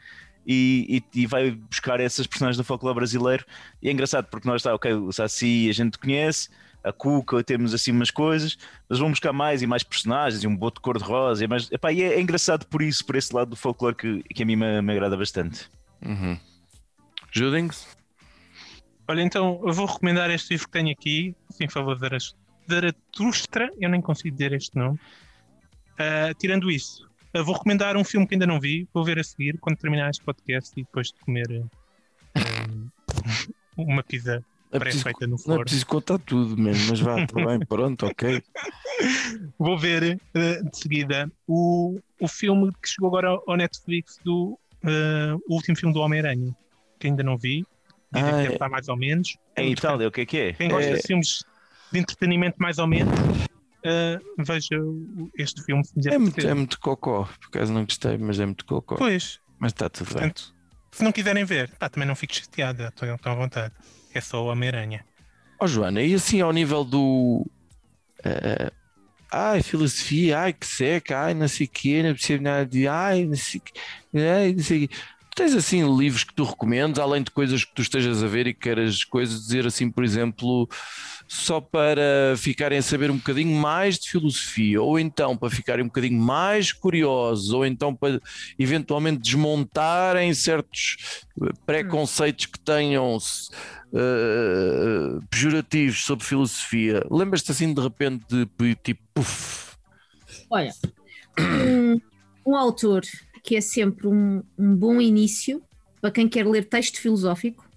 [SPEAKER 4] e, e- e vai buscar essas personagens do folclore brasileiro. E é engraçado porque nós está, ok, o Saci a gente conhece, a Cuca temos assim umas coisas, mas vão buscar mais e mais personagens e um boto cor-de-rosa. E, mais, epá, e é, é engraçado por isso, por esse lado do folclore que, que a mim me, me agrada bastante.
[SPEAKER 3] Uhum. Judings?
[SPEAKER 2] Olha, então eu vou recomendar este livro que tenho aqui, em favor de Zaratustra, eu nem consigo dizer este nome. Ah, tirando isso, eu vou recomendar um filme que ainda não vi, vou ver a seguir quando terminar este podcast e depois de comer ah, uma pizza
[SPEAKER 3] É
[SPEAKER 2] pré-feita no
[SPEAKER 3] não é
[SPEAKER 2] forno.
[SPEAKER 3] preciso contar tudo mesmo, mas vá, está bem, pronto, ok.
[SPEAKER 2] Vou ver eh, de seguida o, o filme que chegou agora ao Netflix do eh, o último filme do Homem-Aranha, que ainda não vi. Dizem
[SPEAKER 3] Ah,
[SPEAKER 2] que deve
[SPEAKER 3] é-
[SPEAKER 2] estar mais ou menos.
[SPEAKER 4] Em Itália, o que é que é?
[SPEAKER 2] Quem gosta
[SPEAKER 3] É-
[SPEAKER 2] de filmes de entretenimento mais ou menos, eh, veja o- este filme.
[SPEAKER 3] É muito, é muito cocó, por acaso não gostei, mas é muito cocó.
[SPEAKER 2] Pois,
[SPEAKER 3] Mas está tudo bem.
[SPEAKER 2] portanto, se não quiserem ver, pá, também não fico chateada, estão à vontade. É só o Homem-Aranha.
[SPEAKER 3] Ó Joana, e assim ao nível do. eh, ai, filosofia, ai, que seca, ai, não sei o quê, não percebo nada de, ai, não sei o quê, ai, não sei o quê. Tens assim livros que tu recomendas, além de coisas que tu estejas a ver e que queiras coisas, dizer assim, por exemplo, só para ficarem a saber um bocadinho mais de filosofia, ou então para ficarem um bocadinho mais curiosos, ou então para eventualmente desmontarem certos eh, preconceitos que tenham uh, pejorativos sobre filosofia. Lembras-te assim de repente de tipo, puf.
[SPEAKER 1] Olha, um, um autor que é sempre um, um, bom início para quem quer ler texto filosófico.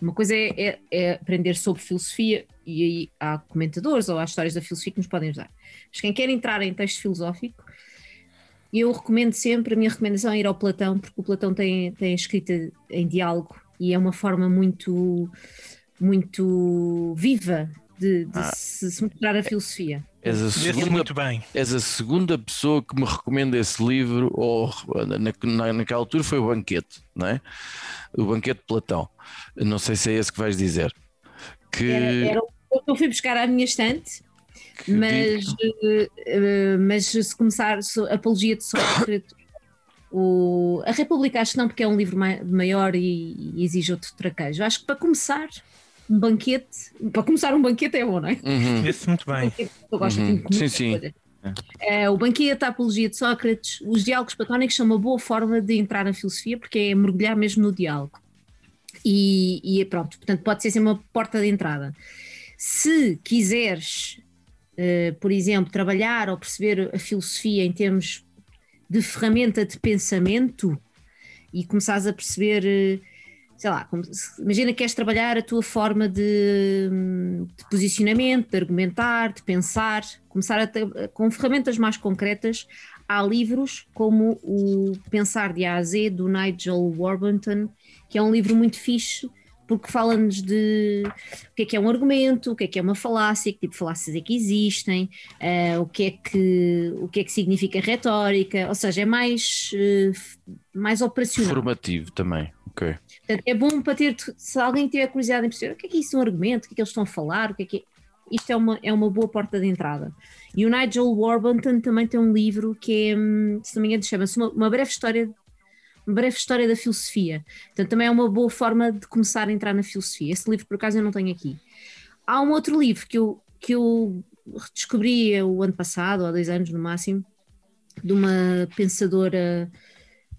[SPEAKER 1] Uma coisa é, é, é, aprender sobre filosofia, e aí há comentadores ou há histórias da filosofia que nos podem ajudar. Mas quem quer entrar em texto filosófico, eu recomendo sempre, a minha recomendação é ir ao Platão, porque o Platão tem, tem escrita em diálogo e é uma forma muito, muito viva de, de ah. se, se mostrar a filosofia.
[SPEAKER 3] És a, segunda, muito bem. és a segunda pessoa que me recomenda esse livro, ou na, na, naquela altura foi o Banquete, não é? O Banquete de Platão. Não sei se é esse que vais dizer. Que...
[SPEAKER 1] Era, era eu fui buscar à minha estante, mas, uh, mas se começar a Apologia de Sócrates, o, a República acho que não, porque é um livro maior e, e exige outro traquejo. Acho que para começar um banquete, para começar um banquete é bom, não é?
[SPEAKER 2] Uhum. Muito bem.
[SPEAKER 1] Eu gosto uhum. de.
[SPEAKER 3] Sim, sim.
[SPEAKER 1] É, o banquete, a apologia de Sócrates, os diálogos platónicos são uma boa forma de entrar na filosofia porque é mergulhar mesmo no diálogo. E, e pronto, portanto, pode ser uma porta de entrada. Se quiseres, uh, por exemplo, trabalhar ou perceber a filosofia em termos de ferramenta de pensamento e começares a perceber. Uh, sei lá, imagina que queres trabalhar a tua forma de, de posicionamento, de argumentar, de pensar, começar a com ferramentas mais concretas. Há livros como o Pensar de A a Z, do Nigel Warburton, que é um livro muito fixe, porque fala-nos de o que é que é um argumento, o que é que é uma falácia, que tipo de falácias é que existem, uh, o, que é que, o que é que significa retórica, ou seja, é mais, uh, mais operacional.
[SPEAKER 3] Formativo também, ok.
[SPEAKER 1] Portanto, é bom para ter, se alguém tiver curiosidade em perceber o que é que é isso é um argumento, o que é que eles estão a falar, o que é que é, isto é uma, é uma boa porta de entrada. E o Nigel Warburton também tem um livro que é, hum, se não me engano, chama-se uma, uma, breve história breve história da filosofia. Portanto, também é uma boa forma de começar a entrar na filosofia. Esse livro, por acaso, eu não tenho aqui. Há um outro livro que eu, que eu descobri o ano passado, há dois anos no máximo, de uma pensadora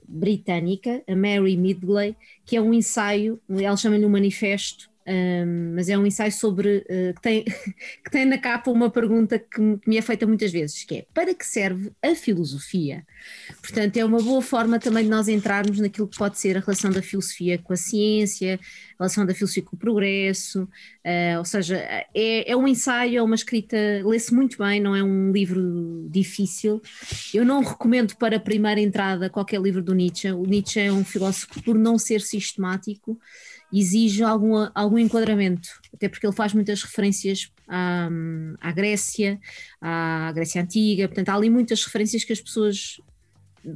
[SPEAKER 1] britânica, a Mary Midgley, que é um ensaio, ela chama-lhe um manifesto, um, mas é um ensaio sobre uh, que, tem, que tem na capa uma pergunta que me, é feita muitas vezes, que é para que serve a filosofia? Portanto, é uma boa forma também de nós entrarmos naquilo que pode ser a relação da filosofia com a ciência, a relação da filosofia com o progresso, uh, ou seja, é, é um ensaio, é uma escrita, lê-se muito bem, não é um livro difícil. Eu não recomendo para a primeira entrada qualquer livro do Nietzsche. O Nietzsche é um filósofo por não ser sistemático, exige algum, algum enquadramento, até porque ele faz muitas referências à, à Grécia, à Grécia Antiga, portanto há ali muitas referências que as pessoas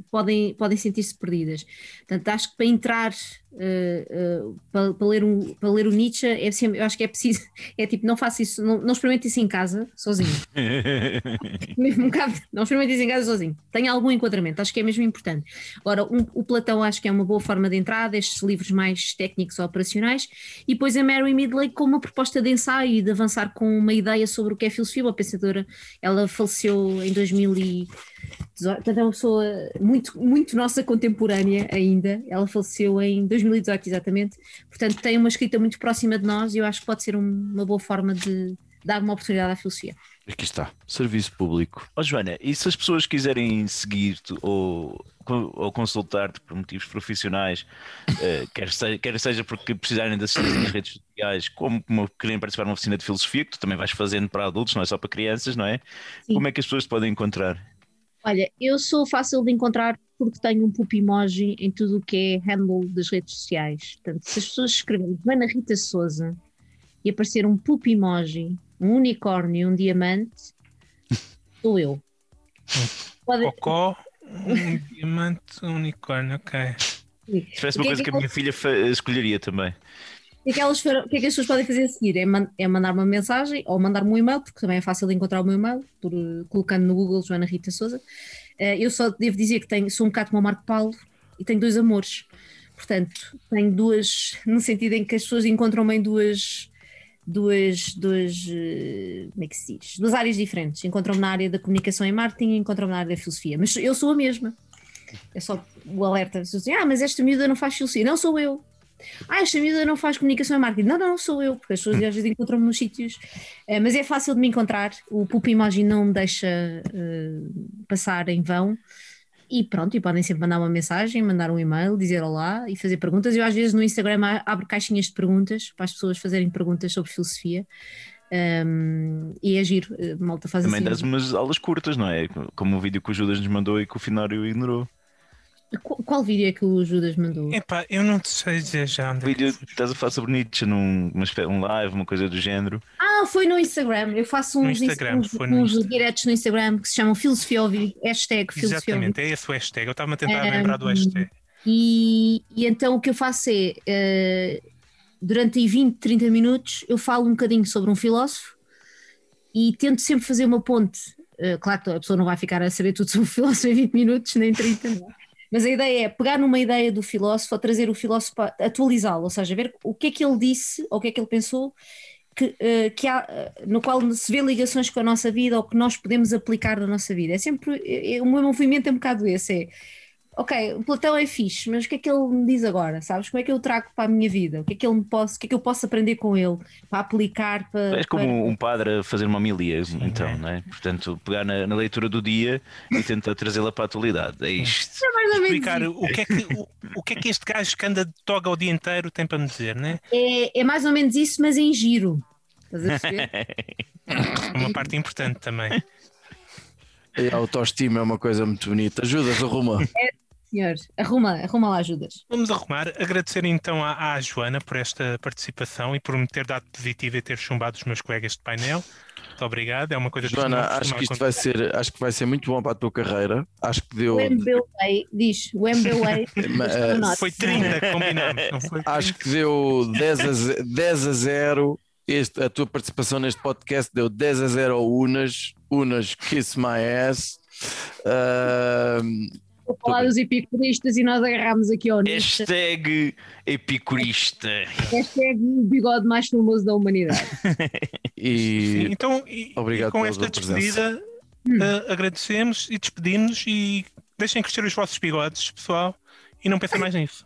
[SPEAKER 1] podem, podem sentir-se perdidas. Portanto, acho que para entrar, uh, uh, para, para, ler um, para ler o Nietzsche, é sempre, eu acho que é preciso, é tipo, não faça isso, não, não experimente isso em casa, sozinho. mesmo um bocado, não experimente isso em casa sozinho. Tenha algum enquadramento, acho que é mesmo importante. Agora, um, o Platão acho que é uma boa forma de entrada, estes livros mais técnicos ou operacionais, e depois a Mary Midley com uma proposta de ensaio e de avançar com uma ideia sobre o que é filosofia, uma pensadora, ela faleceu em 2000 e Portanto, é uma pessoa muito, muito nossa contemporânea ainda. Ela faleceu em 2018, exatamente. Portanto, tem uma escrita muito próxima de nós e eu acho que pode ser um, uma boa forma de dar uma oportunidade à filosofia.
[SPEAKER 3] Aqui está, serviço público.
[SPEAKER 4] Oh, Joana, e se as pessoas quiserem seguir-te ou, ou consultar-te por motivos profissionais, uh, quer, seja, quer seja porque precisarem de assistência nas redes sociais, como, como querem participar numa oficina de filosofia, que tu também vais fazendo para adultos, não é só para crianças, não é? Sim. Como é que as pessoas te podem encontrar?
[SPEAKER 1] Olha, eu sou fácil de encontrar porque tenho um pup emoji em tudo o que é handle das redes sociais. Portanto, se as pessoas escreverem Joana Rita Souza e aparecer um pup emoji, um unicórnio e um diamante, sou eu.
[SPEAKER 2] Pode... Cocó, um diamante, um unicórnio, ok.
[SPEAKER 4] Se tivesse uma coisa que, que a minha filha escolheria também.
[SPEAKER 1] O que, é que elas o que é que as pessoas podem fazer a seguir? É, man- é mandar uma mensagem ou mandar-me um e-mail, porque também é fácil encontrar o meu e-mail, por, colocando no Google Joana Rita Souza. Eh, eu só devo dizer que tenho, sou um bocado como o Marco Paulo e tenho dois amores. Portanto, tenho duas, no sentido em que as pessoas encontram-me em duas, duas, duas, eh, como é que se diz? Duas áreas diferentes. Encontram-me na área da comunicação e marketing e encontram-me na área da filosofia. Mas eu sou a mesma. É só o alerta. Ah, mas esta miúda não faz filosofia. Não sou eu. Ah, esta miúda não faz comunicação e marketing. Não, não, sou eu, porque as pessoas às vezes encontram-me nos sítios. Eh, mas é fácil de me encontrar. O Pup Emoji não me deixa eh, passar em vão. E pronto, e podem sempre mandar uma mensagem, mandar um e-mail, dizer olá e fazer perguntas. Eu às vezes no Instagram abro caixinhas de perguntas para as pessoas fazerem perguntas sobre filosofia. Um, e é giro, eh, malta faz
[SPEAKER 4] Também
[SPEAKER 1] assim.
[SPEAKER 4] das umas aulas curtas, não é? Como o vídeo que o Judas nos mandou e que o Finário ignorou.
[SPEAKER 1] Qual, qual vídeo é que o Judas mandou?
[SPEAKER 2] Epá, eu não sei dizer já onde
[SPEAKER 4] O
[SPEAKER 2] é que
[SPEAKER 4] vídeo que estás a falar sobre Nietzsche num um live, uma coisa do género.
[SPEAKER 1] Ah, foi no Instagram. Eu faço
[SPEAKER 2] No
[SPEAKER 1] uns,
[SPEAKER 2] Instagram,
[SPEAKER 1] uns,
[SPEAKER 2] foi no
[SPEAKER 1] uns
[SPEAKER 2] Insta.
[SPEAKER 1] diretos no Instagram que se chamam Filosofia Ouvi, hashtag Filosofia.
[SPEAKER 2] Exatamente, é esse o hashtag. Eu estava a tentar
[SPEAKER 1] Um,
[SPEAKER 2] lembrar do hashtag.
[SPEAKER 1] E, e então o que eu faço é, eh, durante aí 20, 30 minutos, eu falo um bocadinho sobre um filósofo e tento sempre fazer uma ponte. Eh, claro que a pessoa não vai ficar a saber tudo sobre o filósofo em 20 minutos, nem 30, não é? Mas a ideia é pegar numa ideia do filósofo, trazer o filósofo atualizá-lo, ou seja, ver o que é que ele disse, ou o que é que ele pensou, que, eh, que há, eh, no qual se vê ligações com a nossa vida ou que nós podemos aplicar na nossa vida. É sempre, eh, o meu movimento é um bocado esse, é ok, o Platão é fixe, mas o que é que ele me diz agora? Sabes? Como é que eu trago para a minha vida? O que é que ele me posso, o que é que eu posso aprender com ele para aplicar para.
[SPEAKER 4] És como
[SPEAKER 1] para-
[SPEAKER 4] um padre a fazer uma homilia, então, não é? Portanto, pegar na, na leitura do dia e tentar trazê-la para a atualidade. É isto.
[SPEAKER 1] É mais ou menos
[SPEAKER 2] Explicar o que, é que, o, o que é que este gajo que anda de toga o dia inteiro tem para me dizer, né?
[SPEAKER 1] É, é mais ou menos isso, mas em giro. Estás a?
[SPEAKER 2] É uma parte importante também.
[SPEAKER 3] A autoestima é uma coisa muito bonita. Ajudas, arruma.
[SPEAKER 1] Senhor, arruma, arruma lá ajudas.
[SPEAKER 2] Vamos arrumar. Agradecer então à, à Joana por esta participação e por me ter dado positivo e ter chumbado os meus colegas de painel. Muito obrigado. É uma coisa que
[SPEAKER 3] Joana,
[SPEAKER 2] não
[SPEAKER 3] acho que isto vai ser, acho que vai ser muito bom para a tua carreira. Acho que deu.
[SPEAKER 1] O MBWay, diz, o MBWay. Nota.
[SPEAKER 2] Foi 30, combinamos, não foi?
[SPEAKER 3] Acho que deu 10 a, ze- 10 a 0. Este, a tua participação neste podcast deu 10 a 0 ao Unas. Unas, kiss my ass. Ahm,
[SPEAKER 1] Vou falar dos epicuristas e nós agarramos aqui ao nicho.
[SPEAKER 4] Hashtag epicurista.
[SPEAKER 1] Hashtag o bigode mais famoso da humanidade.
[SPEAKER 3] e
[SPEAKER 2] Sim, então, e,
[SPEAKER 3] Obrigado
[SPEAKER 2] e com esta despedida, eh, agradecemos e despedimos e deixem crescer os vossos bigodes, pessoal, e não pensem mais nisso.